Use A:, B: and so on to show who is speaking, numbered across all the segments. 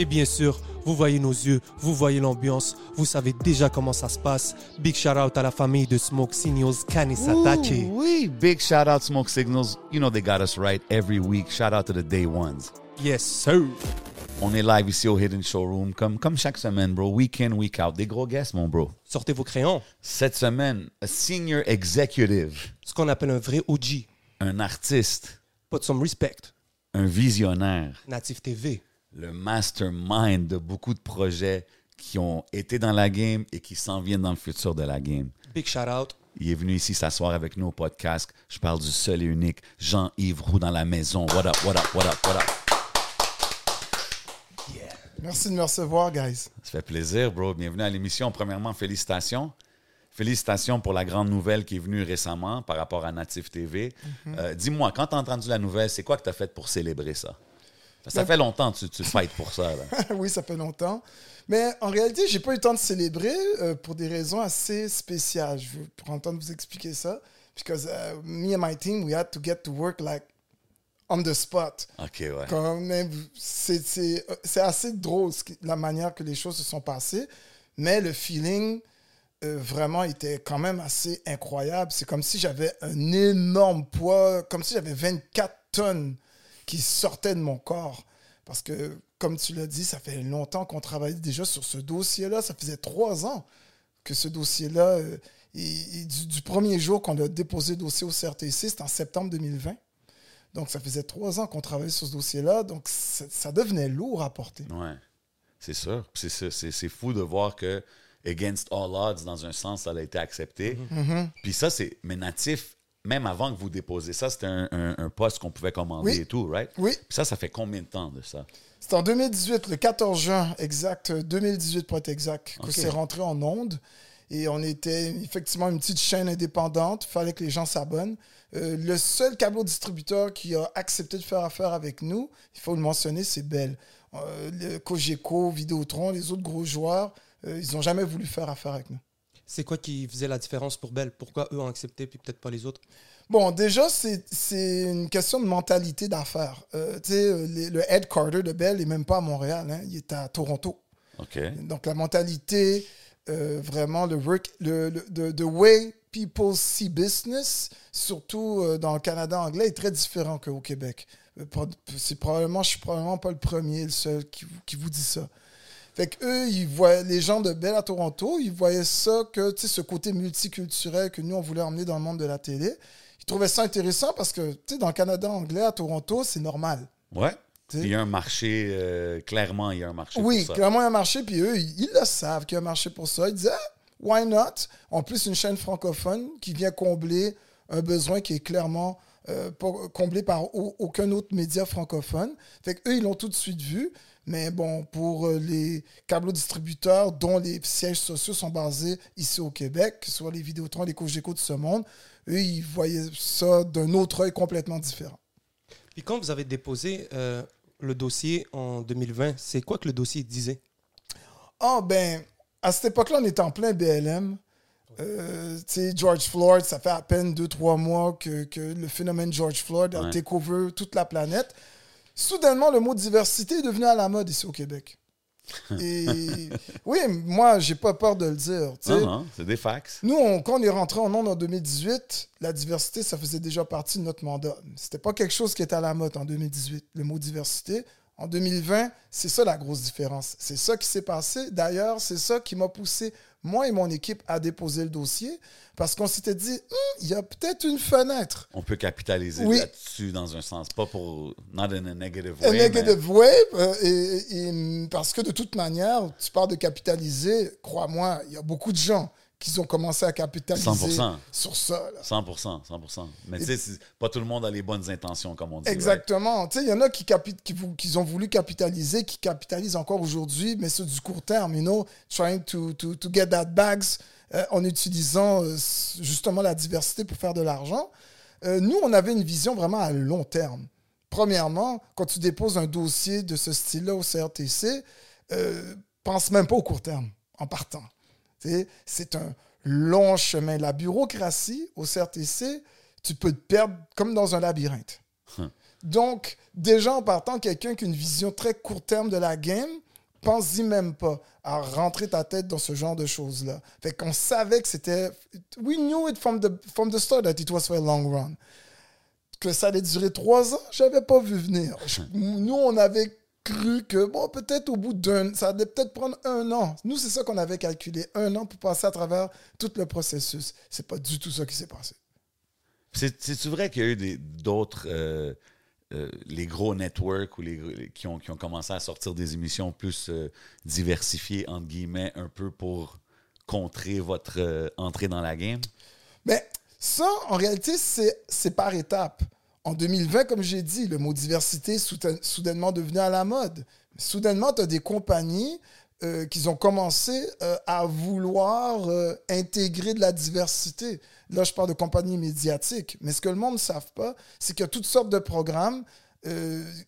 A: Et bien sûr, vous voyez nos yeux, vous voyez l'ambiance, vous savez déjà comment ça se passe. Big shout out à la famille de Smoke Signals Kanisatake.
B: Oui, big shout out Smoke Signals. You know they got us right every week. Shout out to the day ones.
A: Yes, sir.
B: On est live ici au Hidden Showroom, comme, comme chaque semaine, bro. Week in, week out. Des gros guests, mon bro.
A: Sortez vos crayons.
B: Cette semaine, a senior executive,
A: Ce qu'on appelle un vrai OG.
B: un artiste,
A: Put some respect.
B: un visionnaire,
A: Native TV.
B: Le mastermind de beaucoup de projets qui ont été dans la game et qui s'en viennent dans le futur de la game.
A: Big shout out.
B: Il est venu ici s'asseoir avec nous au podcast. Je parle du seul et unique Jean-Yves Roux dans la maison. What up, what up, what up, what up?
C: Merci de me recevoir, guys.
B: Ça fait plaisir, bro. Bienvenue à l'émission. Premièrement, félicitations. Félicitations pour la grande nouvelle qui est venue récemment par rapport à Native TV. Euh, Dis-moi, quand tu as entendu la nouvelle, c'est quoi que tu as fait pour célébrer ça? Ça
C: Ben-
B: fait longtemps que tu, tu fights pour ça. Là.
C: oui, ça fait longtemps. Mais en réalité, j'ai pas eu le temps de célébrer euh, pour des raisons assez spéciales. Je veux prendre le temps de vous expliquer ça. Because uh, me and my team, we had to get to work like on the spot.
B: OK, ouais.
C: Quand même, c'est c'est- assez drôle la manière que les choses se sont passées, mais le feeling euh, vraiment était quand même assez incroyable. C'est comme si j'avais un énorme poids, comme si j'avais 24 tonnes qui sortaient de mon corps. Parce que, comme tu l'as dit, ça fait longtemps qu'on travaillait déjà sur ce dossier-là. Ça faisait trois ans que ce dossier-là, euh, et- et du, du premier jour qu'on a déposé le dossier au CRTC, c'était en septembre 2020. Donc, ça faisait trois ans qu'on travaillait sur ce dossier-là. Donc, ça, devenait lourd à porter.
B: Ouais, c'est sûr. C'est fou de voir que Against All Odds, dans un sens, ça a été accepté. Puis ça, c'est. Mais natif, même avant que vous déposiez ça, c'était un, un- un poste qu'on pouvait commander
C: Oui.
B: et tout, right?
C: Oui.
B: Puis ça, ça fait combien de temps de ça?
C: C'était en 2018, le 14 juin, exact, euh, 2018 pour être exact, que c'est rentré en onde. Et on était effectivement une petite chaîne indépendante. Il fallait que les gens s'abonnent. Euh, le seul câble distributeur qui a accepté de faire affaire avec nous, il faut le mentionner, c'est Bell. Euh, le Cogeco, Vidéotron, les autres gros joueurs, euh, ils n'ont jamais voulu faire affaire avec nous.
A: C'est quoi qui faisait la différence pour Bell? Pourquoi eux ont accepté puis peut-être pas les autres?
C: Bon, déjà, c'est c'est une question de mentalité d'affaires. Euh, tu sais, euh, le headquarter de Bell n'est même pas à Montréal, hein, il est à Toronto.
B: OK.
C: Donc, la mentalité, euh, vraiment, le work, le, le- the, the way people see business, surtout euh, dans le Canada anglais, est très différent qu'au Québec. C'est probablement, je suis probablement pas le premier, le seul qui, qui vous dit ça. Fait que eux, ils voient les gens de Bell à Toronto, ils voyaient ça que, tu sais, ce côté multiculturel que nous, on voulait emmener dans le monde de la télé. Ils trouvaient ça intéressant parce que, tu sais, dans le Canada anglais, à Toronto, c'est normal.
B: Ouais. Il y a un marché, euh, clairement, il y a un marché
C: Oui,
B: pour ça.
C: clairement, il y a un marché, puis eux, ils, ils le savent qu'il y a un marché pour ça. Ils disaient, Ah, why not? En plus, une chaîne francophone qui vient combler un besoin qui est clairement euh, comblé par au- aucun autre média francophone. Fait qu'eux, ils l'ont tout de suite vu. Mais bon, pour euh, les câbles distributeurs dont les sièges sociaux sont basés ici au Québec, que ce soit les Vidéotrons, les Cogeco de ce monde, eux, ils voyaient ça d'un autre œil complètement différent.
A: Puis quand vous avez déposé euh, le dossier en 2020, c'est quoi que le dossier disait?
C: Ah, ben, à cette époque-là, on était en plein BLM. Euh, tu sais, George Floyd, ça fait à peine 2-3 mois que, que le phénomène George Floyd a
B: Ouais.
C: over toute la planète. Soudainement, le mot diversité est devenu à la mode ici au Québec. Et oui, moi, j'ai pas peur de le dire.
B: Non, non, c'est des facts.
C: Nous, on- quand on est rentré en ondes en 2018, la diversité, ça faisait déjà partie de notre mandat. C'était pas quelque chose qui était à la mode en 2018, le mot diversité. En 2020, c'est ça la grosse différence. C'est ça qui s'est passé. D'ailleurs, c'est ça qui m'a poussé, moi et mon équipe, à déposer le dossier parce qu'on s'était dit, Hum, il y a peut-être une fenêtre.
B: On peut capitaliser
C: Oui.
B: là-dessus dans un sens, pas pour. Not in a negative
C: A
B: way.
C: negative way, euh, et, et parce que de toute manière, tu parles de capitaliser, crois-moi, il y a beaucoup de gens qui ont commencé à capitaliser
B: 100%.
C: sur ça. là.
B: mais 100%, 100%. Mais tu sais, pas tout le monde a les bonnes intentions, comme on dit.
C: Exactement. Tu sais, il y en a qui, qui, qui ont voulu capitaliser, qui capitalisent encore aujourd'hui, mais c'est du court terme, you know, trying to, to, to get that bags euh, en utilisant euh, justement la diversité pour faire de l'argent. Euh, nous, on avait une vision vraiment à long terme. Premièrement, quand tu déposes un dossier de ce style-là au CRTC, pense même pas au court terme en partant. C'est un long chemin. La bureaucratie au CRTC, tu peux te perdre comme dans un labyrinthe. Donc, déjà en partant, quelqu'un qui a une vision très court terme de la game, pense-y même pas à rentrer ta tête dans ce genre de choses-là. Fait qu'on savait que c'était... We knew it from the, from the start that it was for a long run. Que ça allait durer trois ans, j'avais pas vu venir. Je- nous, on avait cru que, bon, peut-être au bout d'un... Ça allait peut-être prendre un an. Nous, c'est ça qu'on avait calculé. Un an pour passer à travers tout le processus. C'est pas du tout ça qui s'est passé.
B: C'est- C'est-tu vrai qu'il y a eu d'autres. euh, euh, les gros networks ou les, les- qui, ont, qui ont commencé à sortir des émissions plus euh, diversifiées, entre guillemets, un peu pour contrer votre entrée dans la game?
C: Mais ça, en réalité, c'est par étapes. En 2020, comme j'ai dit, le mot diversité est soudain- soudainement devenu à la mode. Soudainement, tu as des compagnies euh, qui ont commencé euh, à vouloir euh, intégrer de la diversité. Là, je parle de compagnies médiatiques. Mais ce que le monde ne savent pas, c'est qu'il y a toutes sortes de programmes,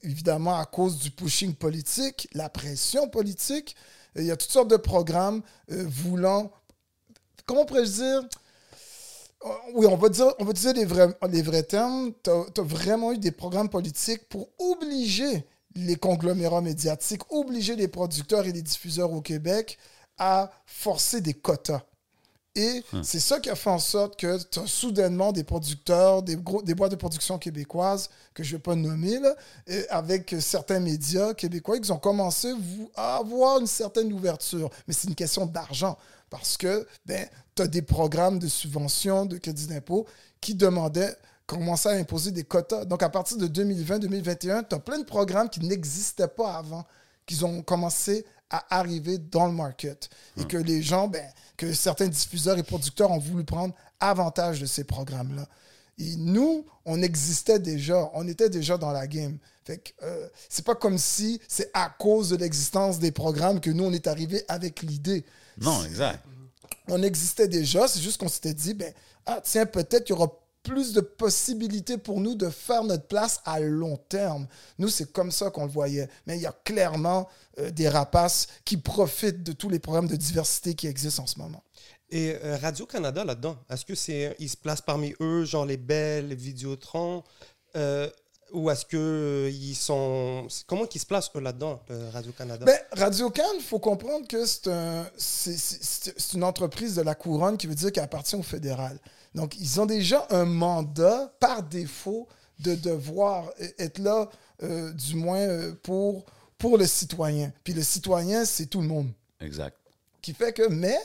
C: évidemment à cause du pushing politique, la pression politique. Il y a toutes sortes de programmes voulant, comment pourrais-je dire, oui, on va dire, on va les vrais, les vrais termes. Tu as, vraiment eu des programmes politiques pour obliger les conglomérats médiatiques, obliger les producteurs et les diffuseurs au Québec à forcer des quotas. Et c'est ça qui a fait en sorte que tu as soudainement des producteurs, des, gros, des boîtes de production québécoises, que je ne vais pas nommer, là, et avec certains médias québécois qui ont commencé à avoir une certaine ouverture. Mais c'est une question d'argent. Parce que ben, tu des programmes de subvention, de crédit d'impôt qui demandaient, commençaient à imposer des quotas. Donc, à partir de 2020-2021, tu as plein de programmes qui n'existaient pas avant, qui ont commencé à arriver dans le market. Et que les gens, ben, que certains diffuseurs et producteurs ont voulu prendre avantage de ces programmes-là. Et nous, on existait déjà, on était déjà dans la game. Fait que euh, c'est pas comme si c'est à cause de l'existence des programmes que nous, on est arrivé avec l'idée.
B: Non, exact.
C: On existait déjà, c'est juste qu'on s'était dit, ben, ah, tiens, peut-être qu'il y aura plus de possibilités pour nous de faire notre place à long terme. Nous, c'est comme ça qu'on le voyait. Mais il y a clairement euh, des rapaces qui profitent de tous les programmes de diversité qui existent en ce moment.
A: Et euh, Radio-Canada là-dedans, est-ce que c'est se placent parmi eux, genre les Belles, les Vidéotron, euh, ou est-ce que euh, ils sont comment qu'ils se placent eux là-dedans, euh, Radio-Canada
C: Ben, Radio Can, il faut comprendre que c'est un, c'est- c'est- c'est- c'est une entreprise de la couronne qui veut dire qu'elle appartient au fédéral. Donc, ils ont déjà un mandat par défaut de devoir e- être là, euh, du moins pour, pour le citoyen. Puis le citoyen, c'est tout le monde.
B: Exact.
C: Qui fait que, mais,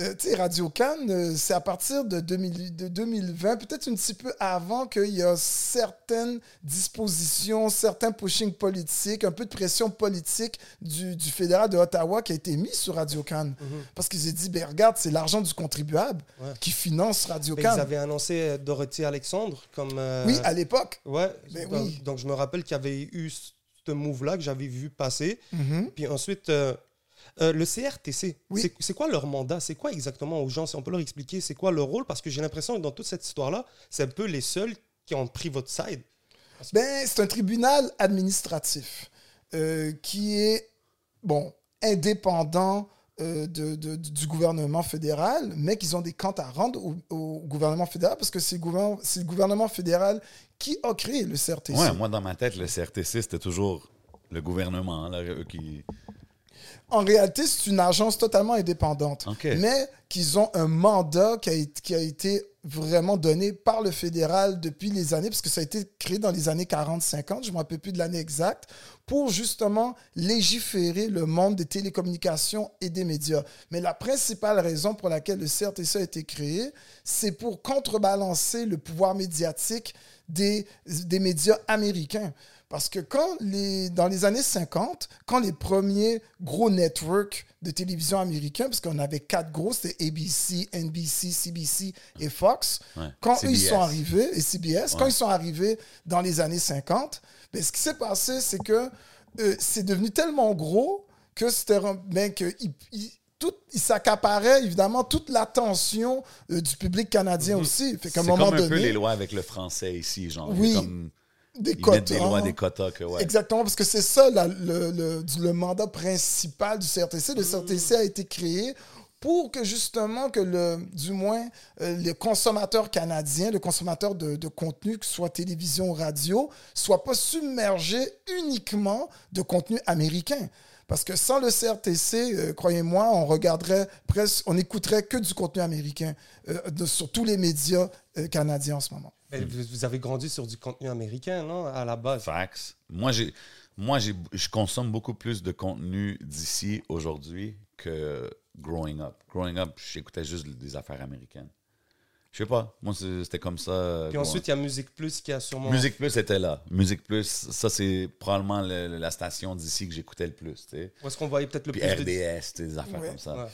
C: euh, tu sais, Radio Cannes, euh, c'est à partir de, 2000 de 2020, peut-être un petit peu avant qu'il y a certaines dispositions, certains pushing politiques, un peu de pression politique du, du fédéral de Ottawa qui a été mis sur Radio Cannes. Parce qu'ils ont dit, ben regarde, c'est l'argent du contribuable
A: Ouais.
C: qui finance Radio Cannes.
A: Ils avaient annoncé euh, Dorothy Alexandre comme. euh,
C: Oui, à l'époque.
A: Ouais.
C: Ben
A: donc,
C: oui.
A: donc, je me rappelle qu'il y avait eu ce move-là que j'avais vu passer.
C: Mhm.
A: Puis ensuite, euh, le CRTC,
C: Oui.
A: c'est- quoi leur mandat? C'est quoi exactement aux gens? Si on peut leur expliquer, c'est quoi leur rôle? Parce que j'ai l'impression que dans toute cette histoire-là, c'est un peu les seuls qui ont pris votre side.
C: Ben, c'est un tribunal administratif euh, qui est, bon, indépendant euh, de- de- du gouvernement fédéral, mais qu'ils ont des comptes à rendre au, au gouvernement fédéral parce que c'est le, le gouvernement fédéral qui a créé le CRTC.
B: Ouais, moi, dans ma tête, le CRTC, c'était toujours le gouvernement, là, qui.
C: En réalité, c'est une agence totalement indépendante, mais qu'ils ont un mandat qui a, été- qui a été vraiment donné par le fédéral depuis les années, parce que ça a été créé dans les années 40-50, je ne me rappelle plus de l'année exacte, pour justement légiférer le monde des télécommunications et des médias. Mais la principale raison pour laquelle le CRTC a été créé, c'est pour contrebalancer le pouvoir médiatique des, des médias américains. Parce que quand les, dans les années 50, quand les premiers gros networks de télévision américains, parce qu'on avait quatre gros, c'était ABC, NBC, CBC et Fox,
B: Ouais.
C: quand eux, ils sont arrivés, et CBS, quand ils sont arrivés dans les années 50, ben, ce qui s'est passé, c'est que euh, c'est devenu tellement gros que c'était ben, que il, il- tout, il s'accaparait évidemment toute l'attention euh, du public canadien aussi. Fait qu'à un moment
B: comme un peu les lois avec le français ici, genre.
C: Oui.
B: comme-
C: des quotas.
B: lois, des quotas que, ouais.
C: Exactement, parce que c'est ça la- le, le- mandat principal du CRTC. Le CRTC a été créé pour que justement que le, du moins euh, les consommateurs canadiens, le consommateur de, de contenu, que ce soit télévision ou radio, soit pas submergé uniquement de contenu américain. Parce que sans le CRTC, euh, croyez-moi, on regarderait presque, on écouterait que du contenu américain euh, de- sur tous les médias canadiens en ce moment.
A: Vous, avez grandi sur du contenu américain, non, à la base?
B: Facts. Moi, j'ai, moi j'ai, je consomme beaucoup plus de contenu d'ici aujourd'hui que growing up. Growing up, j'écoutais juste des affaires américaines. Je sais pas. Moi, c'est- c'était comme ça.
A: Puis ensuite, il y a Musique Plus qui a sûrement.
B: Musique Plus était là. Musique Plus, ça, c'est probablement le- la station d'ici que j'écoutais le plus. tu sais.
A: Où est-ce qu'on voyait peut-être le
B: Puis
A: plus.
B: RDS, des affaires
C: Ouais.
B: comme ça.
A: Ouais.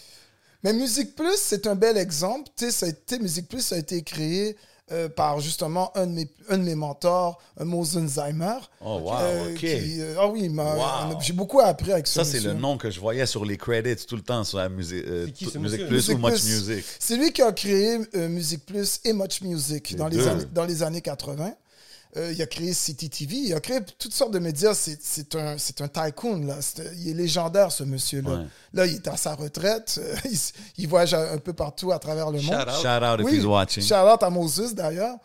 C: Mais Musique Plus, c'est un bel exemple. Tu sais, ça a été, Musique Plus ça a été créé euh, par justement un de mes, un de mes mentors, euh, Mosen Zeimer.
B: Oh, wow,
C: Euh,
B: OK.
C: qui, euh, ah oui,
B: Wow.
C: j'ai beaucoup appris avec ce
B: Ça, c'est le nom que je voyais sur les credits tout le temps sur la musique, euh,
A: qui?
B: Plus ou Much
C: Plus.
B: Music?
C: C'est lui qui a créé euh, Musique Plus et Much Music
B: Les
C: dans les, années, dans les années 80. Euh, il a créé City TV, il a créé toutes sortes de médias. C'est un, tycoon. Là. Il est légendaire, ce monsieur-là.
B: Ouais.
C: Là, il est à sa retraite. euh, il, voyage un peu partout à travers le monde.
A: Shout out.
B: Shout out if
C: Oui,
B: he's watching.
C: Shout out à Moses d'ailleurs.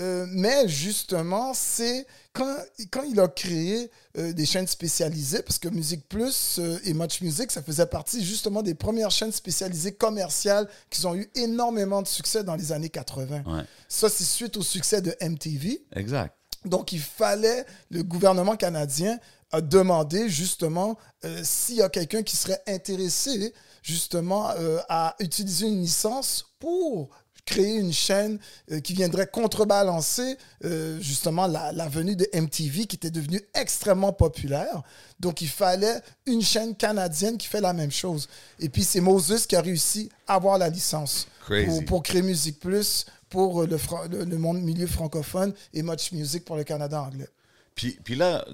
C: Euh, mais justement, c'est quand, quand il a créé euh, des chaînes spécialisées, parce que Musique Plus euh, et Much Music, ça faisait partie justement des premières chaînes spécialisées commerciales qui ont eu énormément de succès dans les années 80.
B: Ouais,
C: Ça, c'est suite au succès de MTV.
B: exact.
C: Donc, il fallait, le gouvernement canadien a demandé justement s'il y a quelqu'un qui serait intéressé justement à utiliser une licence pour créer une chaîne euh, qui viendrait contrebalancer euh, justement la, la venue de MTV qui était devenue extrêmement populaire. Donc, il fallait une chaîne canadienne qui fait la même chose. Et puis, c'est Moses qui a réussi à avoir la licence pour, pour créer Musique Plus pour euh, le, fran- le, le monde milieu francophone et Much Music pour le Canada anglais.
B: Puis, puis là,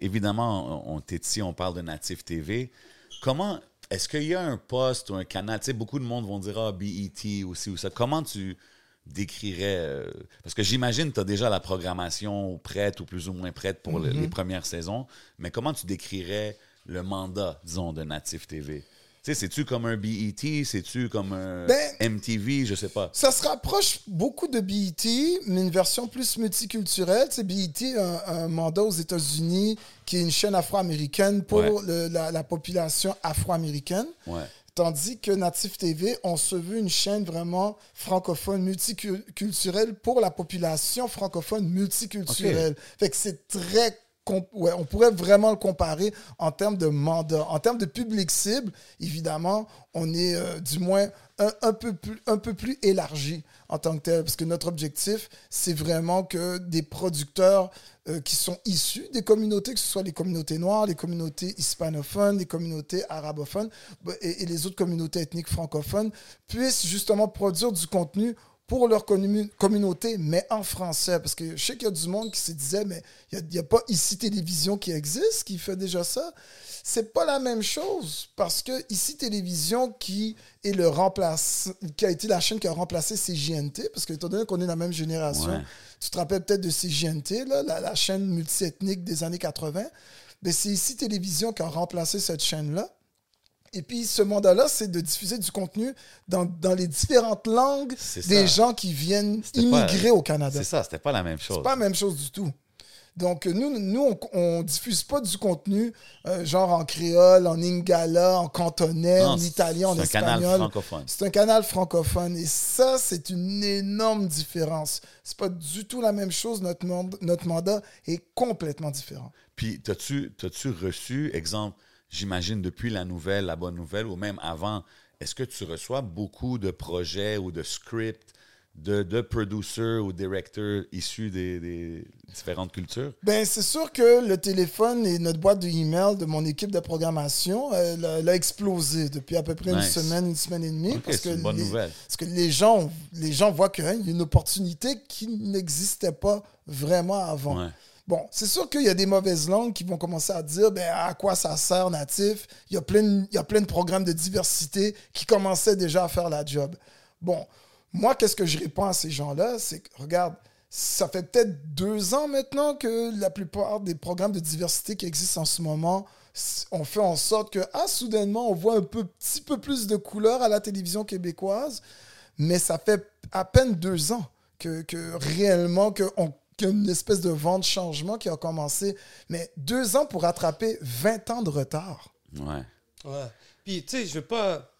B: évidemment, on, on t'est ici, on parle de Native TV. Comment, est-ce qu'il y a un poste ou un canal? Tu sais, beaucoup de monde vont dire, ah, BET aussi ou ça. Comment tu décrirais, euh, parce que j'imagine que tu as déjà la programmation prête ou plus ou moins prête pour le-
C: Mm-hmm.
B: les premières saisons, mais comment tu décrirais le mandat, disons, de Native TV? Tu sais, c'est-tu comme un BET? C'est-tu comme un
C: Ben-
B: MTV? Je sais pas.
C: Ça se rapproche beaucoup de BET, mais une version plus multiculturelle. Tu sais, BET a un, un mandat aux États-Unis qui est une chaîne afro-américaine pour
B: Ouais.
C: le- la, la population afro-américaine.
B: Ouais.
C: Tandis que Native TV, on se veut une chaîne vraiment francophone, multiculturelle pour la population francophone multiculturelle. Fait que c'est très. On pourrait vraiment le comparer en termes de mandat. En termes de public cible, évidemment, on est euh, du moins un, peu plus, élargi en tant que tel. Parce que notre objectif, c'est vraiment que des producteurs euh, qui sont issus des communautés, que ce soit les communautés noires, les communautés hispanophones, les communautés arabophones bah, et les autres communautés ethniques francophones, puissent justement produire du contenu pour leur commu- communauté, mais en français. Parce que je sais qu'il y a du monde qui se disait, mais il n'y a, pas ici Télévision qui existe, qui fait déjà ça. C'est pas la même chose, parce que ici Télévision, qui est le remplace, qui a été la chaîne qui a remplacé CJNT, parce que étant donné qu'on est la même génération,
B: Ouais.
C: tu te rappelles peut-être de CJNT, là, la, la chaîne multiethnique des années 80. Mais c'est ici Télévision qui a remplacé cette chaîne-là. Et puis, ce mandat-là, c'est de diffuser du contenu dans, dans les différentes langues des gens qui viennent
B: pas-
C: immigrer au Canada.
B: C'est ça, c'était pas la même chose.
C: C'est pas la même chose du tout. Donc, nous, nous on, on diffuse pas du contenu euh, genre en créole, en lingala, en cantonais,
B: Non,
C: en italien, en
B: c'est un canal
C: espagnol.
B: francophone.
C: C'est un canal francophone. Et ça, c'est une énorme différence. C'est pas du tout la même chose. Notre, mand- notre mandat est complètement différent.
B: Puis, t'as-tu t'as-tu reçu, exemple, j'imagine depuis la nouvelle, la bonne nouvelle, ou même avant, est-ce que tu reçois beaucoup de projets ou de scripts de, de producers ou directeurs issus des, des différentes cultures?
C: Ben, c'est sûr que le téléphone et notre boîte de email de mon équipe de programmation, elle, a- elle a explosé depuis à peu près
B: Nice.
C: une semaine, une semaine et demie.
B: Ok,
C: parce que
B: une bonne
C: les,
B: nouvelle.
C: Parce que les gens, les gens voient qu'il y a une opportunité qui n'existait pas vraiment avant.
B: Ouais.
C: Bon, c'est sûr qu'il y a des mauvaises langues qui vont commencer à dire ben, à quoi ça sert natif. Il y, a plein de, programmes de diversité qui commençaient déjà à faire la job. Bon, moi, qu'est-ce que je réponds à ces gens-là? C'est que, regarde, ça fait peut-être deux ans maintenant que la plupart des programmes de diversité qui existent en ce moment ont fait en sorte que, ah, soudainement, on voit un peu, petit peu plus de couleurs à la télévision québécoise, mais ça fait à peine deux ans que, que réellement que on- qu'il y a une espèce de vent de changement qui a commencé. Mais deux ans pour rattraper 20 ans de retard.
B: Ouais.
A: Ouais. Puis, tu sais, je veux pas.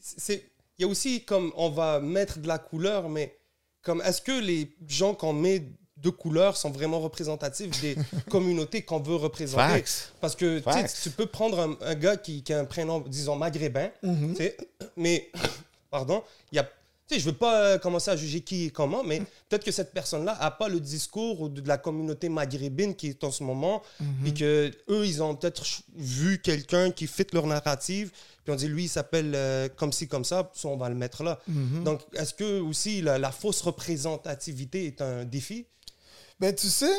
A: C'est. Il y a aussi comme on va mettre de la couleur, mais comme est-ce que les gens qu'on met de couleur sont vraiment représentatifs des communautés qu'on veut représenter?
B: Facts.
A: Parce que tu sais,
B: Facts.
A: tu peux prendre un, un gars qui, qui a un prénom, disons, maghrébin, tu sais, mais, pardon, il y a. Tu sais, je veux pas euh, commencer à juger qui et comment, mais peut-être que cette personne-là a pas le discours de la communauté maghrébine qui est en ce moment, puis que eux, ils ont peut-être vu quelqu'un qui fit leur narrative, puis on dit lui, il s'appelle euh, comme ci comme ça, so on va le mettre là. Donc, est-ce que aussi la, la fausse représentativité est un défi?
C: Ben, tu sais,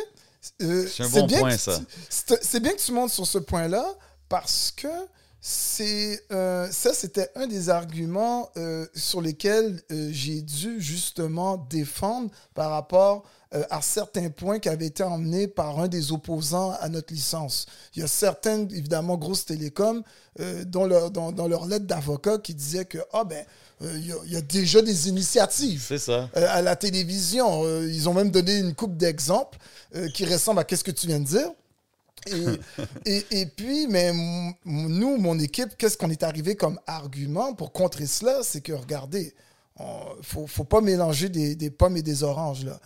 C: euh,
B: C'est un bon
C: bien
B: point,
C: que
B: ça.
C: tu- C'est c'est bien que tu montes sur ce point-là parce que c'est euh, ça, c'était un des arguments euh, sur lesquels euh, j'ai dû justement défendre par rapport euh, à certains points qui avaient été emmenés par un des opposants à notre licence. Il y a certaines, évidemment, grosses télécoms euh, dans, leur, dans, dans leur lettre d'avocat qui disaient que, ah ben, euh, il y a- il y a déjà des initiatives
B: ça.
C: à la télévision. Euh, ils ont même donné une coupe d'exemples euh, qui ressemblent à qu'est-ce que tu viens de dire. Et, et, et puis, mais nous, mon équipe, qu'est-ce qu'on est arrivé comme argument pour contrer cela? C'est que, regardez, il faut, faut pas mélanger des, des pommes et des oranges. Là.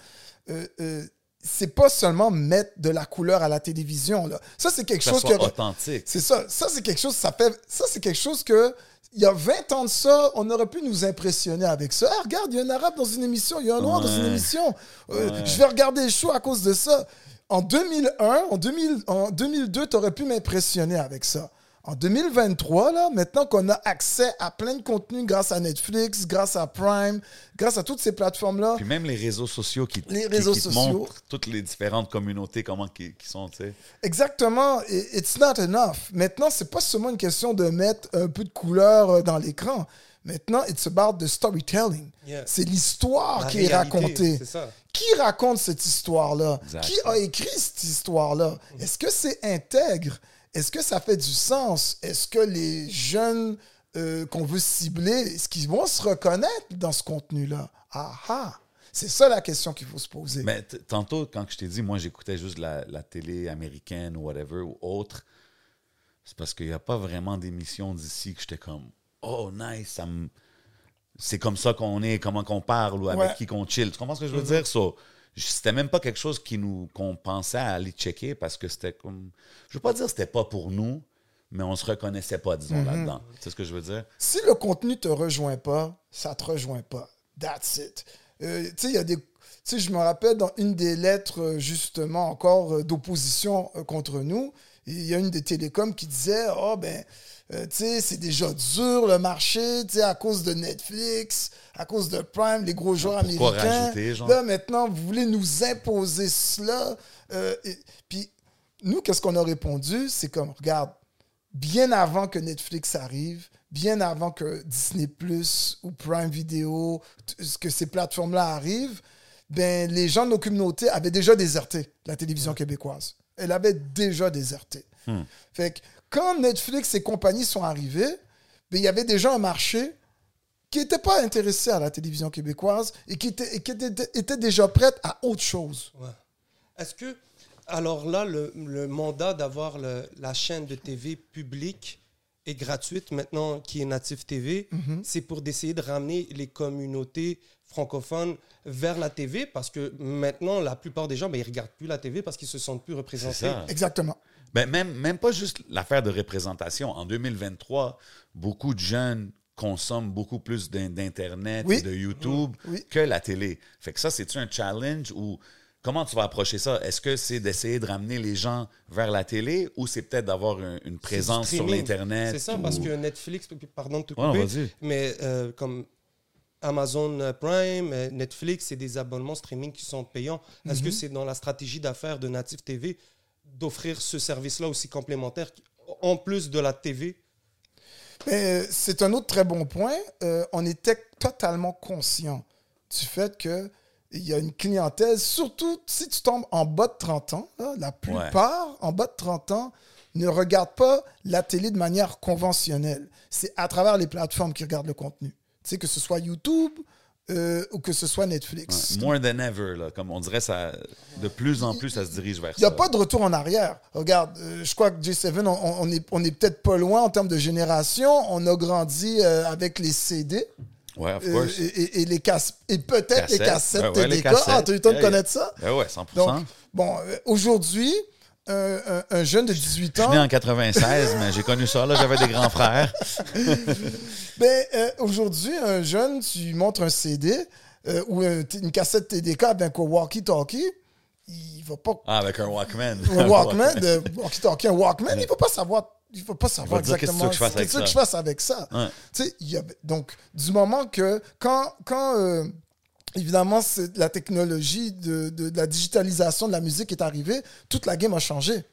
C: Euh, euh, c'est pas seulement mettre de la couleur à la télévision. Là. Ça, c'est quelque
B: ça
C: chose
B: soit
C: que...
B: authentique.
C: C'est ça. Ça, c'est quelque chose, ça fait. Ça, c'est quelque chose que. Il y a 20 ans de ça, on aurait pu nous impressionner avec ça. Ah, regarde, il y a un arabe dans une émission, il y a un noir dans une émission. Euh,
B: Ouais.
C: Je vais regarder le show à cause de ça. En 2001, en, 2000, en 2002, tu aurais pu m'impressionner avec ça. En 2023, là, maintenant qu'on a accès à plein de contenus grâce à Netflix, grâce à Prime, grâce à toutes ces plateformes-là,
B: Puis même les réseaux sociaux qui,
C: Les réseaux
B: qui te
C: sociaux.
B: montrent toutes les différentes communautés, comment qui, qui sont, tu sais.
C: Exactement. It's not enough. Maintenant, c'est pas seulement une question de mettre un peu de couleur euh, dans l'écran. Maintenant, it's about the storytelling.
A: Yeah.
C: C'est l'histoire qui est racontée.
A: Ça.
C: Qui raconte cette histoire-là? Qui a écrit cette histoire-là? Est-ce que c'est intègre? Est-ce que ça fait du sens? Est-ce que les jeunes euh, qu'on veut cibler, est-ce qu'ils vont se reconnaître dans ce contenu-là? Ah ah! C'est ça la question qu'il faut se poser.
B: Mais tantôt, quand je t'ai dit, moi, j'écoutais juste la, la télé américaine ou whatever, ou autre, c'est parce qu'il n'y a pas vraiment d'émissions d'ici que j'étais comme, oh, nice, ça me... C'est comme ça qu'on est, comment qu'on parle ou avec
C: Ouais.
B: qui qu'on chill. Tu comprends ce que je veux dire? So, c'était même pas quelque chose qui nous qu'on pensait à aller checker parce que c'était comme. Je veux pas dire que c'était pas pour nous, mais on se reconnaissait pas, disons, là-dedans. C'est ce que je veux dire?
C: si le contenu te rejoint pas, ça te rejoint pas. That's it. Euh, tu sais, il y a des. Tu sais, je me rappelle dans une des lettres, euh, justement, encore euh, d'opposition contre nous, il y a une des télécoms qui disait Oh, ben, euh, c'est déjà dur le marché, à cause de Netflix, à cause de Prime, les gros joueurs
B: Pourquoi
C: américains.
B: rajouter, genre?
C: Là, maintenant, vous voulez nous imposer cela. Euh, et- puis, nous, qu'est-ce qu'on a répondu? C'est comme, regarde, bien avant que Netflix arrive, bien avant que Disney Plus ou Prime Video, que ces plateformes-là arrivent, ben, les gens de nos communautés avaient déjà déserté la télévision québécoise. Elle avait déjà déserté. Fait que quand Netflix et compagnie sont arrivés, ben, il y avait déjà un marché qui n'était pas intéressé à la télévision québécoise et qui était, et qui était, était déjà prête à autre chose.
A: Ouais. Est-ce que, Alors là, le, le mandat d'avoir la chaîne de TV publique et gratuite maintenant, qui est Native TV,
C: Mhm.
A: c'est pour d'essayer de ramener les communautés francophones vers la TV parce que maintenant, la plupart des gens, ben, ils regardent plus la TV parce qu'ils se sentent plus représentés.
C: Exactement.
B: Ben, même, même pas juste l'affaire de représentation. En 2023, beaucoup de jeunes consomment beaucoup plus d'in- d'Internet
C: Oui.
B: et de YouTube
C: Oui.
B: que la télé. Fait que ça, c'est-tu un challenge ou comment tu vas approcher ça? Est-ce que c'est d'essayer de ramener les gens vers la télé ou c'est peut-être d'avoir un- une présence sur l'Internet?
A: C'est ça,
B: ou-
A: parce que Netflix, pardon de te couper, mais euh, comme Amazon Prime, euh, Netflix, c'est des abonnements streaming qui sont payants. Est-ce
B: Mhm.
A: que c'est dans la stratégie d'affaires de Native TV d'offrir ce service-là aussi complémentaire en plus de la TV
C: Mais euh, c'est un autre très bon point. Euh, on était totalement conscient du fait que il y a une clientèle, surtout si tu tombes en bas de 30 ans, là, la plupart en bas de 30 ans ne regardent pas la télé de manière conventionnelle. C'est à travers les plateformes qu'ils regardent le contenu. Tu sais, que ce soit YouTube euh, ou que ce soit Netflix.
B: Ouais, more than ever, là, comme on dirait, ça, de plus en plus, ça se dirige vers
C: Il n'y a
B: ça.
C: pas de retour en arrière. Regarde, euh, je crois que J7, on, on- est, on est peut-être pas loin en termes de génération. On a grandi euh, avec les CD
B: Ouais, of
C: euh,
B: course.
C: et, et- et les casse et peut-être les
B: Cassettes. Ouais, ouais, les
C: TDK.
B: cassettes.
C: Ah, tu as eu le temps de
B: Yeah,
C: connaître ça?
B: Ben ouais, 100
C: Donc, bon, aujourd'hui, un, un- un jeune de 18
B: Je suis né
C: ans,
B: en 96, mais j'ai connu ça. Là, j'avais des grands frères.
C: ben, euh, aujourd'hui, un jeune, tu lui montres un CD euh, ou un- une cassette TDK avec un walkie-talkie, il va pas
B: Ah, avec un Walkman.
C: un Walkman, de walkie-talkie, un Walkman, il ne va pas savoir, il va pas savoir exactement
B: veux que je fasse avec
C: qu'est-ce que
B: ça?
C: je fasse avec ça.
B: Ouais.
C: Y a- donc, du moment que, quand, quand euh, évidemment, c'est la technologie de, de- de la digitalisation de la musique est arrivée, toute la game a changé.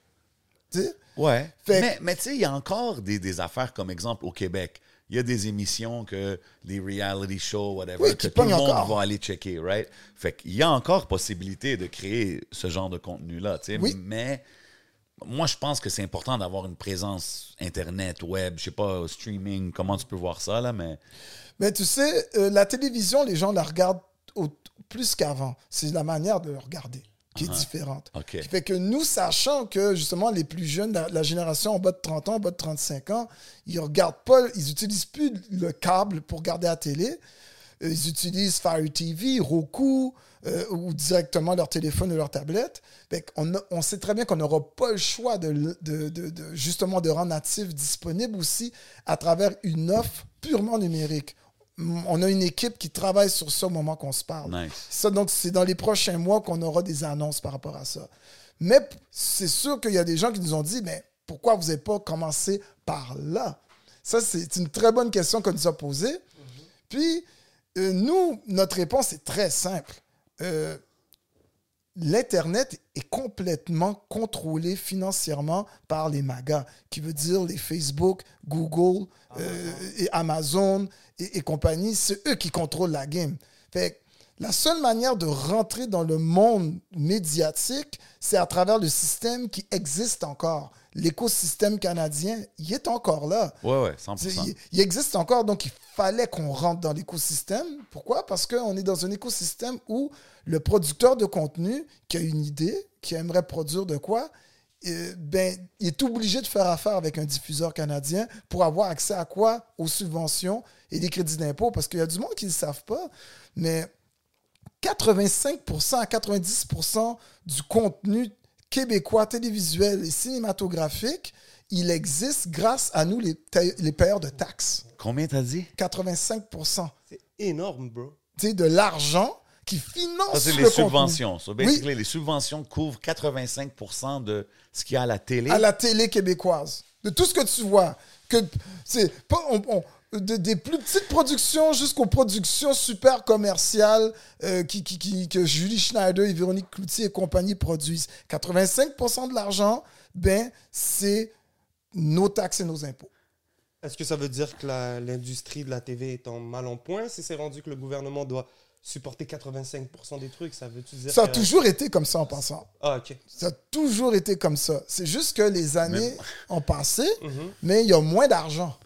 C: Tu sais?
B: Ouais.
C: Fait-
B: Mais, mais tu sais, il y a encore des, des affaires comme exemple au Québec. Il y a des émissions que les reality shows, whatever,
C: Oui,
B: que tout le monde
C: encore.
B: va aller checker, right? Fait qu'il y a encore possibilité de créer ce genre de contenu-là, tu sais.
C: Oui.
B: Mais moi, je pense que c'est important d'avoir une présence Internet, web, je sais pas, streaming, comment tu peux voir ça, là, mais...
C: Mais tu sais, euh, la télévision, les gens la regardent au- plus qu'avant. C'est la manière de le regarder qui est différente.
B: OK.
C: Qui fait que nous, sachant que justement les plus jeunes, la, la génération en bas de 30 ans, en bas de 35 ans, ils regardent pas, ils utilisent plus le câble pour regarder la télé. Euh, Ils utilisent Fire TV, Roku euh, ou directement leur téléphone ou leur tablette. Fait qu'on a- on sait très bien qu'on n'aura pas le choix de, le- de- de- de- justement de rendre Natif disponible aussi à travers une offre purement numérique. On a une équipe qui travaille sur ça au moment qu'on se parle.
B: Nice.
C: Ça, donc, c'est dans les prochains mois qu'on aura des annonces par rapport à ça. Mais c'est sûr qu'il y a des gens qui nous ont dit, mais pourquoi vous n'avez pas commencé par là? Ça, c'est une très bonne question qu'on nous a posée. Puis, euh, nous, notre réponse est très simple. Euh, L'Internet est complètement contrôlé financièrement par les magas, qui veut dire les Facebook, Google euh, et Amazon et, et compagnie. C'est eux qui contrôlent la game. Fait la seule manière de rentrer dans le monde médiatique, c'est à travers le système qui existe encore. L'écosystème canadien, il est encore là.
B: Ouais,
C: C'est-
B: 100%.
C: Il, il existe encore, donc il fallait qu'on rentre dans l'écosystème. Pourquoi? Parce qu'on est dans un écosystème où le producteur de contenu qui a une idée, qui aimerait produire de quoi, euh, ben, il est obligé de faire affaire avec un diffuseur canadien pour avoir accès à quoi? Aux subventions et des crédits d'impôt. Parce qu'il y a du monde qui ne le savent pas, mais 85% à 90% du contenu québécois, télévisuel et cinématographique, il existe grâce à nous, les, payeurs de taxes.
B: Combien t'as dit?
C: 85%.
A: C'est énorme, bro.
C: Tu sais, de l'argent qui finance
B: Ça, c'est
C: le
B: les
C: contenu.
B: subventions. So, basically, les subventions couvrent 85% de ce qu'il y a à la télé.
C: à la télé québécoise. De tout ce que tu vois. Que, on- on- de- des plus petites productions jusqu'aux productions super commerciales euh, qui, qui- qui- que Julie Schneider et Véronique Cloutier et compagnie produisent. 85% de l'argent, ben, c'est nos taxes et nos impôts.
A: Est-ce que ça veut dire que l'industrie de la TV est en mal en point? Si c'est rendu que le gouvernement doit supporter 85% des trucs Ça veut-tu dire
C: Ça a
A: que-
C: toujours été comme ça en passant.
A: Ah, ok.
C: Ça a toujours été comme ça. C'est juste que les années ont passé,
A: Mhm.
C: mais il y a moins d'argent.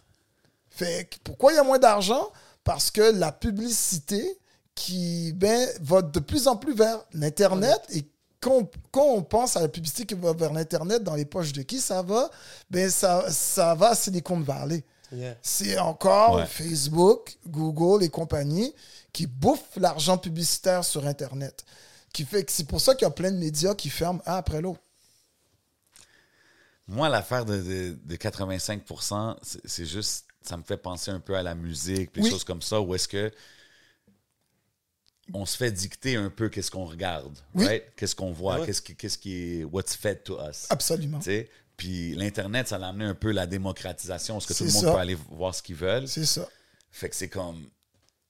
C: Fait que pourquoi il y a moins d'argent? Parce que la publicité qui ben, va de plus en plus vers l'Internet et quand, on, quand on pense à la publicité qui va vers l'Internet, dans les poches de qui ça va, ben ça, ça va à Silicon Valley.
A: Yeah.
C: C'est encore
B: Ouais.
C: Facebook, Google et compagnie qui bouffent l'argent publicitaire sur Internet. Qui fait que c'est pour ça qu'il y a plein de médias qui ferment un après l'autre.
B: Moi, l'affaire de, de, de 85 c'est c'est juste, ça me fait penser un peu à la musique, des
C: Oui.
B: choses comme ça, où est-ce que on se fait dicter un peu qu'est-ce qu'on regarde,
C: Oui.
B: right? Qu'est-ce qu'on voit,
A: Ah ouais.
B: qu'est-ce qui, qu'est-ce qui est, what's fed to us.
C: Absolument.
B: Tu sais? Puis l'Internet, ça a amené un peu la démocratisation, parce que tout le monde
C: ça.
B: peut aller voir ce qu'ils veulent.
C: C'est ça.
B: Fait que c'est comme.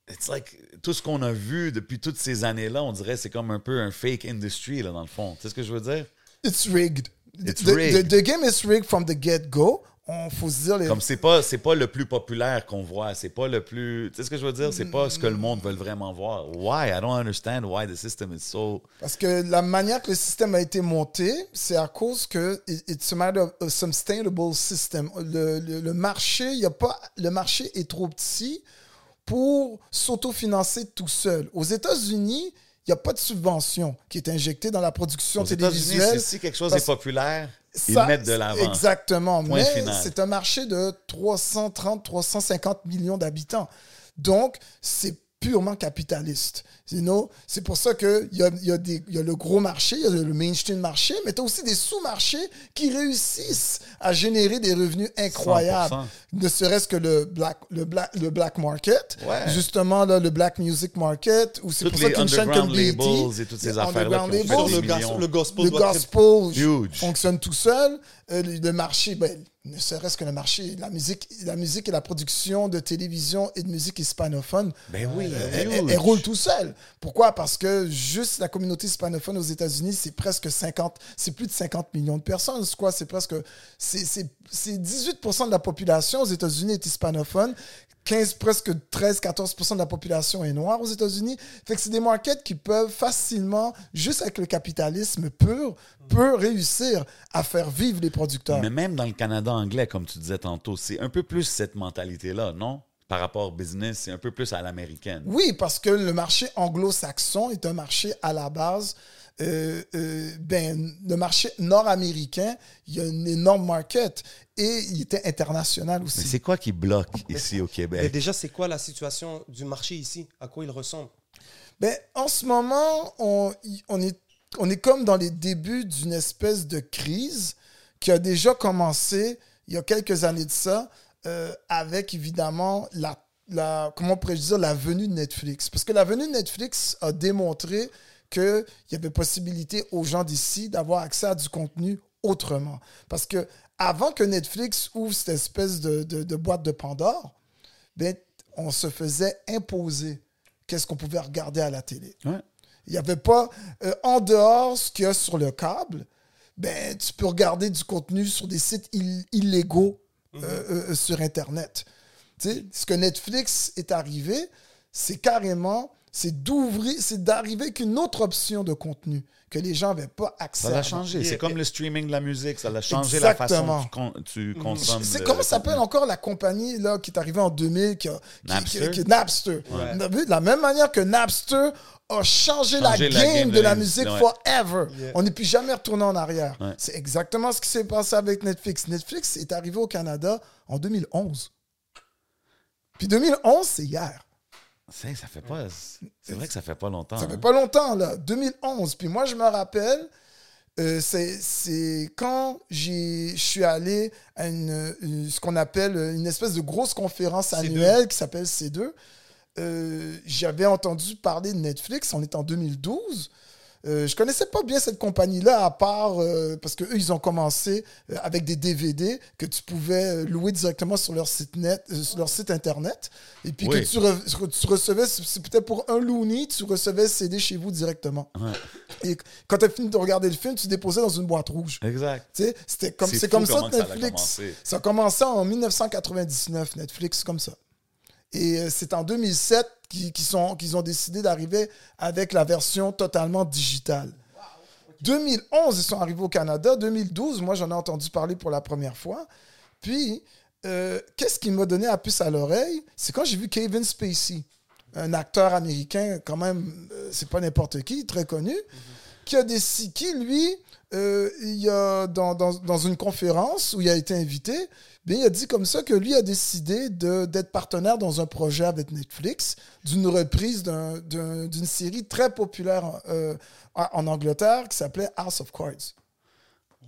B: It's like. Tout ce qu'on a vu depuis toutes ces années-là, on dirait que c'est comme un peu un fake industry, là, dans le fond. Tu sais ce que je veux dire?
C: It's rigged.
B: It's
C: the, the-
B: rigged.
C: the game is rigged from the get-go. On faut se dire les...
B: Comme c'est pas, c'est pas le plus populaire qu'on voit, c'est pas le plus. Tu sais ce que je veux dire? C'est pas ce que le monde veut vraiment voir. Why? I don't understand why the system is so.
C: Parce que la manière que le système a été monté, c'est à cause que it- it's a matter of a sustainable system. Le, le- le marché, il a pas, le marché est trop petit pour s'autofinancer tout seul. Aux États-Unis, il n'y a pas de subvention qui est injectée dans la production
B: Aux États-Unis,
C: télévisuelle.
B: si si quelque chose
C: parce-
B: est populaire, ils
C: Ça,
B: mettent de l'avant.
C: Exactement.
B: Point
C: Mais c'est un marché de 330, 350 millions d'habitants. Donc, c'est purement capitaliste. You know? C'est pour ça qu'il y a, il y, a y le gros marché, il y a le mainstream marché, mais tu as aussi des sous-marchés qui réussissent à générer des revenus incroyables.
B: 100%.
C: Ne serait-ce que le black, le black, le black market,
B: Ouais.
C: justement là, le black music market, ou c'est pour ça
B: les
C: qu'une chaîne comme BET,
B: labels et toutes ces affaires-là
A: le, gas, le gospel
C: le gospel fonctionne tout seul. Euh, le, le marché, ben, ne serait-ce que le marché, la musique, la musique et la production de télévision et de musique hispanophone,
B: Ben oui,
C: elle,
B: huge.
C: elle- elle roule tout seul. Pourquoi? Parce que juste la communauté hispanophone aux États-Unis, c'est presque 50, c'est plus de 50 millions de personnes. C'est quoi? C'est presque, c'est 18% de la population aux États-Unis est hispanophone. 15, presque 13-14% de la population est noire aux États-Unis. Fait que c'est des markets qui peuvent facilement, juste avec le capitalisme pur, peut réussir à faire vivre les producteurs.
B: Mais même dans le Canada anglais, comme tu disais tantôt, c'est un peu plus cette mentalité-là, non? Par rapport au business, c'est un peu plus à l'américaine.
C: Oui, parce que le marché anglo-saxon est un marché à la base. Euh, euh, ben, le marché nord-américain, il y a une énorme market et il était international
B: Mais
C: aussi.
B: c'est quoi qui bloque ici au
A: Mais
B: Québec?
A: déjà, c'est quoi la situation du marché ici? À quoi il ressemble?
C: Ben, en ce moment, on, on, est, on est comme dans les débuts d'une espèce de crise qui a déjà commencé il y a quelques années de ça, euh, avec évidemment la, la, comment pourrais-je dire, la venue de Netflix. Parce que la venue de Netflix a démontré qu'il y avait possibilité aux gens d'ici d'avoir accès à du contenu autrement. Parce que avant que Netflix ouvre cette espèce de, de- de boîte de Pandore, ben, on se faisait imposer qu'est-ce qu'on pouvait regarder à la télé.
B: Ouais.
C: Il n'y avait pas, euh, en dehors ce qu'il y a sur le câble, ben, tu peux regarder du contenu sur des sites ill- illégaux euh, euh, sur Internet. Tu sais, ce que Netflix est arrivé, c'est carrément, c'est d'ouvrir, c'est d'arriver avec une autre option de contenu que les gens n'avaient pas accès
B: Ça l'a changé. C'est comme le streaming de la musique. Ça l'a changé la façon que tu, tu consommes.
C: C'est comment s'appelle encore la compagnie là, qui est arrivée en 2000 qui a, qui-
B: Napster?
C: qui- qui- Napster.
A: Ouais.
C: On a vu, De la même manière que Napster a changé, la, game
B: la game
C: de
B: de
C: la musique forever.
A: Yeah.
C: On n'est plus jamais retourné en arrière.
B: Ouais.
C: C'est exactement ce qui s'est passé avec Netflix. Netflix est arrivé au Canada en 2011. Puis 2011, c'est hier.
B: C'est- Ça fait pas. C'est vrai que ça fait pas longtemps.
C: Ça fait
B: hein.
C: pas longtemps, là. 2011. Puis moi, je me rappelle, euh, c'est quand je suis allé à une, une- ce qu'on appelle une espèce de grosse conférence
A: C2.
C: annuelle qui s'appelle C2. Euh, J'avais entendu parler de Netflix, on est en 2012. Euh, je connaissais pas bien cette compagnie-là, à part euh, parce que eux ils ont commencé euh, avec des DVD que tu pouvais louer directement sur leur site net, sur leur site internet, et puis
B: Oui.
C: que tu, re- tu recevais, c'est peut-être pour un looney, tu recevais CD chez vous directement.
B: Ouais.
C: Et quand tu as fini de regarder le film, tu déposais dans une boîte rouge.
B: Exact.
C: Tu sais, C'était comme,
B: C'est
C: comme ça que
B: que ça a
C: Netflix. Ça a commencé en 1999, Netflix, comme ça. Et euh, c'est en 2007 qu'ils ont décidé d'arriver avec la version totalement digitale. 2011, ils sont arrivés au Canada. 2012, moi, j'en ai entendu parler pour la première fois. Puis, euh, qu'est-ce qui m'a donné la puce à l'oreille? C'est quand j'ai vu Kevin Spacey, un acteur américain, quand même, euh, c'est pas n'importe qui, très connu. qui a décidé, qui lui, euh, il y a, dans, dans, dans une conférence où il a été invité, bien, il a dit comme ça que lui a décidé de- d'être partenaire dans un projet avec Netflix d'une reprise d'un- d'un- d'une série très populaire euh, en Angleterre qui s'appelait House of Cards.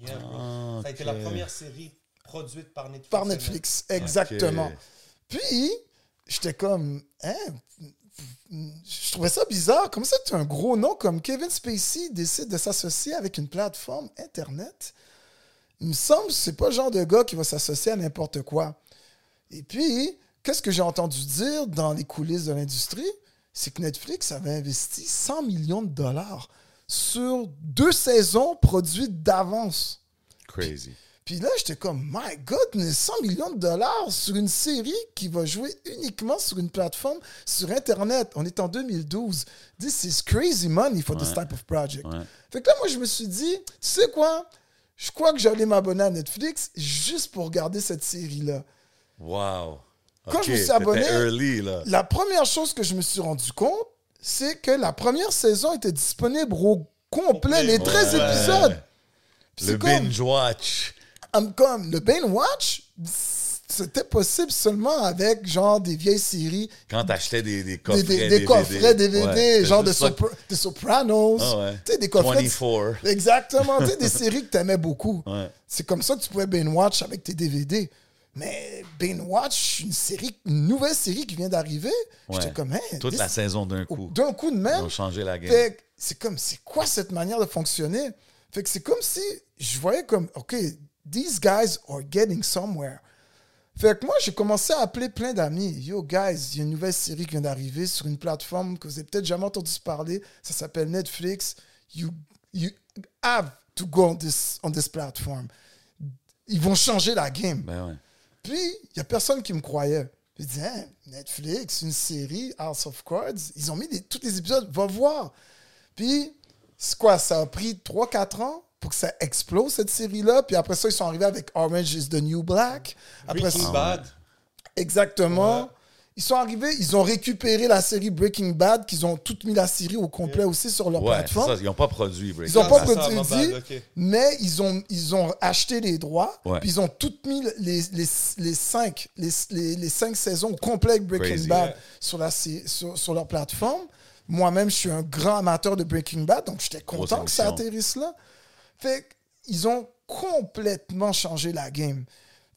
A: Yeah.
B: Ah,
A: Ça a été la première série produite par Netflix.
C: Par Netflix, exactement. Puis, j'étais comme, hein, je trouvais ça bizarre. Comme ça, tu as un gros nom comme Kevin Spacey décide de s'associer avec une plateforme Internet? Il me semble que c'est pas le genre de gars qui va s'associer à n'importe quoi. Et puis, qu'est-ce que j'ai entendu dire dans les coulisses de l'industrie? C'est que Netflix avait investi 100 millions de dollars sur deux saisons produites d'avance.
B: Crazy.
C: Là, j'étais comme, my God, mais 100 millions de dollars sur une série qui va jouer uniquement sur une plateforme sur Internet. On est en 2012. This is crazy money for this type of project.
B: Ouais.
C: Fait que là, moi, je me suis dit, tu sais quoi? Je crois que j'allais m'abonner à Netflix juste pour regarder cette série-là.
B: Wow.
C: Quand je me suis abonné-
B: early, là.
C: La première chose que je me suis rendu compte, c'est que la première saison était disponible au complet, les 13
B: Ouais.
C: épisodes. Puis
B: Le
C: c'est comme-
B: binge watch.
C: I'm comme le Bane Watch, c'était possible seulement avec genre des vieilles séries,
B: Quand t'achetais des, des
C: des,
B: coffrets
C: des- des
B: DVD.
C: coffrets DVD,
B: Ouais,
C: genre de Sopra- des Sopranos,
B: Ah ouais.
C: tu sais, des coffrets. de-
B: 24.
C: Exactement, tu sais, des séries que t'aimais beaucoup.
B: Ouais.
C: C'est comme ça que tu pouvais Bane Watch avec tes DVD. Mais Bane Watch, une série, une nouvelle série qui vient d'arriver, j'étais comme, hein,
B: Toute la saison d'un coup.
C: d'un coup de
B: Ils
C: même,
B: ont changé la game.
C: c'est comme, c'est quoi cette manière de fonctionner? Fait que c'est comme si je voyais comme, OK, these guys are getting somewhere. Fait que moi, j'ai commencé à appeler plein d'amis. Yo, guys, il y a une nouvelle série qui vient d'arriver sur une plateforme que vous avez peut-être jamais entendu parler. Ça s'appelle Netflix. You, you have to go on this, on this platform. Ils vont changer la game.
B: Ben ouais.
C: Puis, il n'y a personne qui me croyait. Je dis, hein, Netflix, une série, House of Cards, ils ont mis des- tous les épisodes, va voir. Puis, c'est quoi, ça a pris 3-4 ans? Pour que ça explose, cette série-là. Puis après ça, ils sont arrivés avec Orange is the New Black. Après
A: Breaking
C: ça-
A: Bad.
C: Exactement.
A: Ouais.
C: Ils sont arrivés, ils ont récupéré la série Breaking Bad, qu'ils ont toute mis la série au complet aussi sur leur
B: Ouais,
C: plateforme.
B: ça. Ils n'ont pas produit Breaking
C: Ils pas
A: Ah, ça,
C: produit,
A: my bad, ok.
C: mais ils ont, ils ont acheté les droits,
B: Ouais.
C: puis ils ont tout mis les, les, les, cinq, les, les, les cinq saisons au complet avec Breaking
B: Crazy.
C: Bad
A: Ouais.
C: sur, la, sur, sur leur plateforme. Moi-même, je suis un grand amateur de Breaking Bad, donc j'étais content que ça atterrisse là. Fait qu'ils ont complètement changé la game.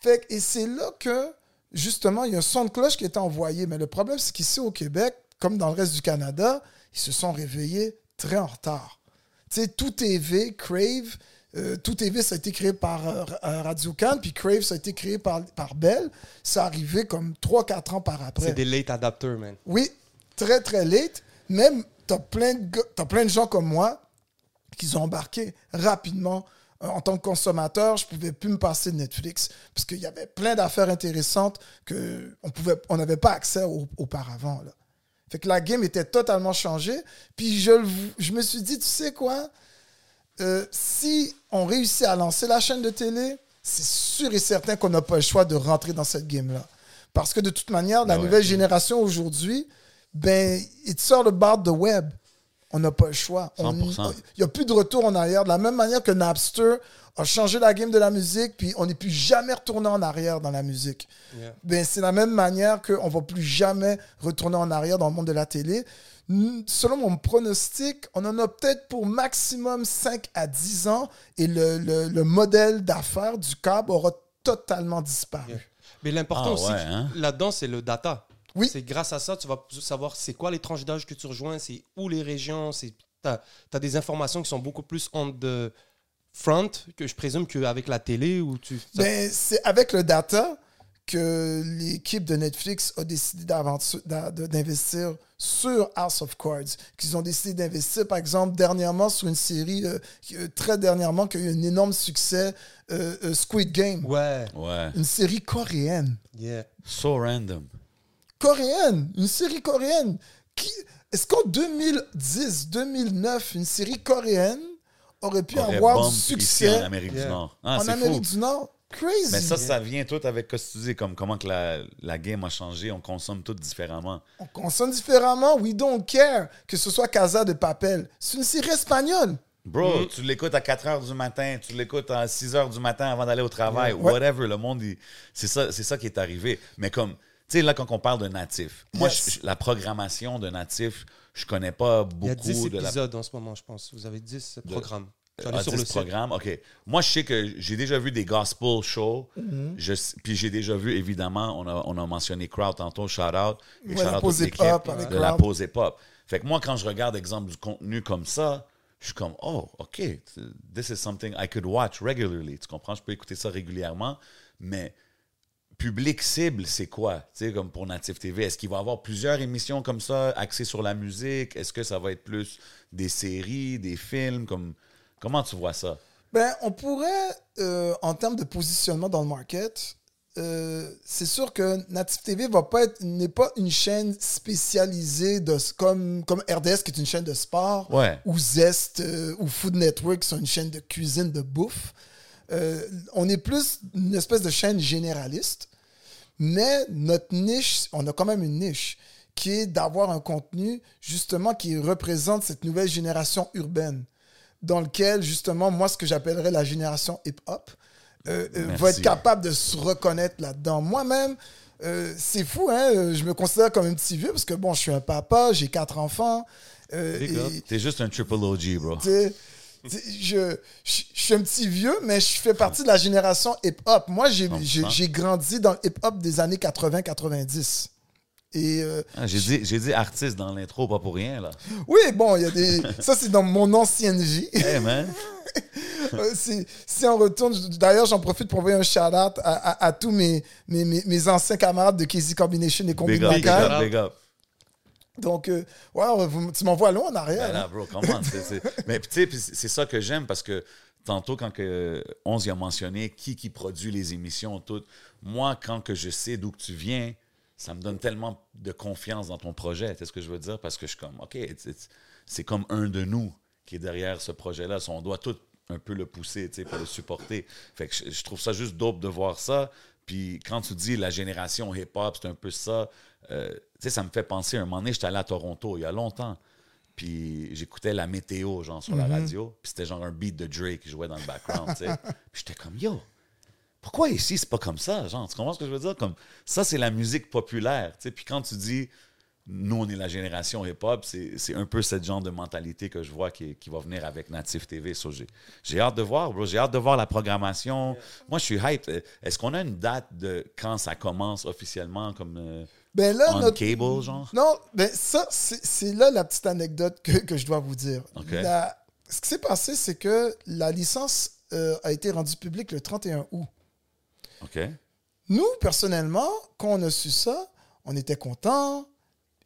C: Fait et c'est là que, justement, il y a un son de cloche qui est envoyé. Mais le problème, c'est qu'ici au Québec, comme dans le reste du Canada, ils se sont réveillés très en retard. Tu sais, Tout TV, Crave, euh, Tout TV, ça a été créé par euh, euh, Radio Can, puis Crave, ça a été créé par, par Bell. Ça arrivé comme 3-4 ans par après.
A: C'est des late adapters, man.
C: Oui, très, très late. Même, t'as plein, de t'as plein de gens comme moi qui ont embarqué rapidement. Euh, En tant que consommateur, je pouvais plus me passer de Netflix parce qu'il y avait plein d'affaires intéressantes qu'on pouvait, on n'avait pas accès au- auparavant. Là. Fait que la game était totalement changée. Puis je, me suis dit, tu sais quoi? Euh, si on réussit à lancer la chaîne de télé, c'est sûr et certain qu'on n'a pas le choix de rentrer dans cette game-là. Parce que de toute manière, la
B: Ouais.
C: nouvelle génération aujourd'hui, ben, it's all about the web. On n'a pas le choix. On-
B: 100%.
C: Il n'y a plus de retour en arrière. De la même manière que Napster a changé la game de la musique, puis on n'est plus jamais retourné en arrière dans la musique.
A: Yeah.
C: Ben, c'est la même manière qu'on ne va plus jamais retourner en arrière dans le monde de la télé. Selon mon pronostic, on en a peut-être pour maximum 5 à 10 ans et le, le- le modèle d'affaires du câble aura totalement disparu.
A: Yeah. Mais l'important
B: Ah
A: aussi
B: ouais, hein?
A: là-dedans, c'est le data.
C: Oui.
A: C'est grâce à ça, tu vas savoir c'est quoi les tranches d'âge que tu rejoins, c'est où les régions, c'est tu as, des informations qui sont beaucoup plus on the front que je présume qu'avec la télé ou tu ça-
C: Ben, c'est avec le data que l'équipe de Netflix a décidé de- d'investir sur House of Cards. Qu'ils ont décidé d'investir, par exemple, dernièrement sur une série, euh, qui, euh, très dernièrement, qui a eu un énorme succès, euh, euh, Squid Game.
A: Ouais,
B: Ouais.
C: Une série coréenne.
A: yeah.
B: So random.
C: Coréenne, une série coréenne. Qui, est-ce qu'en 2010, 2009, une série coréenne aurait pu
B: Aurait
C: avoir du succès
B: en Amérique
A: Yeah.
B: du Nord. Ah,
C: en Amérique
B: fou.
C: du Nord? Crazy.
B: Mais ça, ça vient tout avec ce que tu dis, comme comment que la, la game a changé, on consomme tout différemment.
C: On consomme différemment. We don't care. Que ce soit Casa de Papel. C'est une série espagnole.
B: Bro,
A: Mm.
B: tu l'écoutes à 4 h du matin, tu l'écoutes à 6 h du matin avant d'aller au travail, whatever. Le monde, c'est ça, c'est ça qui est arrivé. Mais comme, tu sais, là, quand on parle de natif, moi,
C: Yes.
B: je- je- la programmation de natif, je connais pas
A: Il y a
B: beaucoup
A: 10
B: de la
A: épisodes en ce moment, je pense. Vous avez 10 programmes.
B: Ah,
A: sur
B: 10
A: le site.
B: programmes, OK. Moi, je sais que j'ai déjà vu des gospel shows. Je sais- puis j'ai déjà vu, évidemment, on a, on a mentionné Crowd tantôt, shout out. Et
C: Ouais,
B: shout
C: la
B: out
C: pause
B: toute l'équipe
C: hip-hop avec
B: de la pause hip-hop. Fait que moi, quand je regarde, exemple, du contenu comme ça, je suis comme, oh, OK, this is something I could watch regularly. Tu comprends? Je peux écouter ça régulièrement. Mais public cible, c'est quoi? Tu sais, comme pour Native TV, est-ce qu'il va y avoir plusieurs émissions comme ça, axées sur la musique? Est-ce que ça va être plus des séries, des films? Comme, comment tu vois ça?
C: Ben, on pourrait, euh, en termes de positionnement dans le market, euh, c'est sûr que Native TV va pas être n'est pas une chaîne spécialisée de comme comme RDS qui est une chaîne de sport
B: Ouais.
C: ou Zest euh, ou Food Network qui sont une chaîne de cuisine de bouffe. Euh, on est plus une espèce de chaîne généraliste, mais notre niche, on a quand même une niche qui est d'avoir un contenu justement qui représente cette nouvelle génération urbaine dans lequel justement moi ce que j'appellerais la génération hip-hop euh, euh, va être capable de se reconnaître là-dedans. Moi-même, euh, c'est fou, hein? je me considère comme un petit vieux parce que bon, je suis un papa, j'ai quatre enfants.
B: T'es juste un triple OG, bro.
C: Je, je, je suis un petit vieux, mais je fais partie de la génération hip-hop. Moi, j'ai grandi dans le hip-hop des années 80-90. Et euh,
B: Ah, j'ai dit, j'ai dit artiste dans l'intro, pas pour rien, là.
C: oui, bon, il y a des. Ça, c'est dans mon ancienne vie.
B: Hey, man.
C: Euh, si, si on retourne, d'ailleurs, j'en profite pour envoyer un shout-out à, à- à tous mes, mes, mes, mes anciens camarades de KZ Combination et Combine
B: Big up, big
C: Local.
B: up, big up.
C: Donc, euh, vous- tu m'envoies loin en arrière.
B: Ben là,
C: hein.
B: bro, comment? Mais tu sais, c'est ça que j'aime parce que tantôt, quand que 11 y a mentionné qui qui produit les émissions, tout, moi, quand que je sais d'où que tu viens, ça me donne tellement de confiance dans ton projet. Tu sais ce que je veux dire? Parce que je suis comme, OK, c'est comme un de nous qui est derrière ce projet-là. On doit tout un peu le pousser, tu sais, pour le supporter. Fait que je, je trouve ça juste dope de voir ça. Puis quand tu dis la génération hip-hop, c'est un peu ça. Euh, tu sais, ça me fait penser, un moment donné, j'étais allé à Toronto il y a longtemps. Puis j'écoutais la météo, genre, sur la radio. Puis c'était genre un beat de Drake qui jouait dans le background, tu sais. Puis j'étais comme, yo, pourquoi ici, c'est pas comme ça, genre? Tu comprends ce que je veux dire? Comme, ça, c'est la musique populaire, tu sais. Puis quand tu dis, nous, on est la génération hip-hop, c'est un peu ce genre de mentalité que je vois qui, qui va venir avec Native TV. So, j'ai- J'ai hâte de voir, bro. J'ai hâte de voir la programmation. Moi, je suis hype. Euh, Est-ce qu'on a une date de quand ça commence officiellement, comme euh,
C: Ben là,
B: on
C: notre-
B: cable, genre?
C: Non, ben ça, c'est là la petite anecdote que, que je dois vous dire.
B: OK.
C: La- ce qui s'est passé, c'est que la licence euh, a été rendue publique le 31 août.
B: OK.
C: Nous, personnellement, quand on a su ça, on était contents.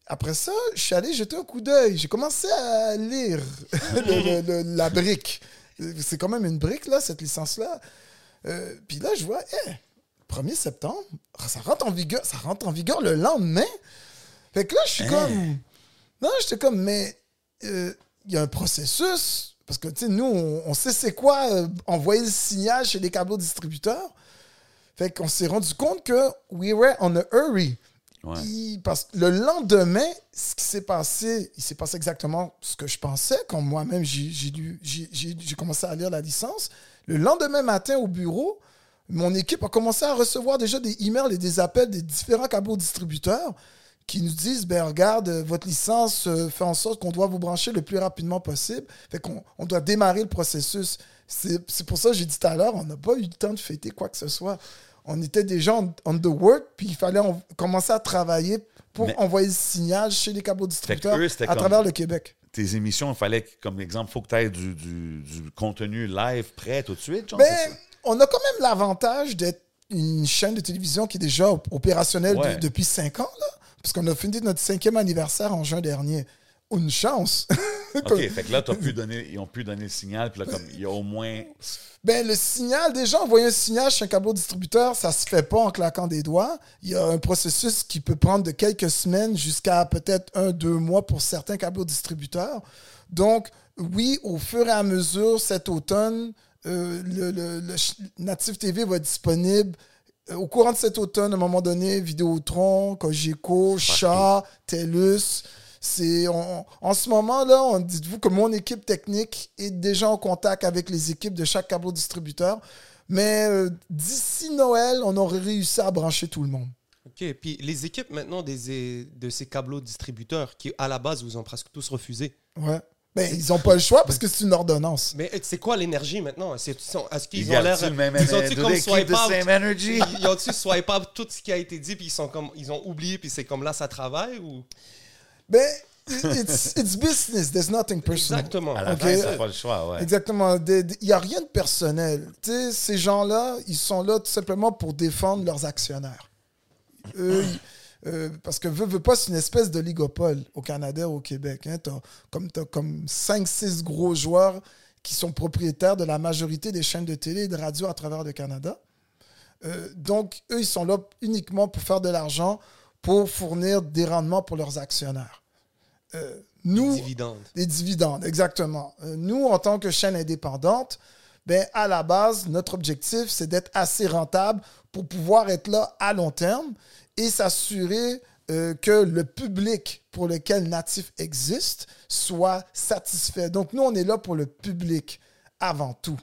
C: Après ça, je suis allé jeter un coup d'œil. J'ai commencé à lire le- le- le- la brique. C'est quand même une brique, là, cette licence-là. Euh, Puis là, je vois, eh, 1er septembre, ça rentre en vigueur, ça rentre en vigueur le lendemain. Fait que là, je suis comme. Non, j'étais comme, mais euh, il y a un processus. Parce que, tu sais, nous, on, on sait c'est quoi euh, envoyer le signal chez les câbles distributeurs. Fait qu'on s'est rendu compte que we were on a hurry.
B: Ouais.
C: Il- parce que le lendemain, ce qui s'est passé, il s'est passé exactement ce que je pensais quand moi-même j'ai commencé à lire la licence. Le lendemain matin au bureau, mon équipe a commencé à recevoir déjà des emails et des appels des différents câbles distributeurs qui nous disent ben regarde euh, votre licence euh, fait en sorte qu'on doit vous brancher le plus rapidement possible fait qu'on on doit démarrer le processus c'est pour ça que j'ai dit tout à l'heure on n'a pas eu le temps de fêter quoi que ce soit on était déjà on, on the work puis il fallait en- commencer à travailler pour
B: Mais-
C: envoyer le signal chez les câbles distributeurs
B: eux,
C: à travers le Québec
B: Tes émissions, il fallait, comme exemple, il faut que tu aies du, du- du contenu live prêt tout de suite, genre?
C: Ben? On a quand même l'avantage d'être une chaîne de télévision qui est déjà op- opérationnelle de- depuis cinq ans, là, parce qu'on a fini notre cinquième anniversaire en juin dernier. Une chance.
B: OK, fait que là, t'as pu donner, ils ont pu donner le signal, puis là, comme, il y a au moins...
C: Ben, le signal, déjà, envoyer un signal chez un câble distributeur, ça se fait pas en claquant des doigts. Il y a un processus qui peut prendre de quelques semaines jusqu'à peut-être un, deux mois pour certains câbles distributeurs. Donc, oui, au fur et à mesure, cet automne, euh, le, le- le Native TV va être disponible. Euh, Au courant de cet automne, à un moment donné, Vidéotron, Cogeco, Chat, TELUS, C'est on- en ce moment-là, on dites-vous que mon équipe technique est déjà en contact avec les équipes de chaque câble distributeur. Mais euh, d'ici Noël, on aurait réussi à brancher tout le monde.
A: OK. Puis les équipes maintenant des, de ces câbleaux distributeurs qui, à la base, vous ont presque tous refusé.
C: Ouais. Ben, ils n'ont pas le choix parce que c'est une ordonnance.
A: Mais euh, c'est quoi l'énergie maintenant? Est-ce qu'ils
B: Ils
A: ont l'air.
B: gardent-tu le même
A: Ils ont-tu comme swipe
B: the
A: out?
B: same energy?
A: Ils ont-tu swipe out tout ce qui a été dit, puis ils, sont comme, ils ont oublié, puis c'est comme là, ça travaille? ou?
C: Ben, it's, it's business. There's nothing personal.
A: Exactement.
B: À la
C: Ok?
B: fin, pas le choix, ouais.
C: Exactement. Il n'y a rien de personnel. Tu sais, ces gens-là, ils sont là tout simplement pour défendre leurs actionnaires. Eux, euh, parce que veut, veut pas, c'est une espèce de ligopole au Canada, au Québec. Hein. T'as comme, comme 5-6 gros joueurs qui sont propriétaires de la majorité des chaînes de télé et de radio à travers le Canada. Euh, donc, eux, ils sont là uniquement pour faire de l'argent, pour fournir des rendements pour leurs actionnaires. Euh, nous,
A: Dividendes.
C: des dividendes, exactement. Euh, nous, en tant que chaîne indépendante, ben, à la base, notre objectif, c'est d'être assez rentable pour pouvoir être là à long terme et s'assurer euh, que le public pour lequel Natif existe soit satisfait. Donc, nous, on est là pour le public avant tout.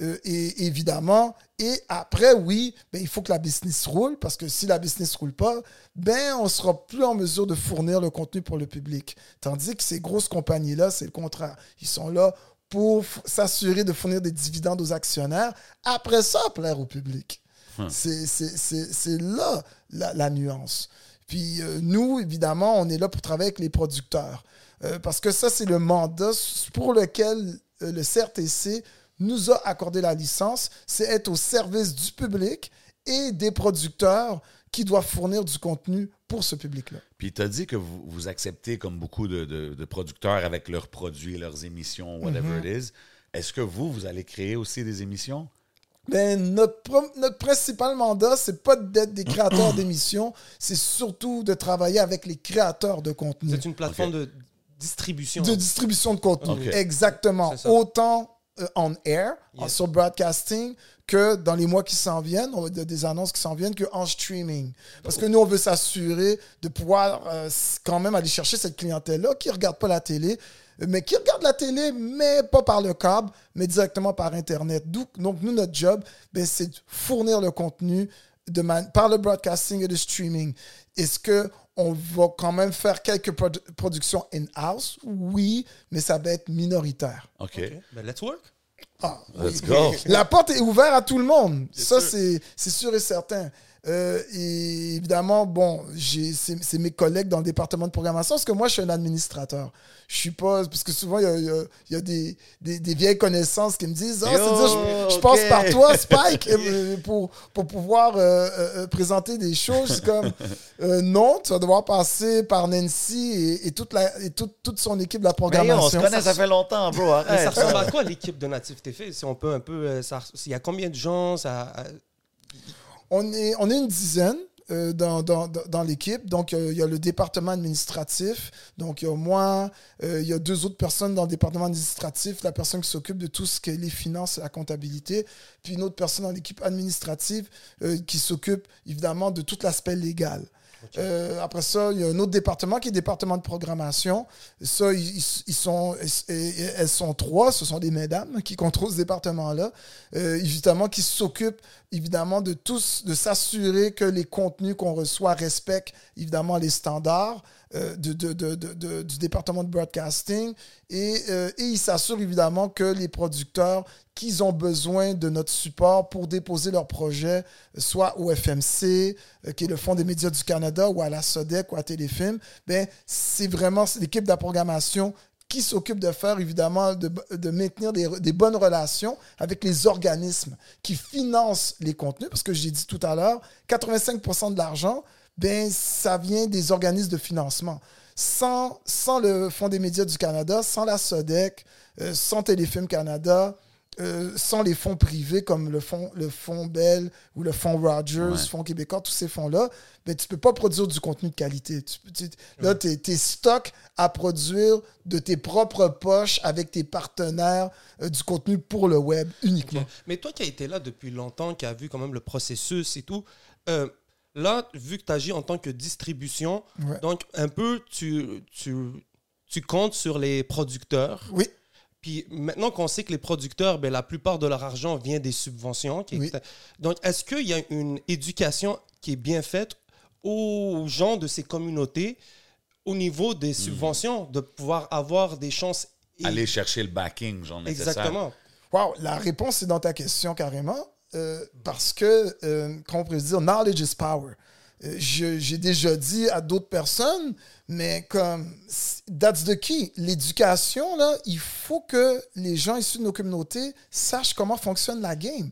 C: Euh, et évidemment, et après, oui, ben, il faut que la business roule, parce que si la business roule pas, ben, on sera plus en mesure de fournir le contenu pour le public. Tandis que ces grosses compagnies-là, c'est le contraire. Ils sont là pour s'assurer de fournir des dividendes aux actionnaires, après ça, plaire au public. C'est- C'est là la, la nuance. Puis euh, nous, évidemment, on est là pour travailler avec les producteurs. Euh, parce que ça, c'est le mandat pour lequel euh, le CRTC nous a accordé la licence, c'est être au service du public et des producteurs qui doivent fournir du contenu pour ce public-là.
B: Puis tu as dit que vous, vous acceptez comme beaucoup de, de- de producteurs avec leurs produits, leurs émissions, whatever
C: Mm-hmm.
B: it is. Est-ce que vous, vous allez créer aussi des émissions?
C: Ben, notre, notre principal mandat, c'est pas d'être des créateurs d'émissions, c'est surtout de travailler avec les créateurs de contenu.
A: C'est une plateforme de distribution.
C: De distribution de contenu.
B: Ok.
C: Exactement. Autant euh, on air,
A: Yes.
C: sur broadcasting, que dans les mois qui s'en viennent, on va dire des annonces qui s'en viennent, que en streaming. Parce que nous, on veut s'assurer de pouvoir euh, quand même aller chercher cette clientèle-là qui ne regarde pas la télé, mais qui regarde la télé, mais pas par le câble, mais directement par Internet. Donc, nous, notre job, ben, c'est de fournir le contenu de man- par le broadcasting et le streaming. Est-ce que on va quand même faire quelques produ- productions in-house? Oui, mais ça va être minoritaire.
B: OK.
A: Ok. Ben, let's work.
C: Ah,
B: Let's
C: oui.
B: go.
C: La porte est ouverte à tout le monde. ça, c'est sûr et certain. Euh, et évidemment, bon, j'ai- c'est mes collègues dans le département de programmation, parce que moi, je suis un administrateur. Je suis pas... Parce que souvent, il y a, il y a- il y a des, des, des vieilles connaissances qui me disent « Ah,
B: Yo,
C: c'est-à-dire, je, je passe par toi, Spike, euh, pour, pour pouvoir euh, présenter des choses. » comme euh, Non, tu vas devoir passer par Nancy et, et toute, la, et toute, toute son équipe de la
B: Mais
C: programmation.
B: on se connaît, ça fait longtemps, bro.
A: Mais ça ressemble à quoi l'équipe de Natif TV Si on peut un peu. ça- Il y a combien de gens ça,
C: On est, on est une dizaine euh, dans, dans, dans- l'équipe. Donc, euh, il y a le département administratif. Donc, il y a moi, euh, il y a deux autres personnes dans le département administratif, la personne qui s'occupe de tout ce qui est les finances et la comptabilité, puis une autre personne dans l'équipe administrative qui s'occupe évidemment de tout l'aspect légal. Euh, après ça, il y a un autre département qui est le département de programmation. Elles sont trois, ce sont des mesdames qui contrôlent ce département-là, euh, évidemment, qui s'occupent évidemment de tous, de s'assurer que les contenus qu'on reçoit respectent évidemment les standards de, de- du département de broadcasting. Et, euh, et ils s'assurent évidemment que les producteurs qu'ils ont besoin de notre support pour déposer leurs projets, soit au FMC, euh, qui est le Fonds des médias du Canada, ou à la SODEC, ou à Téléfilm, ben, c'est vraiment l'équipe de la programmation qui s'occupe de faire, évidemment, de, de maintenir des bonnes relations avec les organismes qui financent les contenus, parce que j'ai dit tout à l'heure, 85% de l'argent, ben, ça vient des organismes de financement. Sans, sans le Fonds des médias du Canada, sans la SODEC, euh, sans Téléfilm Canada, euh, sans les fonds privés comme le fonds, le fonds Bell ou le fonds Rogers,
B: Ouais.
C: Fonds québécois, tous ces fonds-là, ben, tu ne peux pas produire du contenu de qualité. Tu, peux- tu- là, tu es, stock à produire de tes propres poches avec tes partenaires euh, du contenu pour le web uniquement.
A: Mais toi qui as été là depuis longtemps, qui as vu quand même le processus et tout, euh, Là, vu que tu agis en tant que distribution,
C: Ouais.
A: donc un peu, tu, tu, tu comptes sur les producteurs.
C: Oui.
A: Puis maintenant qu'on sait que les producteurs, ben, la plupart de leur argent vient des subventions. qui est-
C: Oui.
A: Donc, est-ce qu'il y a une éducation qui est bien faite aux gens de ces communautés au niveau des subventions, de pouvoir avoir des chances et-
B: Aller chercher le backing, genre nécessaire.
A: Exactement.
C: Wow, la réponse est dans ta question carrément. Euh, parce que, euh, comment on pourrait dire, knowledge is power. Euh, J'ai déjà dit à d'autres personnes, mais comme, that's the key. L'éducation, là, il faut que les gens issus de nos communautés sachent comment fonctionne la game.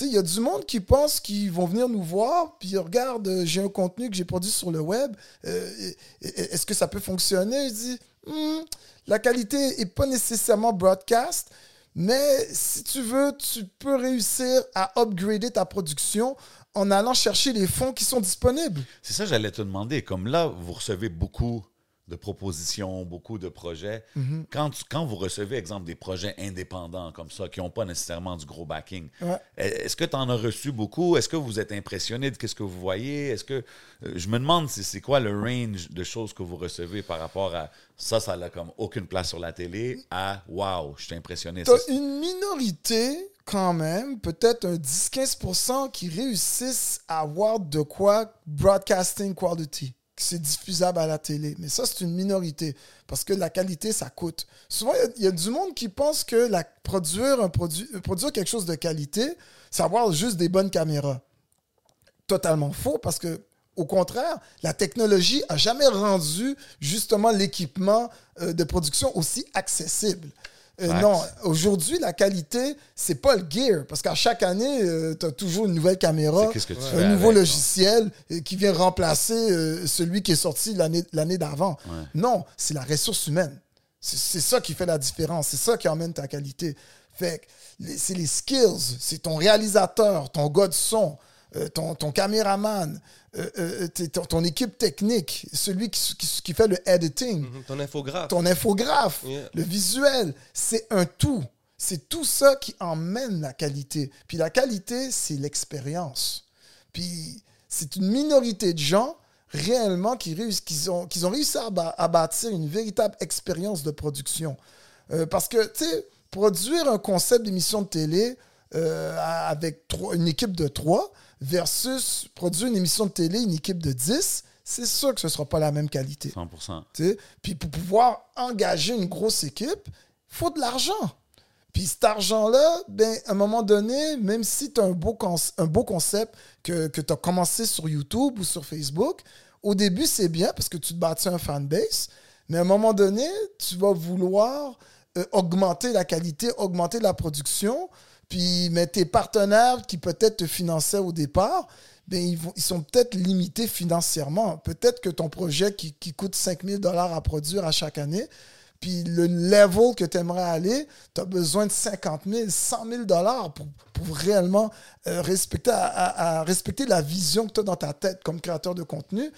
C: Il y a du monde qui pense qu'ils vont venir nous voir, puis ils regardent, euh, j'ai un contenu que j'ai produit sur le web, euh, est-ce que ça peut fonctionner? Je dis, Hmm, la qualité n'est pas nécessairement broadcast, mais si tu veux, tu peux réussir à upgrader ta production en allant chercher les fonds qui sont disponibles.
B: C'est ça, j'allais te demander. Comme là, vous recevez beaucoup de propositions, beaucoup de projets.
C: Mhm.
B: quand, tu- quand vous recevez, exemple, des projets indépendants comme ça, qui n'ont pas nécessairement du gros backing,
C: Ouais.
B: est-ce que tu en as reçu beaucoup? Est-ce que vous êtes impressionné de ce que vous voyez? Est-ce que. euh, je me demande si c'est quoi le range de choses que vous recevez par rapport à ça, ça n'a comme aucune place sur la télé, à wow, je suis impressionné.
C: Tu une minorité, quand même, peut-être un 10-15% qui réussissent à avoir de quoi broadcasting quality, c'est diffusable à la télé. Mais ça, c'est une minorité, parce que la qualité, ça coûte. Souvent, il y a- du monde qui pense que produire, un produit, produire quelque chose de qualité, c'est avoir juste des bonnes caméras. Totalement faux, parce que au contraire, la technologie a jamais rendu justement l'équipement euh, de production aussi accessible. Euh, non, aujourd'hui, la qualité, c'est pas le gear. Parce qu'à chaque année, tu as toujours une nouvelle caméra,
B: que tu
C: un nouveau
B: avec,
C: logiciel euh, qui vient remplacer euh, celui qui est sorti l'année d'avant.
B: Ouais.
C: Non, c'est la ressource humaine. C'est ça qui fait la différence. C'est ça qui emmène ta qualité. Fait c'est les skills. C'est ton réalisateur, ton gars de son, euh, ton, ton caméraman, euh, euh, ton, ton équipe technique, celui qui, qui- qui fait le editing
A: Mhm. Ton infographe.
C: ton infographe,
A: Yeah.
C: le visuel, c'est un tout. C'est tout ça qui emmène la qualité. Puis la qualité, c'est l'expérience. Puis c'est une minorité de gens réellement qui, réussissent, qui, ont, qui ont réussi à, bâtir une véritable expérience de production. Euh, parce que, tu sais, produire un concept d'émission de télé euh, avec trois- une équipe de trois versus produire une émission de télé, une équipe de 10, c'est sûr que ce ne sera pas la même qualité.
B: 100%.
C: Tu sais, Puis pour pouvoir engager une grosse équipe, il faut de l'argent. Puis cet argent-là, ben, à un moment donné, même si tu as un beau, un beau concept que, que tu as commencé sur YouTube ou sur Facebook, au début, c'est bien parce que tu te bâtis un fanbase, mais à un moment donné, tu vas vouloir euh, augmenter la qualité, augmenter la production, puis mais tes partenaires qui peut-être te finançaient au départ, ben, ils, sont peut-être limités financièrement. Peut-être que ton projet qui, qui coûte 5000 dollars à produire à chaque année, puis le level que tu aimerais aller, tu as besoin de 50 000, 100 000 dollars pour, réellement euh, respecter, respecter la vision que tu as dans ta tête comme créateur de contenu.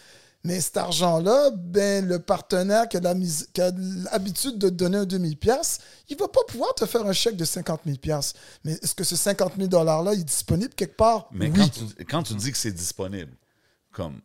C: Mais cet argent-là, ben, le partenaire qui a l'habitude de te donner un 2000 pièces, il va pas pouvoir te faire un chèque de 50 000 pièces. Mais est-ce que ce 50 000 $-là, est disponible quelque part?
B: Mais
C: oui.
B: quand, tu, quand tu dis que c'est disponible, comme,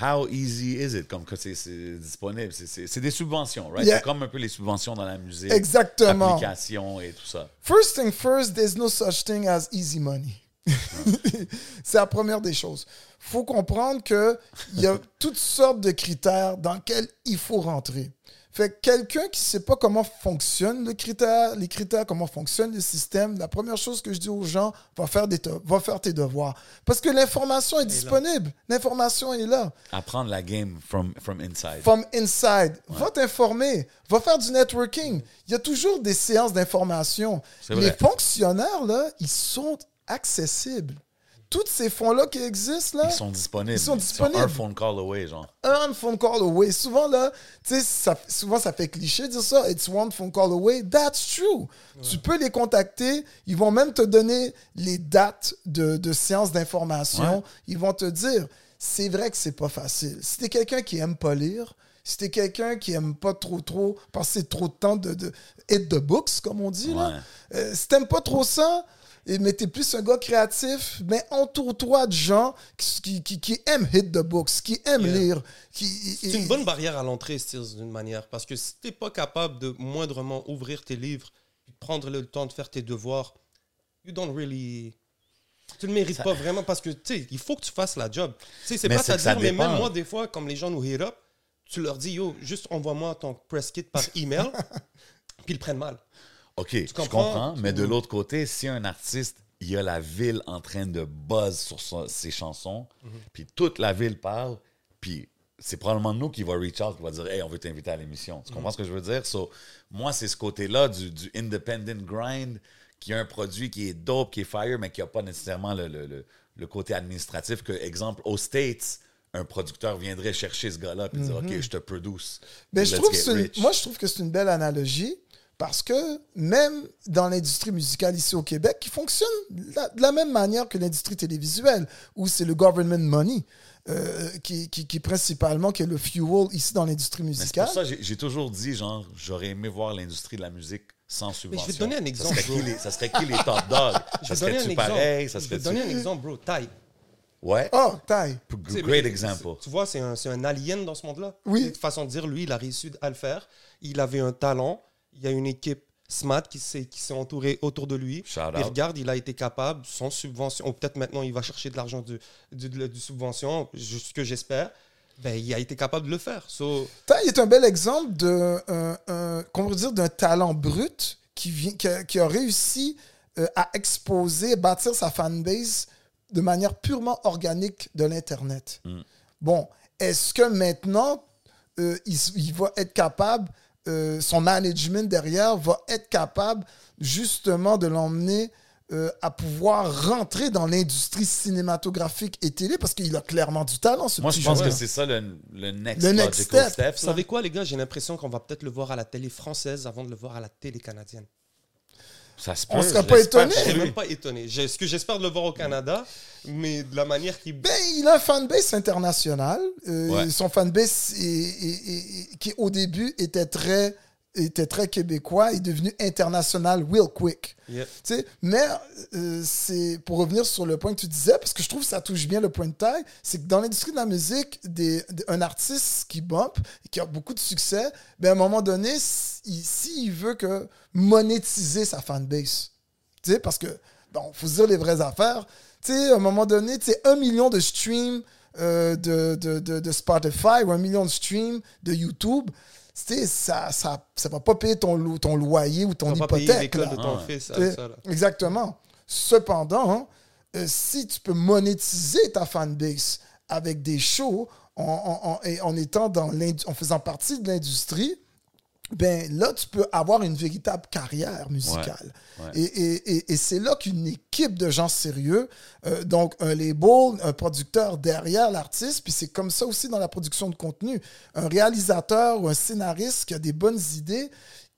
B: how easy is it? Comme que c'est disponible. C'est- des subventions, right?
C: Yeah.
B: C'est comme un peu les subventions dans la musique.
C: Exactement.
B: Applications et tout ça.
C: First thing first, there's no such thing as easy money. c'est la première des choses. faut comprendre qu'il y a toutes sortes de critères dans lesquels il faut rentrer. Fait que quelqu'un qui ne sait pas comment fonctionne le critère, les critères, comment fonctionne le système, la première chose que je dis aux gens, va faire, des va faire tes devoirs. Parce que l'information est disponible. L'information est là.
B: Apprendre la game from, from inside.
C: From inside. Va t'informer. Va faire du networking. Il y a toujours des séances d'information. Les fonctionnaires, là, ils sont accessibles. Tous ces fonds-là qui existent, là,
B: Ils sont disponibles.
C: Ils sont disponibles.
B: un phone call away, genre.
C: un phone call away. Souvent, là, tu sais, ça- souvent, ça fait cliché de dire ça. It's one phone call away. That's true. Tu peux les contacter. Ils vont même te donner les dates de, de séances d'information.
B: Ouais.
C: Ils vont te dire, c'est vrai que c'est pas facile. Si t'es quelqu'un qui aime pas lire, si t'es quelqu'un qui aime pas trop, trop passer trop de temps de, de hit the books, comme on dit, là,
B: Ouais.
C: euh, si t'aimes pas trop ça, mais t'es plus un gars créatif, mais entoure-toi de gens qui, qui, qui- qui aiment hit the books, qui aiment
A: Yeah.
C: lire. Qui,
A: C'est une bonne barrière à l'entrée, d'une manière. Parce que si t'es pas capable de moindrement ouvrir tes livres, prendre le temps de faire tes devoirs, you don't really. Tu ne le mérites pas vraiment parce que, tu sais, il faut que tu fasses la job. Tu sais, c'est
B: Mais
A: pas
B: c'est
A: à dire, mais même moi, des fois, comme les gens nous hit up, tu leur dis, yo, juste envoie-moi ton press kit par email, puis ils le prennent mal.
B: OK, je
A: comprends?
B: comprends, mais de l'autre côté, si un artiste, il y a la ville en train de buzz sur son- ses chansons,
A: Mhm.
B: puis toute la ville parle, puis c'est probablement nous qui va reach out, qui va dire « Hey, on veut t'inviter à l'émission. ». Tu comprends ce que je veux dire? So, moi, c'est ce côté-là du, du independent grind, qui a un produit qui est dope, qui est fire, mais qui n'a pas nécessairement le, le- le- le côté administratif que, exemple, aux States, un producteur viendrait chercher ce gars-là et dire « OK, je te produce.
C: Mais je trouve une- moi, je trouve que c'est une belle analogie parce que même dans l'industrie musicale ici au Québec, qui fonctionne de la, de la même manière que l'industrie télévisuelle, où c'est le government money euh, qui, qui, qui principalement qui est le fuel ici dans l'industrie
B: Mais c'est
C: musicale.
B: pour ça que j'ai- toujours dit, genre, j'aurais aimé voir l'industrie de la musique sans subvention.
A: te donner un
B: Ça
A: exemple,
B: serait qui
A: bro.
B: les, ça serait qui les top dogs?
A: Je
B: Ça
A: vais te donner un
B: serait-tu
A: exemple.
B: pareil? Ça
A: Je vais te donner un exemple, bro. Ty.
B: Ouais.
C: Oh,
A: sais,
B: Great
A: mais
B: example.
A: Tu vois, c'est un, alien dans ce monde-là.
C: Oui.
A: Une façon de dire, lui, il a réussi à le faire. Il avait un talent. Il y a une équipe smart qui s'est qui s'est entourée autour de lui.
B: Out.
A: regarde, il a été capable, sans subvention, ou peut-être maintenant il va chercher de l'argent de- de subvention, ce que j'espère, ben, il a été capable de le faire. So,
C: Taille est un bel exemple de, un- un- comment dire, d'un talent brut qui, vient, qui, a, qui a réussi euh, à exposer, bâtir sa fanbase de manière purement organique de l'Internet.
B: Mm.
C: Bon, est-ce que maintenant, euh, il, il va être capable, euh, son management derrière va être capable justement de l'emmener euh, à pouvoir rentrer dans l'industrie cinématographique et télé parce qu'il a clairement du talent, ce
B: Moi,
C: petit
B: je pense que c'est ça le, le next
C: Le next step.
B: step.
A: vous savez quoi, les gars? J'ai l'impression qu'on va peut-être le voir à la télé française avant de le voir à la télé canadienne.
B: Ça se
C: On
B: peut,
C: serait
B: je
C: pas étonné.
A: Je
B: lui.
A: même pas étonné. Ce que j'espère de le voir au Canada, mais de la manière qu'il
C: Ben, il a un fanbase international. Euh,
B: Ouais.
C: Son fanbase, est- est- est- qui au début était très, était très québécois, est devenu international real quick. Sais, mais euh, c'est pour revenir sur le point que tu disais, parce que je trouve que ça touche bien le point de taille, c'est que dans l'industrie de la musique, des, des- un artiste qui bump, qui a beaucoup de succès, ben à un moment donné, s'il veut que monétiser sa fanbase, parce que, bon, faut se dire les vraies affaires, à un moment donné, un million de streams euh, de, de, de, de Spotify ou un million de streams de YouTube, tu sais, ça, ça, ça va pas payer ton, lo- ton loyer ou ton
A: On va pas payer
C: hypothèque. là.
A: de ton
B: Ah ouais.
A: fils. Ça, là.
C: Exactement. Cependant, hein, euh, si tu peux monétiser ta fanbase avec des shows en, en- en- et en étant dans l'indu- en faisant partie de l'industrie, ben là, tu peux avoir une véritable carrière musicale.
B: Ouais, ouais.
C: Et, et- et- et c'est là qu'une équipe de gens sérieux, euh, donc un label, un producteur derrière l'artiste, puis c'est comme ça aussi dans la production de contenu. Un réalisateur ou un scénariste qui a des bonnes idées,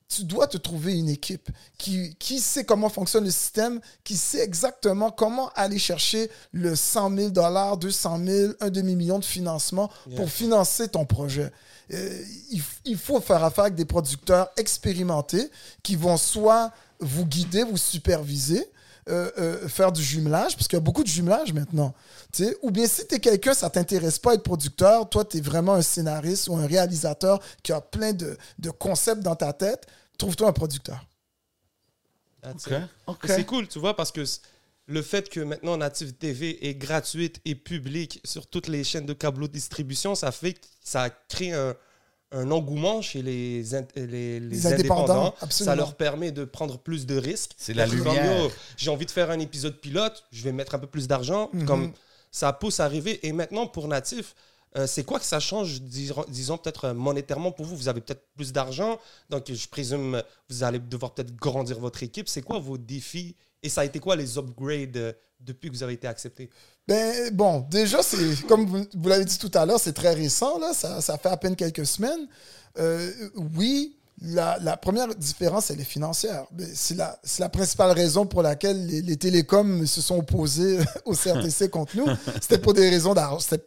C: tu dois te trouver une équipe qui, qui sait comment fonctionne le système, qui sait exactement comment aller chercher le 100 000 200 000 un demi-million de financement pour financer ton projet. Euh, il, il faut faire affaire avec des producteurs expérimentés qui vont soit vous guider, vous superviser, euh, euh, faire du jumelage, parce qu'il y a beaucoup de jumelage maintenant. Tu sais, Ou bien si tu es quelqu'un, ça t'intéresse pas être producteur, toi, tu es vraiment un scénariste ou un réalisateur qui a plein de, de concepts dans ta tête, trouve-toi un producteur.
A: C'est cool, tu vois, parce que le fait que maintenant Native TV est gratuite et publique sur toutes les chaînes de câble distribution, ça fait que ça crée un, un engouement chez les, int- les, les
C: Les indépendants.
A: Ça leur permet de prendre plus de risques.
B: C'est la lumière.
A: J'ai envie de faire un épisode pilote, je vais mettre un peu plus d'argent.
C: Mhm.
A: Comme ça pousse à arriver. Et maintenant, pour Natif, euh, c'est quoi que ça change, disons, disons, peut-être euh, monétairement pour vous? Vous avez peut-être plus d'argent, donc je présume vous allez devoir peut-être grandir votre équipe. C'est quoi vos défis et ça a été quoi les upgrades euh, depuis que vous avez été accepté?
C: Ben, bon, déjà, c'est comme vous, vous l'avez dit tout à l'heure, c'est très récent, là, ça, ça fait à peine quelques semaines. Euh, oui, la, la première différence, elle est financière. Ben, C'est la, c'est la principale raison pour laquelle les, les télécoms se sont opposés au CRTC contre nous. C'était pour des raisons d'argent. C'était-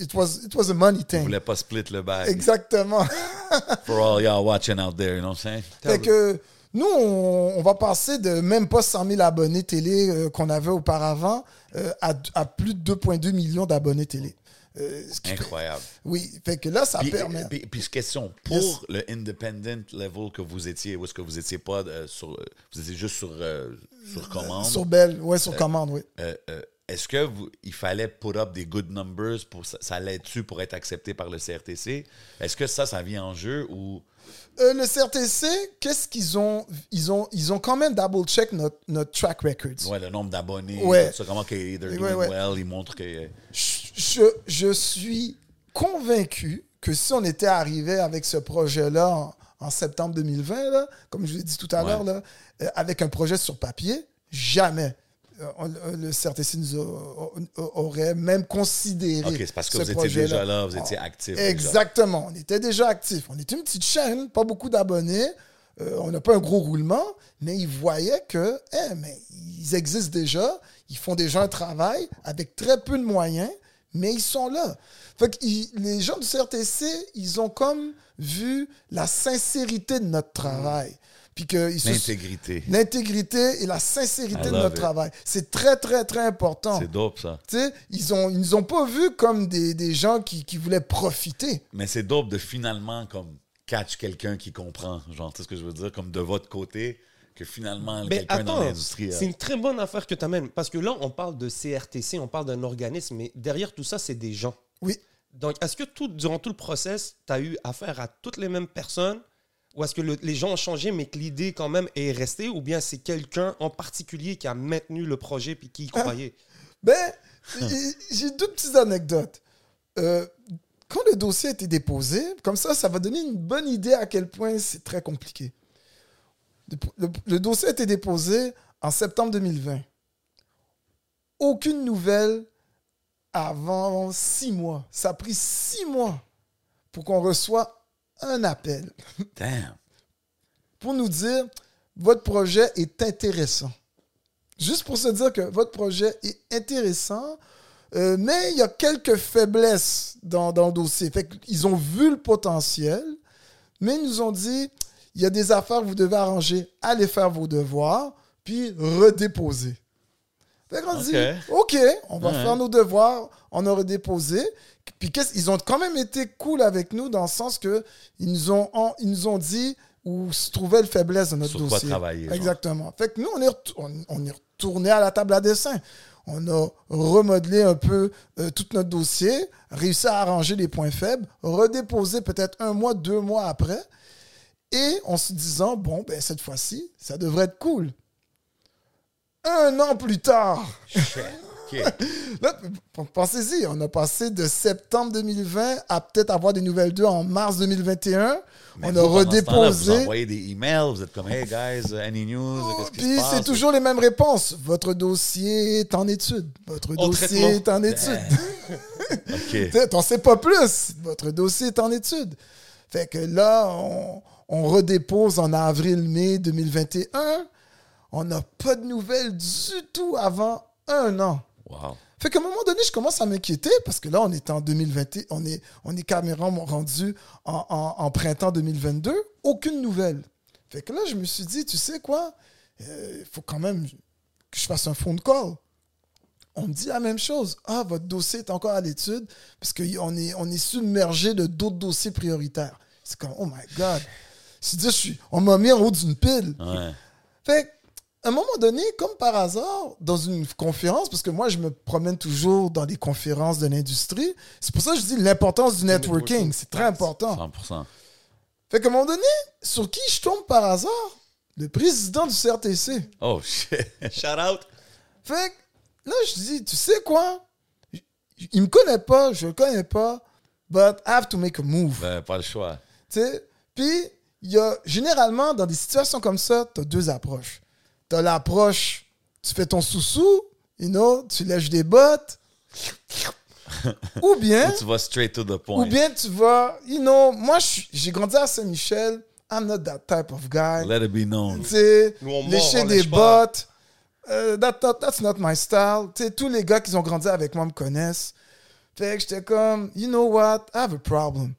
C: It, was, it was a money thing.
B: voulais pas split le bag.
C: Exactement.
B: For all y'all watching out there, you know what I'm saying?
C: Fait que Nous, on, on va passer de même pas 100 000 abonnés télé euh, qu'on avait auparavant euh, à, à plus de 2,2 millions d'abonnés télé. Euh, ce qui fait-
B: Incroyable.
C: oui, fait que là, ça
B: Puis,
C: permet.
B: puis- puis question, pour
C: Yes.
B: le independent level que vous étiez, ou est-ce que vous étiez pas sur, vous étiez juste sur, sur commande?
C: Sur Bell, ouais, sur commande, oui.
B: Est-ce que vous, il fallait put up des good numbers pour ça, ça l'aide-tu pour être accepté par le CRTC? Est-ce que ça, ça vient en jeu ou
C: Euh, le CRTC, qu'est-ce qu'ils ont ils, ont ils ont quand même double-check notre, notre track records.
B: ouais, le nombre d'abonnés,
C: Ouais.
B: tout ça, comment qu'ils
C: Ouais,
B: doing
C: ouais.
B: well, ils montrent que
C: Je, je suis convaincu que si on était arrivé avec ce projet-là en, en septembre 2020, là, comme je l'ai dit tout à l'heure, euh, avec un projet sur papier, jamais euh, euh, le CRTC nous aurait même considéré.
B: OK, c'est parce que
C: ce
B: vous étiez déjà là, vous étiez actif. déjà.
C: Exactement. On était déjà actifs. On était une petite chaîne, pas beaucoup d'abonnés. Euh, on n'a pas un gros roulement, mais ils voyaient que, eh, mais ils existent déjà. Ils font déjà un travail avec très peu de moyens, mais ils sont là. Fait que ils- les gens du CRTC, ils ont comme vu la sincérité de notre travail. Puis que ils se-
B: L'intégrité.
C: L'intégrité et la sincérité de notre
B: it.
C: travail. C'est très, très, très important.
B: C'est dope, ça.
C: Tu sais, ils ont, ils nous ont pas vus comme des, des gens qui, qui voulaient profiter.
B: Mais c'est dope de finalement comme catch quelqu'un qui comprend. Genre, tu sais ce que je veux dire? Comme de votre côté, que finalement,
A: Mais
B: quelqu'un dans l'industrie.
A: c'est
B: a-
A: une très bonne affaire que tu amènes. Parce que là, on parle de CRTC, on parle d'un organisme, mais derrière tout ça, c'est des gens.
C: Oui.
A: Donc, est-ce que tout, durant tout le process, tu as eu affaire à toutes les mêmes personnes ou est-ce que le- les gens ont changé, mais que l'idée quand même est restée? Ou bien c'est quelqu'un en particulier qui a maintenu le projet puis qui y croyait?
C: Ben, j'ai deux petites anecdotes. Euh, quand le dossier a été déposé, comme ça, ça va donner une bonne idée à quel point c'est très compliqué. Le, le- le dossier a été déposé en septembre 2020. Aucune nouvelle avant six mois. Ça a pris six mois pour qu'on reçoive un appel
B: Damn.
C: pour nous dire votre projet est intéressant. Juste pour se dire que votre projet est intéressant, euh, mais il y a quelques faiblesses dans, dans le dossier. Fait ils ont vu le potentiel, mais ils nous ont dit il y a des affaires que vous devez arranger, allez faire vos devoirs, puis redéposer. Fait qu'on
B: Ok.
C: dit OK, on va
B: Ouais.
C: faire nos devoirs, on a redéposé. Puis qu'est-ce- ils ont quand même été cool avec nous dans le sens que ils nous ont, en- ils nous ont dit où se trouvait le faiblesse de notre
B: Sur quoi
C: dossier.
B: travailler, genre.
C: Exactement. Fait que nous, on est, on est retourné à la table à dessin. On a remodelé un peu euh, tout notre dossier, réussi à arranger les points faibles, redéposé peut-être un mois, deux mois après, et en se disant, bon, ben, cette fois-ci, ça devrait être cool. Un an plus tard,
B: OK.
C: Là, pensez-y, on a passé de septembre 2020 à peut-être avoir des nouvelles d'eux en mars 2021.
B: Mais
C: on
B: vous,
C: a
B: temps-là, Vous
C: redéposé.
B: envoyez des emails, vous êtes comme, hey guys, any news? Se
C: Puis c'est toujours les mêmes réponses. Votre dossier est en étude. Votre dossier
A: traitement.
C: est en étude.
B: OK.
C: T'sais, T'en sais pas plus. Votre dossier est en étude. Fait que là, on, on redépose en avril-mai 2021. On n'a pas de nouvelles du tout avant un an.
B: Wow.
C: Fait qu'à un moment donné, je commence à m'inquiéter parce que là, on est en 2020, on est, on est carrément rendu en, en- en printemps 2022. Aucune nouvelle. Fait que là, je me suis dit, tu sais quoi? Il faut quand même que je fasse un phone call. On me dit la même chose. Ah, votre dossier est encore à l'étude parce qu'on est, on est submergé de d'autres dossiers prioritaires. C'est comme, oh my God. Dis, je suis, on m'a mis en haut d'une pile.
B: Ouais.
C: Fait que, à un moment donné, comme par hasard, dans une conférence, parce que moi, je me promène toujours dans des conférences de l'industrie, c'est pour ça que je dis l'importance du networking. C'est très important.
B: 100%.
C: Fait qu'à un moment donné, sur qui je tombe par hasard? Le président du CRTC.
B: Oh, shit.
A: Shout out.
C: Fait que là, je dis, tu sais quoi? Il me connaît pas, je le connais pas, but I have to make a move.
B: Ben, pas le choix.
C: Tu sais, Puis, il y a généralement, dans des situations comme ça, tu as deux approches. Tu as l'approche, tu fais ton sous-sous, you know, tu lèches des bottes. ou bien,
B: Ou tu vas straight to the
C: ou
B: point.
C: bien tu vas, you know, moi, j'ai grandi à Saint-Michel. I'm not that type of guy.
B: Let it be known.
C: Tu sais, lécher des bottes. euh, that- that- that's not my style. Tu sais, tous les gars qui ont grandi avec moi me connaissent. Fait que j'étais comme, you know what, I have a problem.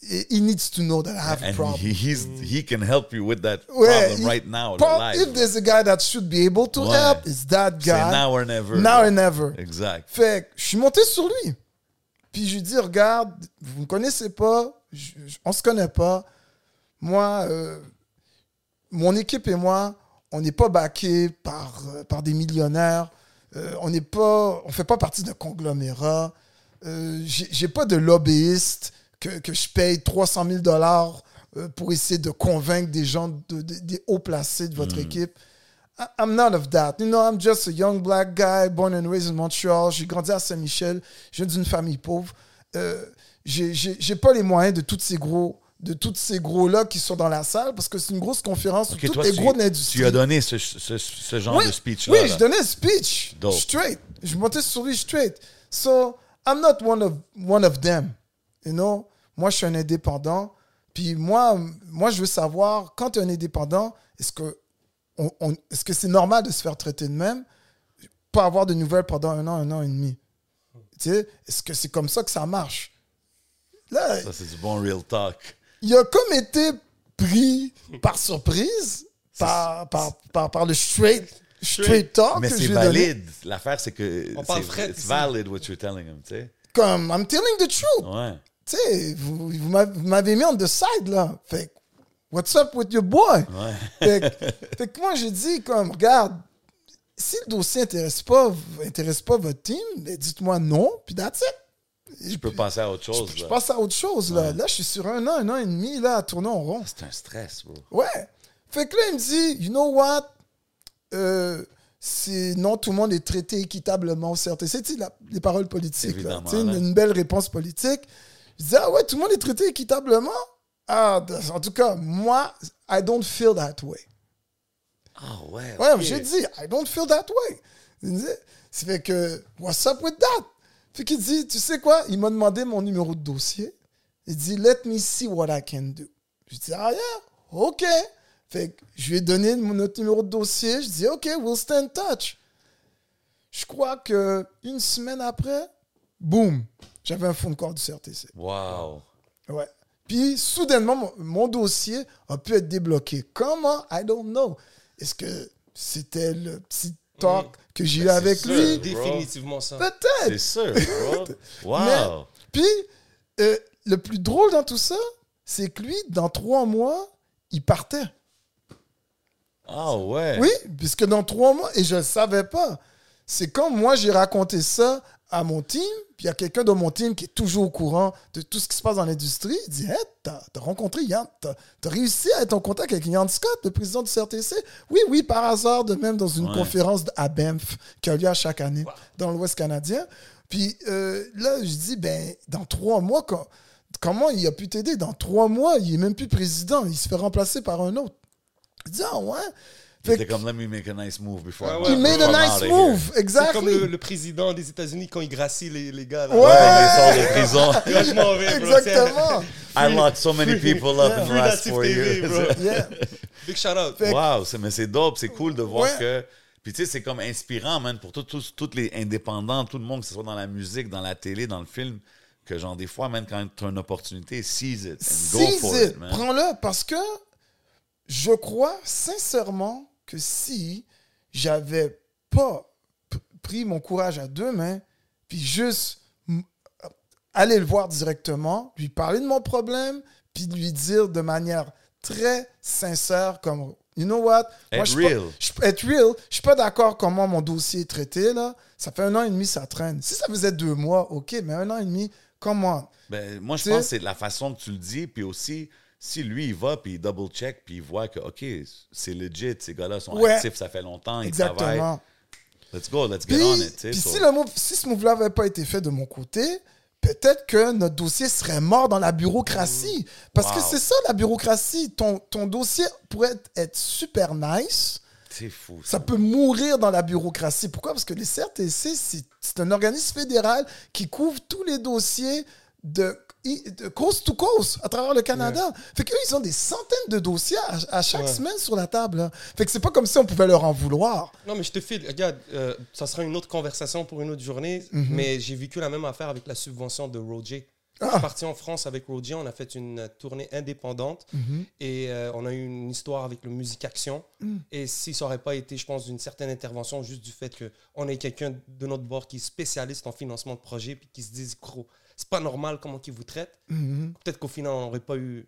C: He needs to know that I have a problem.
B: he, he's, he can help you with that problem
C: il-
B: right now,
C: Prob- if there's a guy that should be able to
B: Ouais.
C: help, it's that
B: C'est
C: guy.
B: now or never.
C: Now and never.
B: Exact.
C: Fait je suis monté sur lui. Puis je lui dis, regarde, vous ne me connaissez pas, je- je- on ne se connaît pas. Moi, euh, mon équipe et moi, on n'est pas baqués par, euh, par des millionnaires. Euh, on n'est pas, on fait pas partie d'un conglomérat. J'ai pas de lobbyiste que, que je paye 300 000 dollars euh, pour essayer de convaincre des gens, de- de- des hauts placés de votre équipe. I- I'm not of that. You know, I'm just a young black guy born and raised in Montreal. J'ai grandi à Saint-Michel. Je viens d'une famille pauvre. Euh, j'ai- pas les moyens de tous ces gros de tous ces gros-là qui sont dans la salle parce que c'est une grosse conférence
B: Ok,
C: où tous les
B: tu,
C: gros de
B: tu
C: l'industrie.
B: as donné ce, ce, ce genre
C: Oui,
B: de speech-là.
C: Oui,
B: là.
C: je donnais un speech.
B: Dope.
C: Straight. Je montais sur lui straight. So, I'm not one of, one of them. You know? Moi, je suis un indépendant. Puis moi, moi je veux savoir, quand tu es un indépendant, est-ce que on- on- est-ce que c'est normal de se faire traiter de même? Pas avoir de nouvelles pendant un an, un an et demi? Tu sais, est-ce que c'est comme ça que ça marche? Là,
B: Ça, c'est du bon real talk.
C: il a comme été pris par surprise par, par, par, par le straight, straight talk
B: Mais c'est valide. L'affaire, c'est que
A: On parle
B: c'est
A: fret
B: it's valid what you're telling him, tu sais.
C: Comme, I'm telling the truth.
B: Ouais.
C: Tu sais, vous, vous m'avez- mis on the side, là. Fait what's up with your boy?
B: Ouais.
C: Fait, que- fait que moi, j'ai dit, comme, regarde, si le dossier intéresse pas, intéresse pas votre team, ben, dites-moi non, puis that's it.
B: Je peux passer à autre chose.
C: je
B: là.
C: passe à autre chose, là. Là, je suis sur un an, un an et demi, là, à tourner en rond.
B: C'est un stress, bro.
C: Ouais. Fait que là, il me dit, you know what? Euh, c'est non, tout le monde est traité équitablement au CRTC. Tu sais, la- les paroles politiques. là. Tu sais, une, une belle réponse politique. Je dis, ah ouais, tout le monde est traité équitablement? Ah, en tout cas, moi, I don't feel that way.
B: Ah ouais.
C: Ouais, j'ai dit, I don't feel that way. Il me dit, Ça fait que, what's up with that? Fait qu'il dit, tu sais quoi? Il m'a demandé mon numéro de dossier. Il dit, let me see what I can do. Je dis, ah yeah, OK. Fait que je lui ai donné mon notre numéro de dossier. Je dis, OK, we'll stay in touch. Je crois que une semaine après, boum, j'avais un phone call du CRTC.
B: Wow.
C: Ouais. Puis, soudainement, mon, mon dossier a pu être débloqué. Comment? I don't know. Est-ce que c'était le petit talk que j'ai eu
B: Ben,
C: avec
B: sûr.
C: lui?
A: Définitivement ça.
C: Peut-être.
B: C'est sûr, bro. Wow.
C: Mais- Puis, euh, le plus drôle dans tout ça, c'est que lui, dans trois mois, il partait.
B: Ah ouais.
C: Oui, puisque dans trois mois, et je ne le savais pas, c'est quand moi j'ai raconté ça à mon team, puis il y a quelqu'un de mon team qui est toujours au courant de tout ce qui se passe dans l'industrie, il dit Hey, t'as as rencontré Yann, t'as as réussi à être en contact avec Yann Scott, le président du CRTC Oui, oui, par hasard, de même dans une
B: Ouais.
C: conférence à Banff qui a lieu à chaque année dans l'Ouest canadien. Puis euh, là, je dis Ben, dans trois mois, quand- comment il a pu t'aider? Dans trois mois, il est même plus président, il se fait remplacer par un autre. Je dis Ah ouais?
B: Il
C: Fait
B: était
C: que-
B: comme, let me make a nice move before. I-
A: ouais.
C: il made a nice move,
A: C'est comme
C: exactly.
A: le, le président des États-Unis quand il gracie les, les gars. Là.
C: Ouais.
B: Ouais, il sort de prison.
A: Là, je m'en vais, bro.
C: Exactement.
B: I locked so many people up in the last four
A: TV,
B: years.
A: bro.
C: Yeah.
A: Big shout out.
C: Fait-
B: Wow, c'est- mais c'est dope, c'est cool de voir
C: Ouais.
B: que. Puis tu sais, c'est comme inspirant, man, pour tous- les indépendants, tout le monde, que ce soit dans la musique, dans la télé, dans le film, que genre des fois, man, quand tu as une opportunité, seize it and go
C: Seize
B: for
C: it.
B: it, man.
C: Prends-le parce que je crois sincèrement que si j'avais pas pris mon courage à deux mains, puis juste aller le voir directement, lui parler de mon problème, puis lui dire de manière très sincère comme You know what?
B: Être
C: je
B: real.
C: je- être real. Je suis pas d'accord comment mon dossier est traité, là. Ça fait un an et demi, ça traîne. Si ça faisait deux mois, OK, mais un an et demi, comment?
B: Ben, moi, je pense que c'est la façon que tu le dis, puis aussi, si lui, il va, puis il double-check, puis il voit que, OK, c'est legit, ces gars-là sont
C: Ouais.
B: actifs, ça fait longtemps, ils travaillent.
C: Exactement.
B: Let's go, let's get on it,
C: puis
B: so-
C: si, le move- si ce move-là n'avait pas été fait de mon côté, peut-être que notre dossier serait mort dans la bureaucratie. Parce que c'est ça, la bureaucratie. Ton, ton dossier pourrait être, être super nice.
B: C'est fou.
C: Ça peut mourir dans la bureaucratie. Pourquoi? Parce que les CRTC, c'est un organisme fédéral qui couvre tous les dossiers de coast to coast à travers le Canada. Fait qu'eux, ils ont des centaines de dossiers à, à chaque
A: Ouais.
C: semaine sur la table. là. Fait que c'est pas comme si on pouvait leur en vouloir.
A: Non, mais je te file. Regarde, euh, ça sera une autre conversation pour une autre journée,
C: Mhm.
A: mais j'ai vécu la même affaire avec la subvention de Roger. Je suis parti en France avec Roger, on a fait une tournée indépendante
C: Mhm.
A: et euh, on a eu une histoire avec le Musique Action.
C: Mm.
A: Et si ça n'aurait pas été, je pense, d'une certaine intervention, juste du fait qu'on ait quelqu'un de notre bord qui est spécialiste en financement de projet puis qui se dise, gros, c'est pas normal comment ils vous traitent,
C: Mhm.
A: peut-être qu'au final, on n'aurait pas eu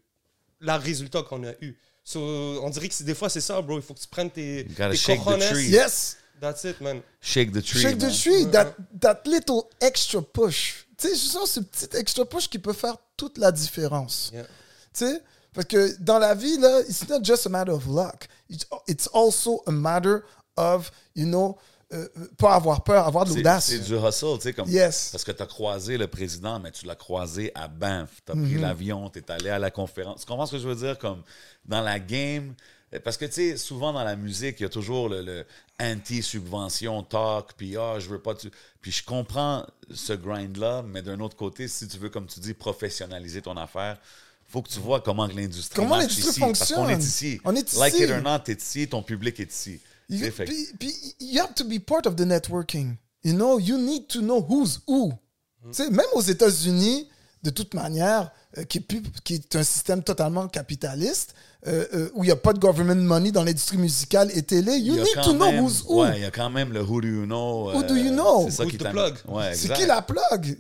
A: le résultat qu'on a eu. So, on dirait que des fois, c'est ça, bro. Il faut que tu prennes tes, tes
B: shake the
A: cojones.
B: tree.
C: Yes.
A: That's it, man.
B: Shake the tree.
C: Shake the
B: man.
C: tree, that, that little extra push. Tu sais, justement, ce petit extra push qui peut faire toute la différence.
A: Yeah.
C: Tu sais, parce que dans la vie, là, it's not just a matter of luck. It's, it's also a matter of, you know, euh, pas avoir peur, avoir de l'audace.
B: C'est du hustle, tu sais, comme.
C: Yes.
B: Parce que tu as croisé le président, mais tu l'as croisé à Banff. Tu as pris
C: Mhm.
B: l'avion, tu es allé à la conférence. Tu comprends ce que je veux dire? Comme dans la game. Parce que, tu sais, souvent dans la musique, il y a toujours le, le anti-subvention talk, puis ah, je veux pas. Tu... Puis je comprends ce grind-là, mais d'un autre côté, si tu veux, comme tu dis, professionnaliser ton affaire, faut que tu vois comment l'industrie
C: Comment
B: marche
C: l'industrie
B: ici. Parce qu'on est
C: fonctionne?
B: ici.
C: On est
B: Like
C: ici.
B: it or not, t'es ici, ton public est ici.
C: You, you have to be part of the networking. You know, you need to know who's who. Tu sais, même aux États-Unis, de toute manière, euh, qui, est qui est un système totalement capitaliste, euh, euh, où il n'y a pas de government money dans l'industrie musicale et télé, you
B: il y a
C: need
B: quand
C: to know
B: même-
C: who's who.
B: Ouais, il y a quand même le who do you know.
C: Who do
B: euh,
C: you know?
B: C'est ça
A: Who's
B: qui
A: the plug?
B: Ouais,
C: C'est qui la plug?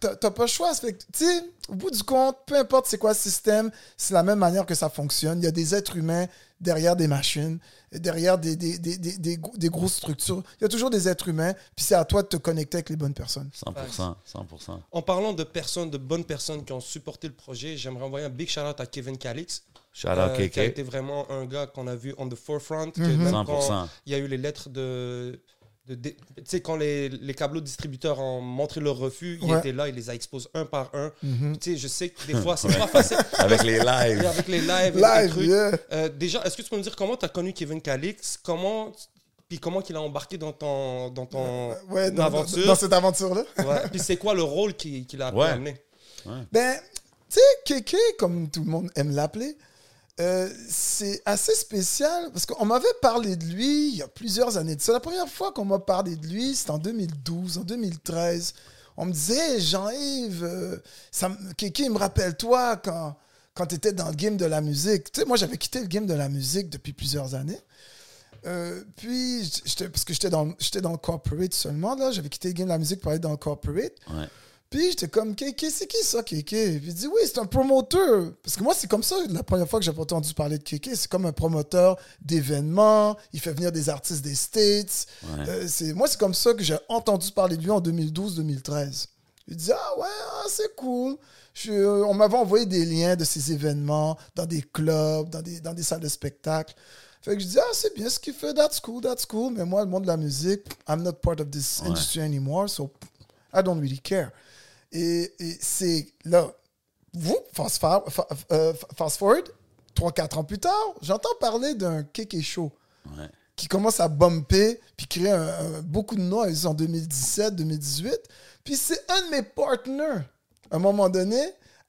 C: T'as pas le choix. Tu sais, au bout du compte, peu importe c'est quoi le système, c'est la même manière que ça fonctionne. Il y a des êtres humains derrière des machines, derrière des, des, des, des, des gros- des grosses structures. Il y a toujours des êtres humains, puis c'est à toi de te connecter avec les bonnes personnes.
B: 100%, 100%.
A: En parlant de personnes, de bonnes personnes qui ont supporté le projet, j'aimerais envoyer un big shout out à Kevin Calix.
B: Shout out
A: euh, qui a
B: KK.
A: été vraiment un gars qu'on a vu on the forefront. que
C: Mhm.
A: même
B: 100%.
A: quand il y a eu les lettres de. de, de- tu sais, quand les, les câbleaux distributeurs ont montré leur refus, il était là, il les a exposés un par un.
C: Mhm.
A: Tu sais, je sais que des fois, c'est pas facile.
B: Avec les
A: Et
B: lives.
A: avec les lives, les
C: Live,
A: trucs.
C: yeah.
A: Euh, déjà, est-ce que tu peux me dire comment tu as connu Kevin Calix? Comment. Puis comment qu'il a embarqué dans ton, dans ton
C: Ouais, dans, dans-
A: aventure?
C: dans cette aventure-là.
A: Ouais. Puis c'est quoi le rôle qu'il a
B: Ouais.
A: amener
C: Ben, tu sais, Kéké, comme tout le monde aime l'appeler, euh, c'est assez spécial parce qu'on m'avait parlé de lui il y a plusieurs années ça. La première fois qu'on m'a parlé de lui, c'était en 2012, en 2013. On me disait, Jean-Yves, euh, ça me- Kéké, me rappelle-toi quand, quand tu étais dans le game de la musique. Tu sais, moi, j'avais quitté le game de la musique depuis plusieurs années. Euh, puis, parce que j'étais dans, dans le corporate seulement, là. J'avais quitté le game de la musique pour aller dans le corporate. Puis j'étais comme, Kéké, c'est qui ça, Kéké? Puis il dit, oui, c'est un promoteur. Parce que moi, c'est comme ça, la première fois que j'ai entendu parler de Kéké, c'est comme un promoteur d'événements. Il fait venir des artistes des States.
B: Ouais.
C: Euh, c'est, moi, c'est comme ça que j'ai entendu parler de lui en 2012-2013. Il dit, ah ouais, ah, c'est cool. Je- euh, on m'avait envoyé des liens de ces événements dans des clubs, dans des, dans des salles de spectacle. Fait que je dis, ah, c'est bien ce qu'il fait, that's cool, that's cool. Mais moi, le monde de la musique, I'm not part of this
B: Ouais.
C: industry anymore, so I don't really care. Et, et c'est là, vous, fast, euh, forward, 3-4 ans plus tard, j'entends parler d'un Kéké Show
B: Ouais.
C: qui commence à bumper puis créer un- un- beaucoup de noise en 2017, 2018. Puis c'est un de mes partners, à un moment donné,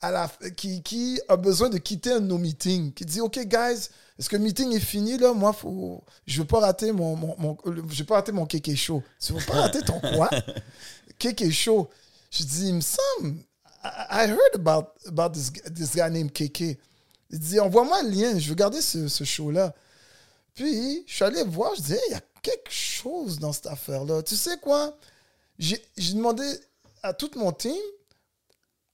C: à la, qui, qui a besoin de quitter un de nos meetings, qui dit OK, guys, est-ce que le meeting est fini là? Moi, faut, je veux pas rater mon, mon, mon- je veux pas rater mon kéké show. Tu veux pas rater ton quoi? Kéké show. Je dis, il me semble, I, heard about, about this, this guy named Kéké. Il dit, envoie-moi le lien, je veux garder ce, show-là. Puis, je suis allé voir, je dis, il y a quelque chose dans cette affaire-là. Tu sais quoi? J'ai demandé à tout mon team,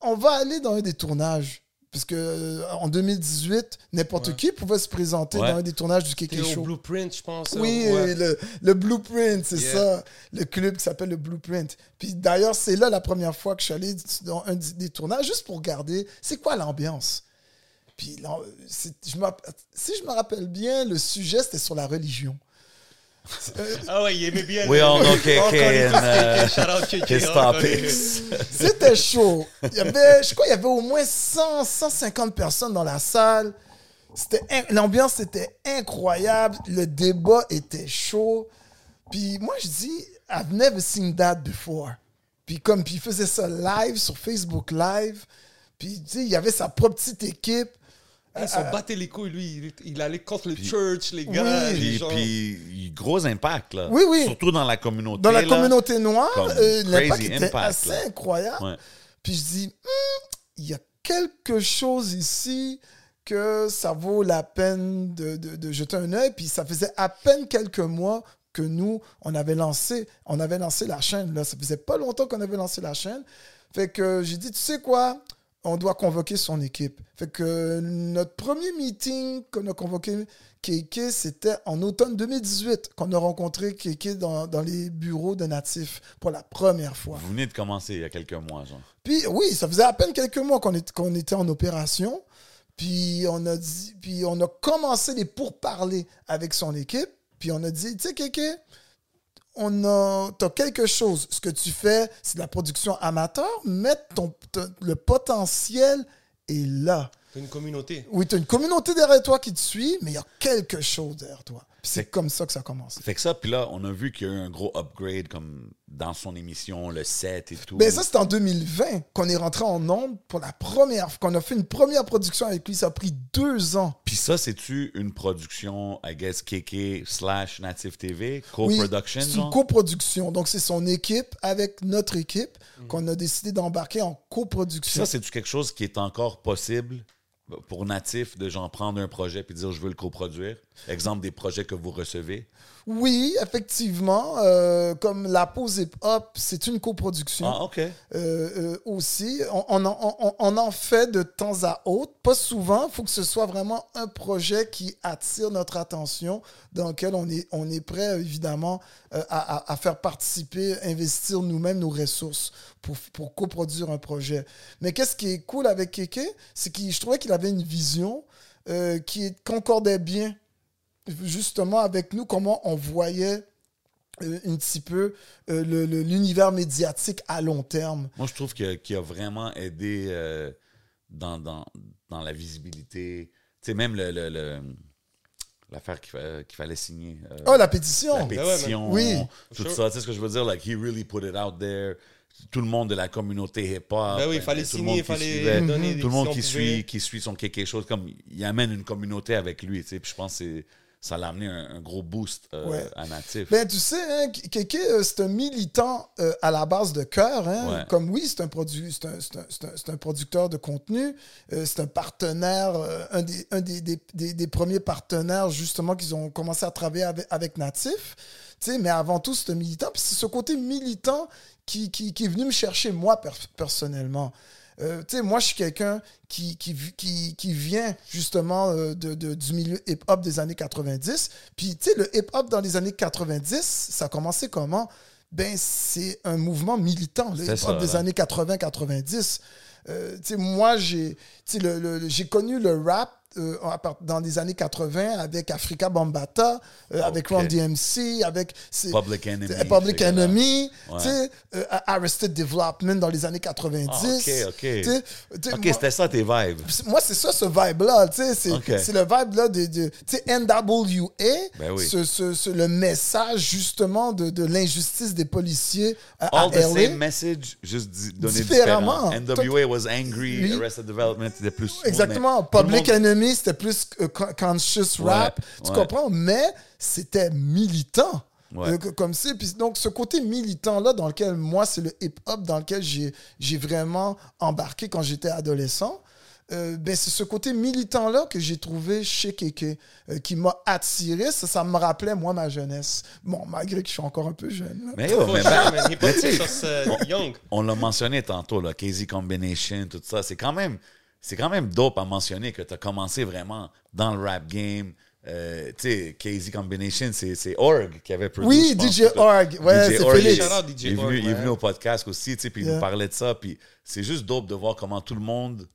C: on va aller dans un des tournages. Parce que euh, en 2018, n'importe
A: Ouais.
C: qui pouvait se présenter
B: Ouais.
C: dans un des tournages du Kéké Show.
A: Blueprint, je pense.
C: Oui,
A: ouais.
C: le, le Blueprint, c'est
A: Yeah.
C: ça. Le club qui s'appelle le Blueprint. Puis d'ailleurs, c'est là la première fois que je suis allé dans un des tournages, juste pour regarder c'est quoi l'ambiance? Puis là, je si je me rappelle bien, le sujet, c'était sur la religion.
A: Ah ouais, il aimait bien.
B: We
A: le-
B: all know
A: On
B: uh,
A: KK, shout out KK,
B: his topics.
C: C'était chaud. Il y avait, je crois, il y avait au moins 100, 150 personnes dans la salle. C'était, l'ambiance était incroyable. Le débat était chaud. Puis moi, je dis, I've never seen that before. Puis comme, puis il faisait ça live sur Facebook Live. Puis tu sais, il y avait sa propre petite équipe.
A: Ils s'ont batté les couilles, lui. Il, il allait contre le church, les gars.
C: Oui.
A: les
B: Puis,
A: gens.
B: puis, il- gros impact, là.
C: Oui, oui.
B: Surtout dans la communauté.
C: Dans la
B: là.
C: communauté noire, euh, l'impact
B: crazy
C: était
B: impact,
C: assez
B: là.
C: incroyable.
B: Ouais.
C: Puis je dis, Hmm, il y a quelque chose ici que ça vaut la peine de, de- de jeter un œil. Puis ça faisait à peine quelques mois que nous, on avait lancé, on avait lancé la chaîne. Là. Ça faisait pas longtemps qu'on avait lancé la chaîne. Fait que j'ai dit, tu sais quoi, on doit convoquer son équipe. Fait que notre premier meeting qu'on a convoqué Kéké, c'était en automne 2018 qu'on a rencontré Kéké dans, dans les bureaux de Natif pour la première fois.
B: Vous venez de commencer il y a quelques mois, genre.
C: Puis oui, ça faisait à peine quelques mois qu'on était en opération. Puis on a dit, puis on a commencé les pourparlers avec son équipe. Puis on a dit, tu sais, Kéké, on a, t'as quelque chose. Ce que tu fais, c'est de la production amateur, mais ton, le potentiel est là.
A: Une communauté.
C: Oui, tu as une communauté derrière toi qui te suit, mais il y a quelque chose derrière toi. Puis c'est comme ça que ça commence.
B: Fait que ça, puis là, on a vu qu'il y a eu un gros upgrade comme dans son émission, le set et tout.
C: Ben ça, c'était en 2020 qu'on est rentré en ondes pour la première fois, qu'on a fait une première production avec lui. Ça a pris deux ans.
B: Puis ça, c'est-tu une production, I guess, KK slash Native TV,
C: Oui,
B: co-production,
C: c'est
B: genre?
C: une coproduction. Donc, c'est son équipe avec notre équipe qu'on a décidé d'embarquer en coproduction.
B: Ça, c'est-tu quelque chose qui est encore possible? Pour Natif de genre prendre un projet puis dire je veux le coproduire? Exemple des projets que vous recevez.
C: Oui, effectivement. euh, comme La Pause Hip Hop, c'est une coproduction.
B: Ah, OK.
C: Euh, euh, aussi. On, on en, on- on en fait de temps à autre, pas souvent. Il faut que ce soit vraiment un projet qui attire notre attention, dans lequel on est, on est prêt, évidemment, euh, à, à- à faire participer, investir nous-mêmes nos ressources pour, pour coproduire un projet. Mais qu'est-ce qui est cool avec Keke, c'est que je trouvais qu'il avait une vision euh, qui concordait bien, justement, avec nous, comment on voyait euh, un petit peu euh, le- le- l'univers médiatique à long terme.
B: Moi, je trouve que- qu'il a vraiment aidé euh, dans, dans, dans la visibilité. Tu sais, même le, le- le- l'affaire qu'il fa- qu'il fallait signer. euh,
C: Oh, la pétition!
B: la pétition,
C: Oui.
B: tout
A: Sure.
B: ça. Tu sais ce que je veux dire? Like, he really put it out there. Tout le monde de la communauté hip-hop.
A: Ben oui, il fallait
B: tout le
A: signer,
B: monde
A: il
B: qui
A: fallait
B: suivait,
A: donner des
B: Tout le monde qui suit, qui suit son quelque chose, comme il amène une communauté avec lui. Tu sais, puis je pense que c'est- ça l'a amené un, un gros boost euh,
C: Ouais.
B: à Natif.
C: Ben, tu sais, hein, Kéké, euh, c'est un militant euh, à la base de cœur. Hein?
B: Ouais.
C: Comme oui, c'est un, produ- un, producteur de contenu. euh, c'est un partenaire, un, des, un des, des- des- des premiers partenaires, justement, qu'ils ont commencé à travailler avec, avec Natif. Mais avant tout, c'est un militant. Puis c'est ce côté militant qui, qui, qui est venu me chercher, moi, per- personnellement. Euh, tu sais, moi, je suis quelqu'un qui, qui, qui, qui vient justement euh, de, de- du milieu hip-hop des années 90. Puis, tu sais, le hip-hop dans les années 90, ça a commencé comment? Ben, c'est un mouvement militant, le hip-hop des années 80-90. Euh, tu sais, moi, j'ai tu sais, le- le- j'ai connu le rap euh, à dans les années 80 avec Africa Bambata, euh, avec. Ron DMC, avec...
B: Public Enemy.
C: c'est Public. Enemy,
B: Ouais.
C: euh, Arrested Development dans les années 90.
B: Ah, ok, ok.
C: Tu sais, tu sais,
B: Ok, c'était ça tes vibes.
C: moi, c'est ça, ce vibe-là. C'est
B: Ok.
C: c'est le vibe-là de, de NWA.
B: Ben oui.
C: ce, ce- ce- le message, justement, de, de l'injustice des policiers à, à
B: All the
C: LA.
B: same message, juste donné
C: Différemment.
B: différent. NWA was angry,
C: Oui.
B: Arrested Development était plus
C: Exactement. Public
B: monde-
C: Enemy, c'était plus euh, con- conscious
B: Ouais,
C: rap. Tu
B: ouais.
C: comprends? Mais c'était militant.
B: Ouais.
C: Euh, comme ça. Puis donc, ce côté militant-là, dans lequel moi, c'est le hip-hop dans lequel j'ai j'ai vraiment embarqué quand j'étais adolescent. euh, ben, c'est ce côté militant-là que j'ai trouvé chez Keke, euh, qui m'a attiré. Ça, ça me rappelait, moi, ma jeunesse. Bon, malgré que je suis encore un peu jeune. là.
B: Mais ben- mais
A: c'est c'est young.
B: on l'a mentionné tantôt, là, KZ Combination, tout ça. C'est quand même, c'est quand même dope à mentionner que tu as commencé vraiment dans le rap game. Euh, tu sais, KZ Combination, c'est Org qui avait produit.
C: Oui,
B: pense,
C: DJ Org. Ouais,
B: DJ
C: c'est
B: Org,
C: Félix.
B: il- est venu,
A: Org,
B: il est venu
A: ouais.
B: au podcast aussi, tu sais, puis il nous parlait de ça. Puis c'est juste dope de voir comment tout le monde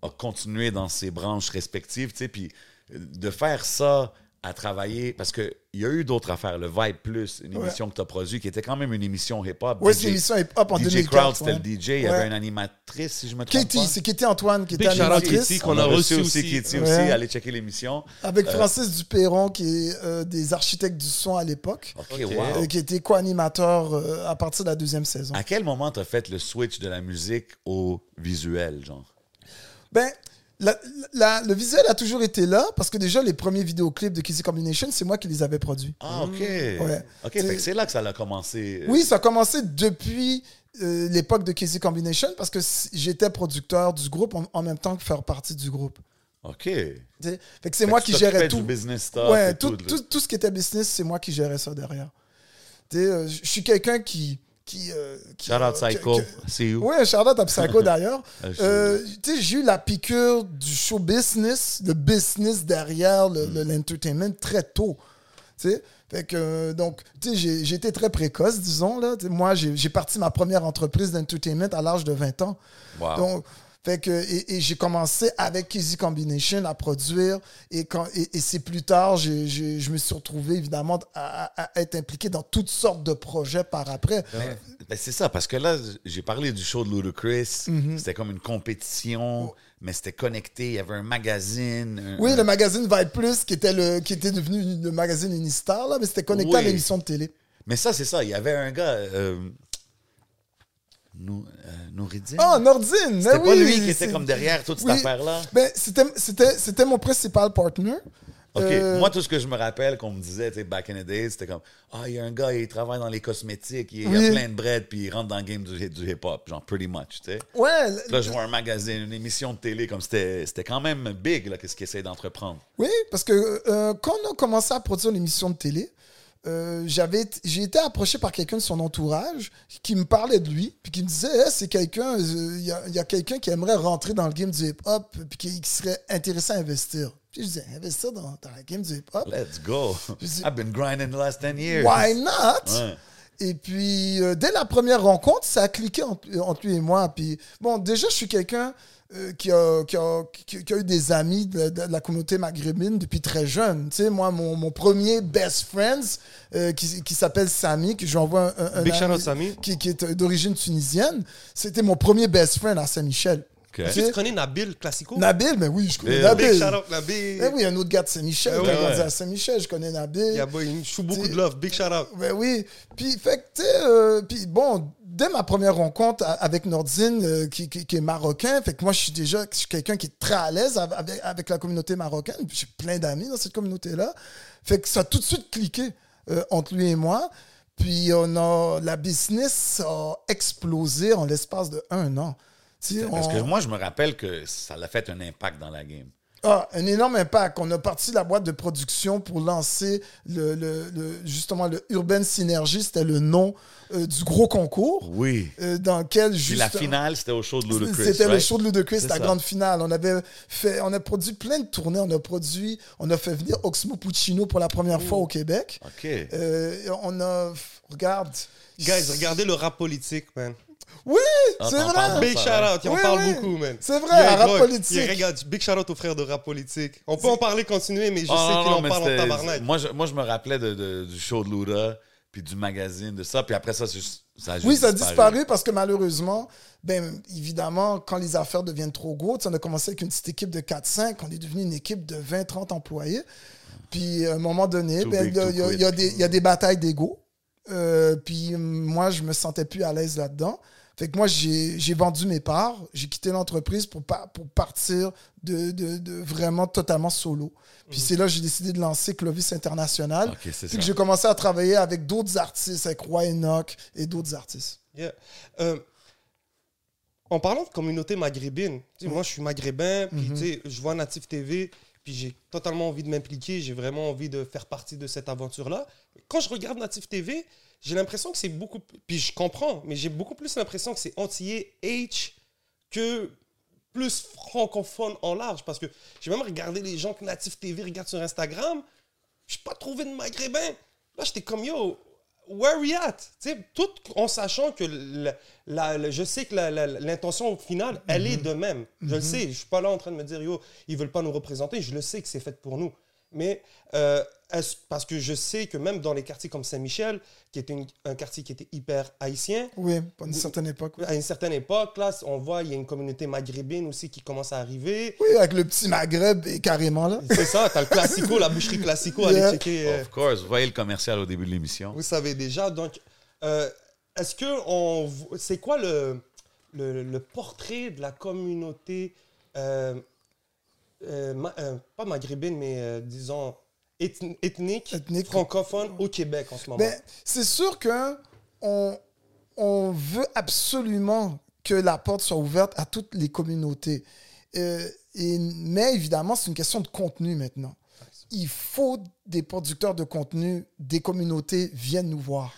B: a continué dans ses branches respectives, tu sais, puis de faire ça à travailler, parce qu'il y a eu d'autres affaires, le Vibe Plus, une
C: Ouais.
B: émission que tu as produite, qui était quand même une émission hip-hop.
C: Ouais,
B: DJ
C: c'est une émission hip-hop en
B: DJ
C: 2004.
B: Crowd, c'était
C: ouais.
B: le DJ. Il y
C: Ouais.
B: avait une animatrice, si je me trompe
C: Katie,
B: pas.
C: c'est Katie Antoine qui
A: Big
C: était animatrice.
A: Katie, qu'on
B: On
A: a
B: a
A: reçu
B: aussi
C: Ouais.
B: aussi. Allez checker l'émission.
C: Avec
B: Euh,
C: Francis Duperron, qui est euh, des architectes du son à l'époque,
B: OK,
A: Ok.
B: wow.
C: euh, qui était co-animateur euh, à partir de la deuxième saison.
B: À quel moment tu as fait le switch de la musique au visuel, genre?
C: Ben, la- la- le visuel a toujours été là, parce que déjà, les premiers vidéoclips de Kizzy Combination, c'est moi qui les avais produits.
B: Ah, OK.
C: Ouais.
B: OK,
C: C'est-
B: là que ça a commencé.
C: Oui, ça a commencé depuis euh, l'époque de Casey Combination parce que j'étais producteur du groupe en, en même temps que faire partie du groupe.
B: OK.
C: Fait que c'est moi qui gérais
B: du
C: tout.
B: business stuff
C: Ouais, tout,
B: tout,
C: tout, tout ce qui était business, c'est moi qui gérais ça derrière. Euh, je suis quelqu'un qui. Qui, euh, qui,
B: Shout out
C: euh,
B: Psycho.
C: que-
B: See you.
C: Ouais, Charlotte à Psycho d'ailleurs.
B: Ah,
C: Euh, tu sais, j'ai eu la piqûre du show business, le business derrière le-
B: Hmm.
C: le- l'entertainment très tôt. Tu sais, fait que, donc, tu sais, j'ai- j'ai été très précoce, disons, là. Moi, j'ai j'ai parti ma première entreprise d'entertainment à l'âge de 20 ans.
B: Wow.
C: Donc, fait que, et, et j'ai commencé avec Easy Combination à produire. Et, quand, et, et c'est plus tard, j'ai- je me suis retrouvé évidemment à, à- à être impliqué dans toutes sortes de projets par après.
B: Ben, c'est ça, parce que là, j'ai parlé du show de Ludacris.
C: Mhm.
B: C'était comme une compétition, mais c'était connecté. Il y avait un magazine. un-
C: Oui,
B: un-
C: le magazine Vibe Plus, qui était, le, qui était devenu le magazine Unistar, là, mais c'était connecté à l'émission de télé.
B: Mais ça, c'est ça. Il y avait un gars. Euh, Nou- euh.
C: Ah, Nordine!
B: C'était
C: mais
B: pas
C: oui,
B: lui qui était comme derrière toute cette
C: Oui.
B: affaire-là.
C: Ben, c'était, mon principal partner.
B: OK.
C: Euh,
B: Moi, tout ce que je me rappelle qu'on me disait, tu sais, back in the days, c'était comme Ah, il y a un gars, il travaille dans les cosmétiques, il,
C: Oui.
B: a plein de bread, puis il rentre dans le game du, du hip-hop, genre pretty much, tu sais.
C: ouais,
B: Là, je vois un magazine, une émission de télé, comme c'était c'était quand même big, là, qu'est-ce qu'il essaie d'entreprendre.
C: Oui, parce que euh, quand on a commencé à produire l'émission de télé, euh, j'avais j'ai été approché par quelqu'un de son entourage qui me parlait de lui, puis qui me disait Hey, c'est quelqu'un, euh, il y a, y a quelqu'un qui aimerait rentrer dans le game du hip-hop, puis qui, qui serait intéressé à investir. Puis je disais Investir dans, dans le game du hip-hop?
B: Let's go.
C: Dis-
B: I've been grinding the last 10 years.
C: Why not?
B: Ouais.
C: Et puis, euh, dès la première rencontre, ça a cliqué entre, entre lui et moi. Puis, bon, déjà, je suis quelqu'un euh, qui, a, qui, a, qui- qui a eu des amis de, de la communauté maghrébine depuis très jeune. Tu sais, moi, mon, mon premier best friends, euh, qui, qui s'appelle Samy, que j'envoie un, un, un
A: Big shout out,
C: ami
A: Samy.
C: Qui, qui est d'origine tunisienne, c'était mon premier best friend à Saint-Michel.
A: Tu connais Nabil Classico?
C: Nabil, mais oui, je connais
B: Eh,
C: Nabil.
A: Big shout out Nabil.
C: Eh oui, un autre gars de Saint-Michel,
A: Eh ouais.
C: grandi à Saint-Michel, je connais Nabil.
A: Yeah, boy, il me choue beaucoup de love. Big shout out.
C: Ben oui. Puis, fait que, tu sais, euh, puis bon, dès ma première rencontre avec Nordine, euh, qui, qui- qui est marocain, fait que moi, je suis déjà je suis quelqu'un qui est très à l'aise av- avec, avec la communauté marocaine. J'ai plein d'amis dans cette communauté-là. Fait que ça a tout de suite cliqué euh, entre lui et moi. Puis, on a, la business a explosé en l'espace de un an. Tu sais,
B: Parce
C: on-
B: que moi, je me rappelle que ça a fait un impact dans la game.
C: Ah, un énorme impact. On a parti la boîte de production pour lancer le, le- le- justement le Urban Synergy, c'était le nom euh, du gros concours
B: Oui.
C: euh, dans lequel
B: Puis
C: juste
B: la finale, c'était au show de Ludacris.
C: c'était le show de Ludacris, la
B: ça.
C: grande finale. On avait fait, on a produit plein de tournées. On a produit, on a fait venir Oxmo Puccino pour la première fois au Québec.
B: OK.
C: Euh, on a, regarde,
A: Guys, regardez le rap politique, man.
C: Oui,
B: Ah,
C: c'est vrai.
A: Big
B: ça,
A: shout out, il en
C: Oui,
A: parle
C: oui.
A: beaucoup, man.
C: C'est vrai,
A: un
C: rap politique.
A: regarde, big shout out aux frères de rap politique. On peut en parler, continuer, mais je
B: Ah,
A: sais qu'il en parle en tabarnak.
B: Moi je, moi, je me rappelais de, de- du show de Luda, puis du magazine, de ça. Puis après ça, c'est juste- ça a juste
C: Oui, ça a disparu parce que malheureusement, ben, évidemment, quand les affaires deviennent trop grosses, on a commencé avec une petite équipe de 4-5, on est devenu une équipe de 20-30 employés. Puis à un moment donné, ben, y, y il y a des batailles d'ego. Euh, puis moi, je me sentais plus à l'aise là-dedans. Fait que moi, j'ai vendu mes parts, j'ai quitté l'entreprise pour, pour partir de, de- de vraiment totalement solo. Puis c'est là que j'ai décidé de lancer Clovis International.
B: Ok, c'est
C: Puis que j'ai commencé à travailler avec d'autres artistes, avec Roy Enoch et d'autres artistes.
A: Yeah. Euh, en parlant de communauté maghrébine, moi je suis maghrébin, puis sais, je vois Natif TV, puis j'ai totalement envie de m'impliquer, j'ai vraiment envie de faire partie de cette aventure-là. Quand je regarde Natif TV, j'ai l'impression que c'est beaucoup, puis je comprends, mais j'ai beaucoup plus l'impression que c'est antillais H que plus francophone en large, parce que j'ai même regardé les gens que Natif TV regardent sur Instagram, je n'ai pas trouvé de maghrébin. Là, j'étais comme, yo, where we at? Tu sais, tout en sachant que la- je sais que l'intention finale, elle est de même. Je le sais. Je suis pas là en train de me dire, yo, ils veulent pas nous représenter. Je le sais que c'est fait pour nous. Mais euh, parce que je sais que même dans les quartiers comme Saint-Michel, qui était une- un quartier qui était hyper haïtien,
C: Oui, à une certaine époque. oui.
A: à une certaine époque, là, on voit, il y a une communauté maghrébine aussi qui commence à arriver.
C: Oui, avec le petit Maghreb et carrément là.
A: C'est ça, t'as le classico, la boucherie classico, allez
C: Yeah.
A: checker. euh,
B: Of course, vous voyez le commercial au début de l'émission.
A: Vous savez déjà. Donc, euh, est-ce que on, c'est quoi le, le, le portrait de la communauté, euh, euh, ma- euh, pas maghrébine, mais euh, disons ethn- ethnique,
C: Ethnique.
A: francophone au Québec en ce moment?
C: Ben, c'est sûr que on, on veut absolument que la porte soit ouverte à toutes les communautés. Euh, et, mais évidemment, c'est une question de contenu maintenant. Il faut des producteurs de contenu, des communautés viennent nous voir.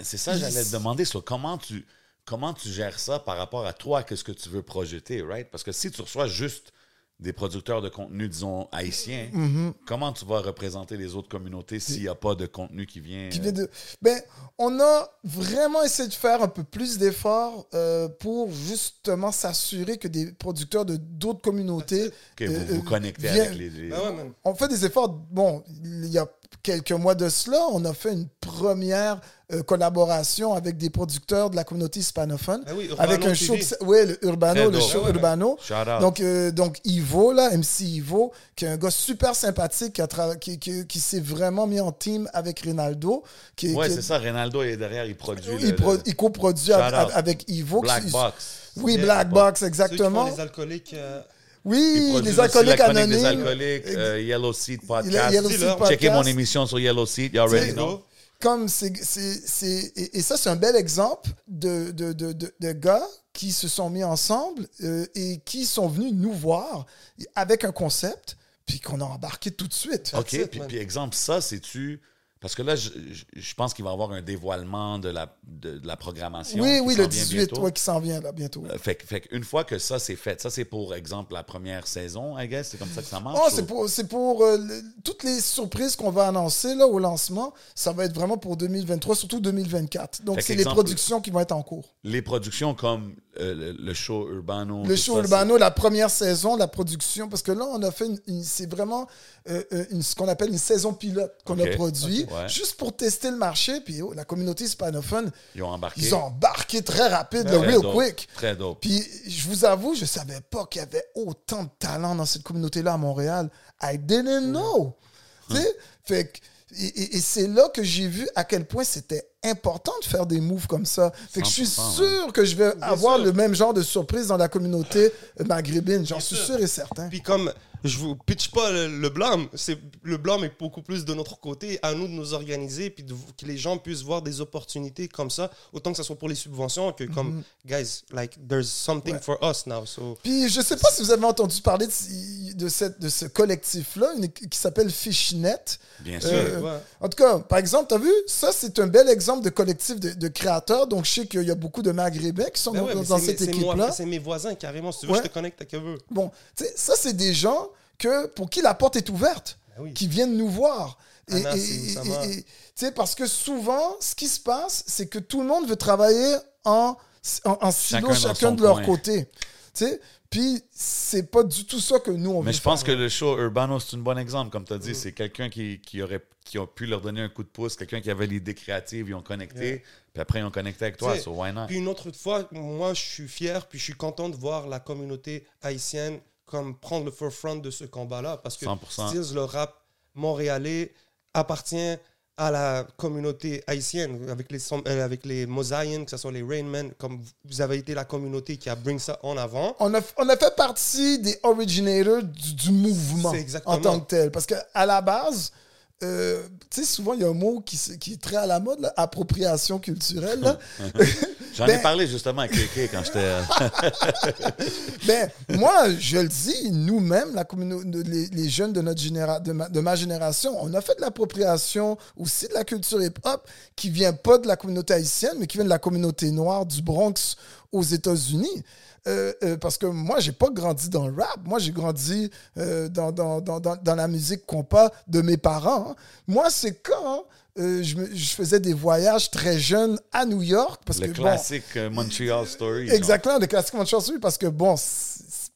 B: C'est ça, j'allais te demander sur comment tu, comment tu gères ça par rapport à toi, qu'est-ce que tu veux projeter, right? Parce que si tu reçois juste des producteurs de contenu, disons, haïtiens,
C: Mm-hmm.
B: comment tu vas représenter les autres communautés s'il n'y a pas de contenu qui vient?
C: qui
B: euh,
C: vient de... Ben, on a vraiment essayé de faire un peu plus d'efforts euh, pour justement s'assurer que des producteurs de d'autres communautés.
B: que vous
C: euh,
B: vous
C: euh,
B: connectez
C: viennent-
B: avec les... les-
A: Ben ouais.
C: On fait des efforts. Bon, il y a quelques mois de cela, on a fait une première euh, collaboration avec des producteurs de la communauté hispanophone.
A: Ben oui, Urbano
C: avec un
A: TV.
C: show, ouais, le Urbano, le show
A: Ouais, ouais,
C: Urbano.
B: Shout out.
C: Donc, euh, donc Ivo, là, MC Ivo, qui est un gars super sympathique, qui, tra- qui, qui- qui s'est vraiment mis en team avec Rinaldo.
B: Ouais,
C: qui-
B: c'est ça, Ronaldo est derrière, il produit
C: il, pro-
B: le
C: il coproduit avec, Ivo.
B: Black
C: qui-
B: Box.
C: Oui,
A: Yeah.
C: Black Box,
A: Ceux qui
C: exactement.
A: font les alcooliques. euh,
C: Oui, les
B: aussi
C: alcooliques anonymes.
B: des alcooliques, euh, Yellow Seat
C: Il
B: Podcast.
C: Yellow. Seed
B: Checkez mon
C: Podcast.
B: émission sur Yellow Seat, you already know.
C: Comme c'est, c'est, c'est- et, et ça, c'est un bel exemple de, de, de, de, de gars qui se sont mis ensemble euh, et qui sont venus nous voir avec un concept, puis qu'on a embarqué tout de suite.
B: OK,
A: it,
B: puis, puis exemple, ça, c'est-tu... Parce que là, je, je- pense qu'il va y avoir un dévoilement de la, de, de la programmation.
C: Oui, oui, le
B: vient
C: 18,
B: bientôt.
C: ouais, qui s'en vient là bientôt.
B: Euh, Fait, que- fait qu'une fois que ça, c'est fait, ça, c'est pour exemple la première saison, I guess, c'est comme ça que ça marche?
C: Oh,
B: ou-
C: c'est pour, c'est pour euh, le- toutes les surprises qu'on va annoncer là, au lancement. Ça va être vraiment pour 2023, surtout 2024. Donc, c'est les productions qui vont être en cours.
B: Les productions comme euh, le, le show Urbano.
C: Le show
B: ça,
C: Urbano, la première saison, la production, parce que là, on a fait une, une- c'est vraiment euh, euh, une- ce qu'on appelle une saison pilote qu'on a produit,
B: ouais.
C: juste pour tester le marché. Puis oh, la communauté hispanophone,
B: Ils ont embarqué.
C: ils ont embarqué très rapide,
B: Très
C: le real
B: dope,
C: quick.
B: Très dope.
C: Puis je vous avoue, je savais pas qu'il y avait autant de talent dans cette communauté-là à Montréal. I didn't know. Sais? Fait que- et, et- et c'est là que j'ai vu à quel point c'était important de faire des moves comme ça. Fait que je suis
B: 100%,
C: sûr que je vais avoir
A: sûr.
C: le même genre de surprise dans la communauté maghrébine. J'en suis
A: sûr.
C: sûr et certain.
A: Puis comme je vous pitch pas le, le blâme, c'est le blâme est beaucoup plus de notre côté, à nous de nous organiser puis de, que les gens puissent voir des opportunités comme ça, autant que ce soit pour les subventions que comme guys like there's something
C: Ouais.
A: for us now. So
C: Puis je sais pas si vous avez entendu parler de, de, cette, de ce collectif-là une- qui s'appelle Fishnet.
B: Bien sûr.
C: Euh,
A: ouais.
C: En tout cas, par exemple, tu as vu, ça, c'est un bel exemple de collectif de, de créateurs. Donc, je sais qu'il y a beaucoup de Maghrébins qui sont
A: Ben
C: dans,
A: ouais,
C: cette équipe-là.
A: C'est mes voisins carrément. Si tu veux,
C: Ouais.
A: je te connecte à que veux.
C: Bon, tu sais, ça, c'est des gens que, pour qui la porte est ouverte,
A: Ben oui.
C: qui viennent nous voir. Et,
A: Anas
C: et-
A: et
C: et- parce que souvent, ce qui se passe, c'est que tout le monde veut travailler en, en, en silo,
B: Chacun
C: de leur
B: coin.
C: côté. Tu sais, puis c'est pas du tout ça que nous, on veut
B: Mais je pense que le show Urbano, c'est un bon exemple. Comme tu as dit,
C: Mm.
B: c'est quelqu'un qui, qui, aurait, qui a pu leur donner un coup de pouce, quelqu'un qui avait l'idée créative, ils ont connecté, puis après, ils ont connecté avec toi. So why not?
A: Puis une autre fois, moi, je suis fier, puis je suis content de voir la communauté haïtienne comme prendre le forefront de ce combat-là, parce que
B: 100%.
A: Stills, le rap montréalais appartient à la communauté haïtienne, avec les, euh, avec les Mosaïens, que ce soit les Rainmen, comme vous avez été la communauté qui a bring ça en avant.
C: On a, on a fait partie des originators du, du mouvement en tant que tel. Parce qu'à la base, euh, tu sais, souvent, il y a un mot qui, qui est très à la mode, là, appropriation culturelle. là.
B: J'en ai
C: Ben-
B: parlé justement avec Kéké quand j'étais. euh,
C: Ben, moi, je le dis, nous-mêmes, la les, les jeunes de, notre généra de, ma, de ma génération, on a fait de l'appropriation aussi de la culture hip-hop qui vient pas de la communauté haïtienne, mais qui vient de la communauté noire du Bronx aux États-Unis. Euh, euh, parce que moi, j'ai pas grandi dans le rap. Moi, j'ai grandi euh, dans, dans, dans, dans, dans la musique compas de mes parents. hein. Moi, c'est quand euh, je, me- je faisais des voyages très jeunes à New York. Parce
B: le
C: que, bon,
B: classique euh, Montreal Story.
C: Exactement, le classique Montreal Story, parce que bon,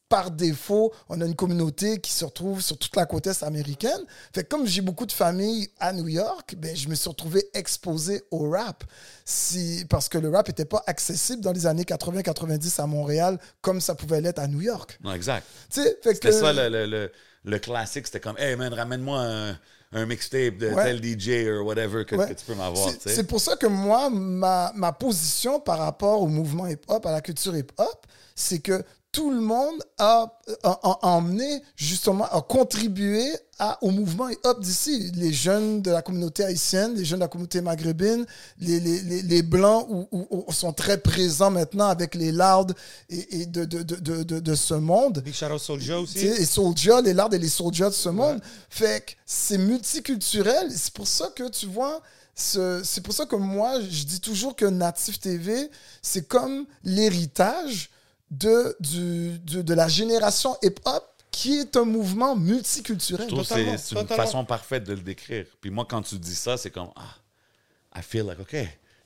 C: par défaut, on a une communauté qui se retrouve sur toute la côte est américaine. Fait que comme j'ai beaucoup de familles à New York, ben, je me suis retrouvé exposé au rap. Si, parce que le rap n'était pas accessible dans les années 80-90 à Montréal comme ça pouvait l'être à New York.
B: Non, exact. C'était
C: que-
B: ça le, le, le, le classique. C'était comme, hey man, ramène-moi un, un mixtape de
C: Ouais.
B: tel DJ ou whatever que,
C: Ouais.
B: que tu peux m'avoir.
C: C'est- pour ça que moi, ma, ma position par rapport au mouvement hip-hop, à la culture hip-hop, c'est que tout le monde a, a- a emmené, justement, a contribué à, au mouvement hip-hop d'ici. Les jeunes de la communauté haïtienne, les jeunes de la communauté maghrébine, les, les, les, les blancs où, où- où sont très présents maintenant avec les lardes et, et de, de, de, de, ce monde.
A: Big
C: Tu
A: aussi.
C: et Soulja, les lards et les Soulja de ce monde. Fait que c'est multiculturel. C'est pour ça que tu vois, ce- c'est pour ça que moi, je dis toujours que Native TV, c'est comme l'héritage de, du, du- de la génération hip-hop qui est un mouvement multiculturel.
B: Je trouve que
A: Totalement,
B: c'est une
A: totalement.
B: façon parfaite de le décrire. Puis moi, quand tu dis ça, c'est comme, ah, I feel like, OK,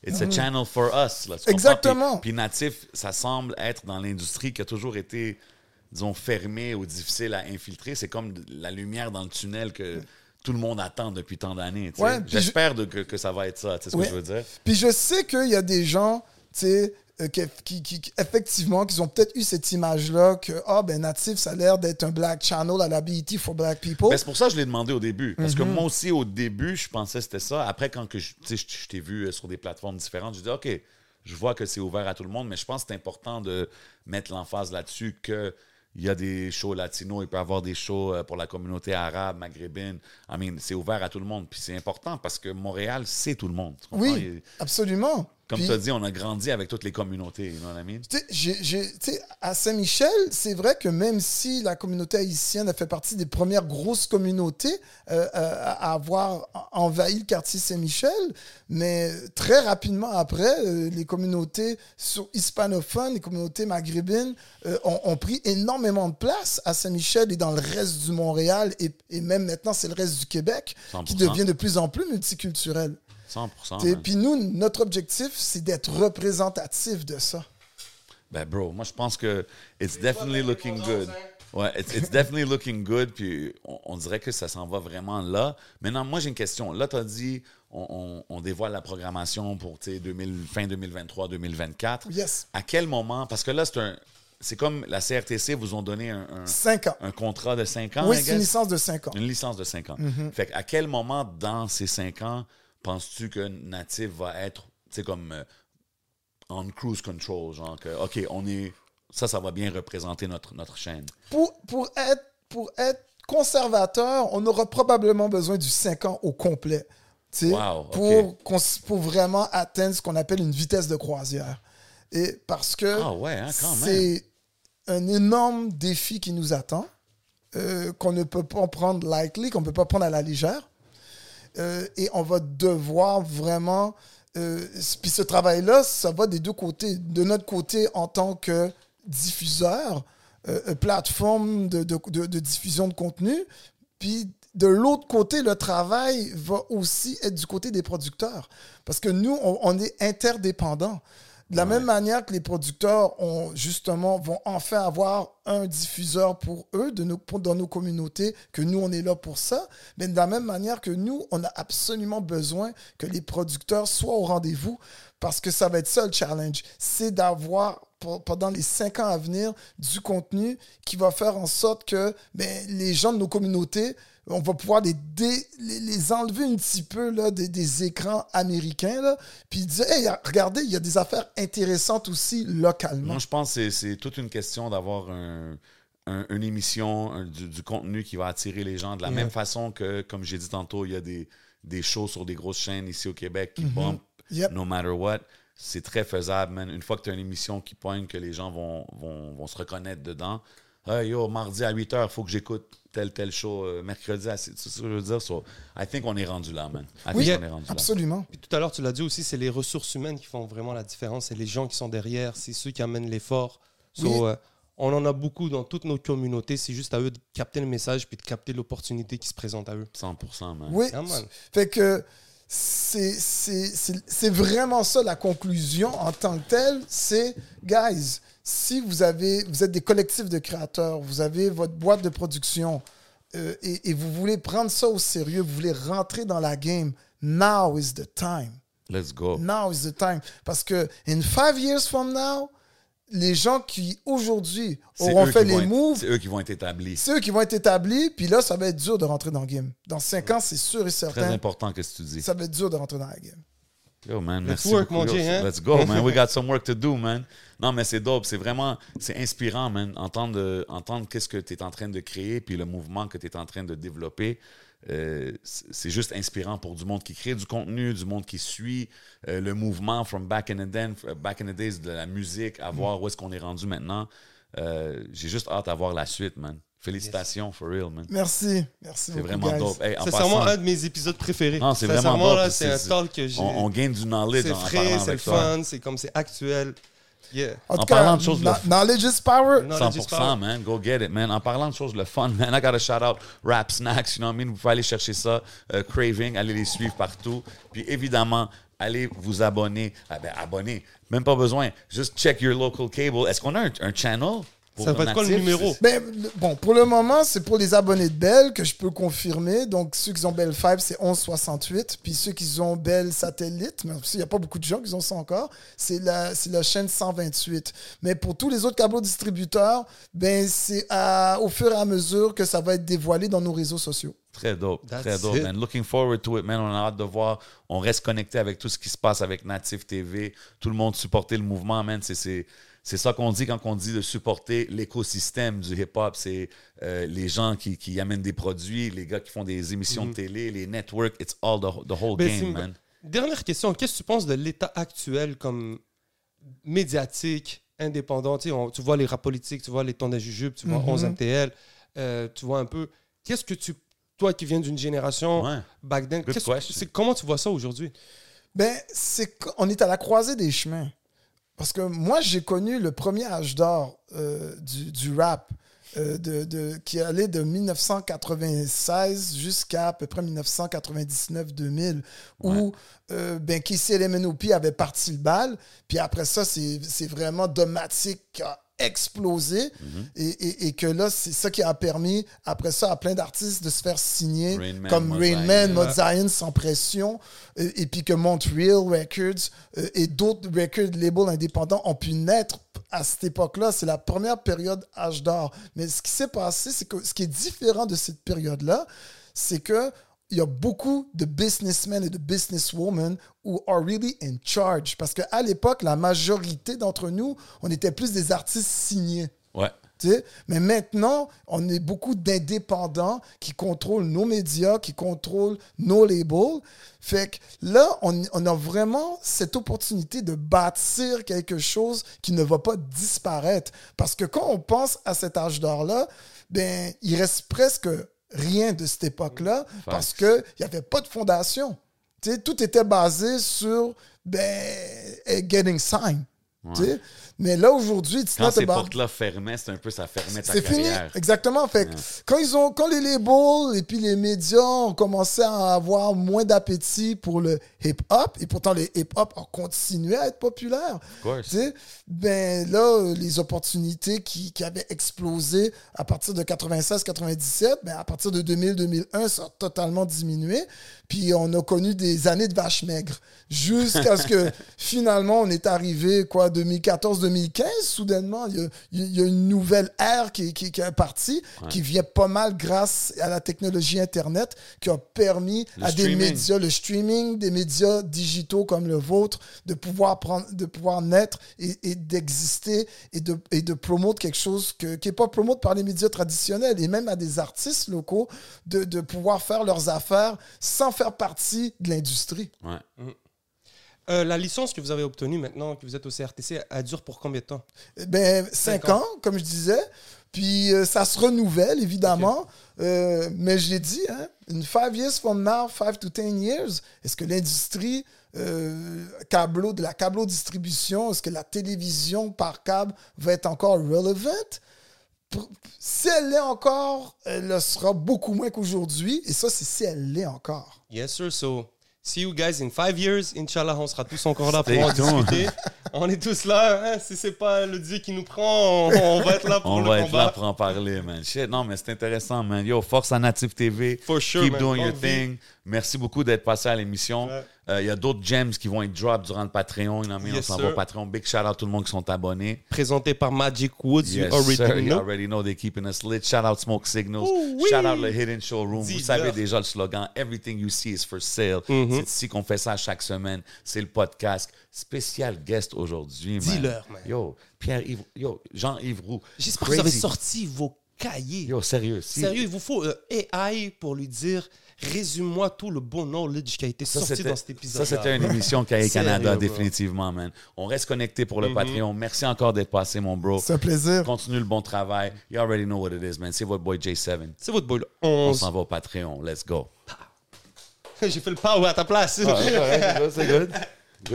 B: it's
C: Mhm.
B: a channel for us. Là?
C: Exactement.
B: Puis, puis Natif, ça semble être dans l'industrie qui a toujours été, disons, fermée ou difficile à infiltrer. C'est comme la lumière dans le tunnel que tout le monde attend depuis tant d'années.
C: Ouais, je-
B: J'espère que, que ça va être ça. Tu sais ce
C: Ouais.
B: que je veux dire?
C: Puis je sais qu'il y a des gens, tu sais, euh, qui, qui, qui- effectivement, qui ont peut-être eu cette image-là que, ah, ben, Natif, ça a l'air d'être un black channel à la BET for black people.
B: Ben, c'est pour ça que je l'ai demandé au début. Parce
C: Mhm.
B: que moi aussi, au début, je pensais que c'était ça. Après, quand que je, je, t'ai vu euh, sur des plateformes différentes, je dis OK, je vois que c'est ouvert à tout le monde, mais je pense que c'est important de mettre l'emphase là-dessus que il y a des shows latinos, il peut y avoir des shows euh, pour la communauté arabe, maghrébine. I mean, c'est ouvert à tout le monde. Puis c'est important parce que Montréal, c'est tout le monde. Tu
C: oui, absolument.
B: Comme tu as dit, on a grandi avec toutes les communautés. You know what I mean?
C: Tu à Saint-Michel, c'est vrai que même si la communauté haïtienne a fait partie des premières grosses communautés euh, euh, à avoir envahi le quartier Saint-Michel, mais très rapidement après, euh, les communautés sur- hispanophones, les communautés maghrébines ont, ont pris énormément de place à Saint-Michel et dans le reste du Montréal et, et même maintenant c'est le reste du Québec qui
B: 100%.
C: devient de plus en plus multiculturel.
B: 100
C: T'sais,
B: man.
C: Puis nous, notre objectif, c'est d'être représentatif de ça.
B: Ben, bro, moi, je pense que it's definitely looking good. Ouais, it's, it's definitely looking good. Puis on, on dirait que ça s'en va vraiment là. Maintenant, moi, j'ai une question. Là, tu as dit, on, on- on dévoile la programmation pour tu sais, 2000 fin 2023-2024.
C: Yes.
B: À quel moment? Parce que là, c'est un. C'est comme la CRTC vous ont donné un, un-
C: Cinq ans.
B: un contrat de 5 ans.
C: Oui, c'est une licence de 5 ans.
B: Une licence de 5 ans.
C: Mm-hmm.
B: Fait à quel moment dans ces 5 ans penses-tu que Native va être, tu sais, comme euh, on cruise control, genre que, OK, on est. Ça, ça va bien représenter notre, notre chaîne?
C: Pour, pour, être, pour être conservateur, on aura probablement besoin du 5 ans au complet.
B: Wow,
C: pour, pour vraiment atteindre ce qu'on appelle une vitesse de croisière. Et parce que
B: Ah ouais, hein,
C: c'est un énorme défi qui nous attend, euh, qu'on ne peut pas prendre lightly, qu'on ne peut pas prendre à la légère. Euh, et on va devoir vraiment. euh, puis ce travail-là, ça va des deux côtés. De notre côté, en tant que diffuseur, euh, plateforme de, diffusion de contenu, puis de l'autre côté, le travail va aussi être du côté des producteurs. Parce que nous, on est interdépendants. De la même manière que les producteurs ont justement vont enfin avoir un diffuseur pour eux de nos, pour- dans nos communautés, que nous on est là pour ça, mais de la même manière que nous, on a absolument besoin que les producteurs soient au rendez-vous parce que ça va être ça le challenge, c'est d'avoir pendant les cinq ans à venir du contenu qui va faire en sorte que ben, les gens de nos communautés on va pouvoir les, dé- les, les enlever un petit peu là, des, des écrans américains, là, puis dire Hey, regardez, il y a des affaires intéressantes aussi localement.
B: Moi, je pense que c'est- toute une question d'avoir un- un- une émission, un- du, du contenu qui va attirer les gens de la même façon que, comme j'ai dit tantôt, il y a des, des shows sur des grosses chaînes ici au Québec qui
C: Yep.
B: no matter what. C'est très faisable, man. Une fois que tu as une émission qui pointe, que les gens vont, vont, vont se reconnaître dedans. Hey, yo, mardi à 8 h, il faut que j'écoute tel, tel show. euh, mercredi à 6 C'est ce que je veux dire. So, I think on est rendu là, man. I
C: Oui,
B: think on est rendu là.
C: absolument.
A: Puis tout à l'heure, tu l'as dit aussi, c'est les ressources humaines qui font vraiment la différence. C'est les gens qui sont derrière, c'est ceux qui amènent l'effort. So,
C: Oui.
A: euh, on en a beaucoup dans toutes nos communautés. C'est juste à eux de capter le message puis de capter l'opportunité qui se présente à eux.
B: 100%, man.
C: Oui.
A: Man.
C: Fait que c'est c'est- c'est- c'est vraiment ça la conclusion en tant que telle. C'est, guys, si vous, avez, vous êtes des collectifs de créateurs, vous avez votre boîte de production euh, et, et vous voulez prendre ça au sérieux, vous voulez rentrer dans la game, now is the time.
B: Let's go.
C: Now is the time. Parce que in five years from now, les gens qui aujourd'hui auront fait les moves,
B: C'est eux qui vont être établis.
C: c'est eux qui vont être établis, puis là, ça va être dur de rentrer dans le game. Dans cinq ans, c'est sûr et
B: Très
C: certain,
B: important que ce que tu dis?
C: ça va être dur de rentrer dans la game.
B: Yo, man,
A: Let's
B: merci
A: work,
B: beaucoup.
A: mon hein?
B: Let's go, man. We got some work to do, man. Non, mais c'est dope. C'est vraiment, c'est inspirant, man. Entendre, entendre qu'est-ce que tu es en train de créer, puis le mouvement que tu es en train de développer. euh, c'est c'est juste inspirant pour du monde qui crée du contenu, du monde qui suit euh, le mouvement from back in the day, back in the days de la musique, à voir où est-ce qu'on est rendu maintenant. Euh, J'ai juste hâte à voir la suite, man. Félicitations, for real, man.
C: Merci. Merci
B: C'est vraiment
C: guys.
B: dope. Hey,
A: C'est vraiment
B: passant,
A: un de mes épisodes préférés.
B: Non, c'est vraiment dope.
A: là, c'est un talk que j'ai.
B: on, on gagne du knowledge
A: C'est frais,
B: parlant
A: c'est fun, c'est comme c'est actuel. Yeah.
C: En,
B: En
C: tout cas,
B: parlant de choses le-
C: knowledge is power.
A: Knowledge is
B: 100%,
A: power.
B: man. Go get it, man. En parlant de choses le fun, man, I gotta shout out Rap Snacks, you know what I mean? Vous pouvez aller chercher ça. euh, Craving, allez les suivre partout. Puis évidemment, allez vous abonner. Ah ben, abonner. Même pas besoin. Juste check your local cable. Est-ce qu'on a un, un channel?
A: Ça va être quoi le numéro?
C: Ben, bon, pour le moment, c'est pour les abonnés de Bell que je peux confirmer. Donc, ceux qui ont Bell 5, c'est 1168. Puis ceux qui ont Bell Satellite, mais aussi, il n'y a pas beaucoup de gens qui ont ça encore, c'est la, c'est la chaîne 128. Mais pour tous les autres câbles distributeurs, ben, c'est à- au fur et à mesure que ça va être dévoilé dans nos réseaux sociaux.
B: Très dope,
A: That's
B: très dope,
A: it.
B: man. Looking forward to it, man. On a hâte de voir. On reste connecté avec tout ce qui se passe avec Native TV. Tout le monde supporter le mouvement, man. C'est, c'est, ça qu'on dit quand on dit de supporter l'écosystème du hip-hop. C'est euh, les gens qui, qui amènent des produits, les gars qui font des émissions de télé, les networks. It's all the, the whole
A: Ben, c'est
B: game,
A: une-
B: man.
A: Dernière question, qu'est-ce que tu penses de l'état actuel comme médiatique, indépendant? Tu, sais, on- tu vois les rap politiques, tu vois les temps jujube, tu vois
C: Mhm.
A: 11 MTL, euh, tu vois un peu. Qu'est-ce que tu. Toi qui viens d'une génération
B: Ouais.
A: back then, comment tu vois ça aujourd'hui?
C: Ben, c'est qu'on est à la croisée des chemins. Parce que moi, j'ai connu le premier âge d'or euh, du, du rap, euh, de, de- qui allait de 1996 jusqu'à à peu près 1999-2000, où euh, ben, Kissy avait parti le bal. Puis après ça, c'est c'est vraiment Domatic qui a explosé. et, et- et que là, c'est ça qui a permis, après ça, à plein d'artistes de se faire signer,
B: Rain Man,
C: comme Rain Man,
B: Zion.
C: Mod Zion sans pression, et puis que Montreal Records euh, et d'autres record labels indépendants ont pu naître à cette époque-là. C'est la première période âge d'or. Mais ce qui s'est passé, c'est que ce qui est différent de cette période-là, c'est que il y a beaucoup de businessmen et de businesswomen who are really in charge. Parce qu'à l'époque, la majorité d'entre nous, on était plus des artistes signés.
B: Ouais.
C: Mais maintenant, on est beaucoup d'indépendants qui contrôlent nos médias, qui contrôlent nos labels. Fait que là, on, on a vraiment cette opportunité de bâtir quelque chose qui ne va pas disparaître. Parce que quand on pense à cet âge d'or-là, ben, il reste presque rien de cette époque-là parce qu'il n'y avait pas de fondation. Tout était basé sur ben, eh, getting signed. Mais là, aujourd'hui, it's
B: Quand
C: not
B: ces
C: about-
B: portes-là fermaient, c'est un peu ça fermait ta
C: c'est fini,
B: carrière.
C: exactement. Fait que quand ils ont, quand les labels et puis les médias ont commencé à avoir moins d'appétit pour le hip-hop, et pourtant les hip-hop ont continué à être populaires,
B: course.
C: tu sais, ben là, les opportunités qui, qui avaient explosé à partir de 96-97, ben à partir de 2000-2001, ça a totalement diminué. Puis on a connu des années de vache maigre. Jusqu'à ce que finalement, on est arrivé, quoi, 2014-2015, soudainement, il y, a, il y a une nouvelle ère qui, qui, qui est partie, qui vient pas mal grâce à la technologie Internet, qui a permis
B: Le
C: à des médias, le streaming, des médias digitaux comme le vôtre, de pouvoir, prendre, de pouvoir naître et, et d'exister et de, et de promouvoir quelque chose que, qui n'est pas promote par les médias traditionnels et même à des artistes locaux de, de pouvoir faire leurs affaires sans faire partie de l'industrie.
B: Ouais.
A: Euh, la licence que vous avez obtenue maintenant, que vous êtes au CRTC, elle dure pour combien de temps?
C: Ben, cinq
A: Cinq ans.
C: ans, comme je disais. Puis euh, ça se renouvelle, évidemment. Euh, mais je l'ai dit, hein, in five years from now, five to ten years, est-ce que l'industrie euh, câbleau, de la câbleau distribution, est-ce que la télévision par câble va être encore relevant? Si elle l'est encore, elle le sera beaucoup moins qu'aujourd'hui. Et ça, c'est si elle l'est encore.
A: Yes, sir. So, see you guys in five years. Inch'Allah, on sera tous encore là pour en discuter. on est tous là. Hein? Si c'est pas le Dieu qui nous prend, on, on va être là pour
B: On
A: le
B: va être là pour en parler, man. Shit, non, mais c'est intéressant, man. Yo, force à Native TV.
A: For sure,
B: Keep
A: man.
B: doing your thing. Merci beaucoup d'être passé à l'émission. Euh, Il y a d'autres gems qui vont être drop durant le Patreon. You know?
A: Yes,
B: on s'en va au Patreon. Big shout out à tout le monde qui sont abonnés.
A: Présenté par Magic Woods,
B: Yes,
A: you already
B: sir. You
A: know.
B: already know they're keeping us lit. Shout out Smoke Signals.
A: Oui.
B: Shout out le Hidden Showroom. Vous savez déjà le slogan Everything you see is for sale.
A: Mm-hmm.
B: C'est ici qu'on fait ça chaque semaine. C'est le podcast. Spécial guest aujourd'hui. man.
A: Dis-leur, man.
B: Yo, Pierre-Yves. Yo, Jean-Yves Roux.
A: J'espère que vous avez sorti vos cahiers.
B: Yo, sérieux. si-
A: Sérieux, il vous faut euh, AI pour lui dire résume-moi tout le bon knowledge qui a été
B: Ça,
A: sorti dans cet épisode.
B: Ça, c'était une émission KA Canada, définitivement, man. On reste connecté pour le Patreon. Merci encore d'être passé, mon bro.
C: C'est un plaisir.
B: Continue le bon travail. You already know what it is, man. C'est votre boy J7.
A: C'est votre boy, le
B: On
A: 11.
B: s'en va au Patreon. Let's go.
A: J'ai fait le power à ta place.
B: c'est good.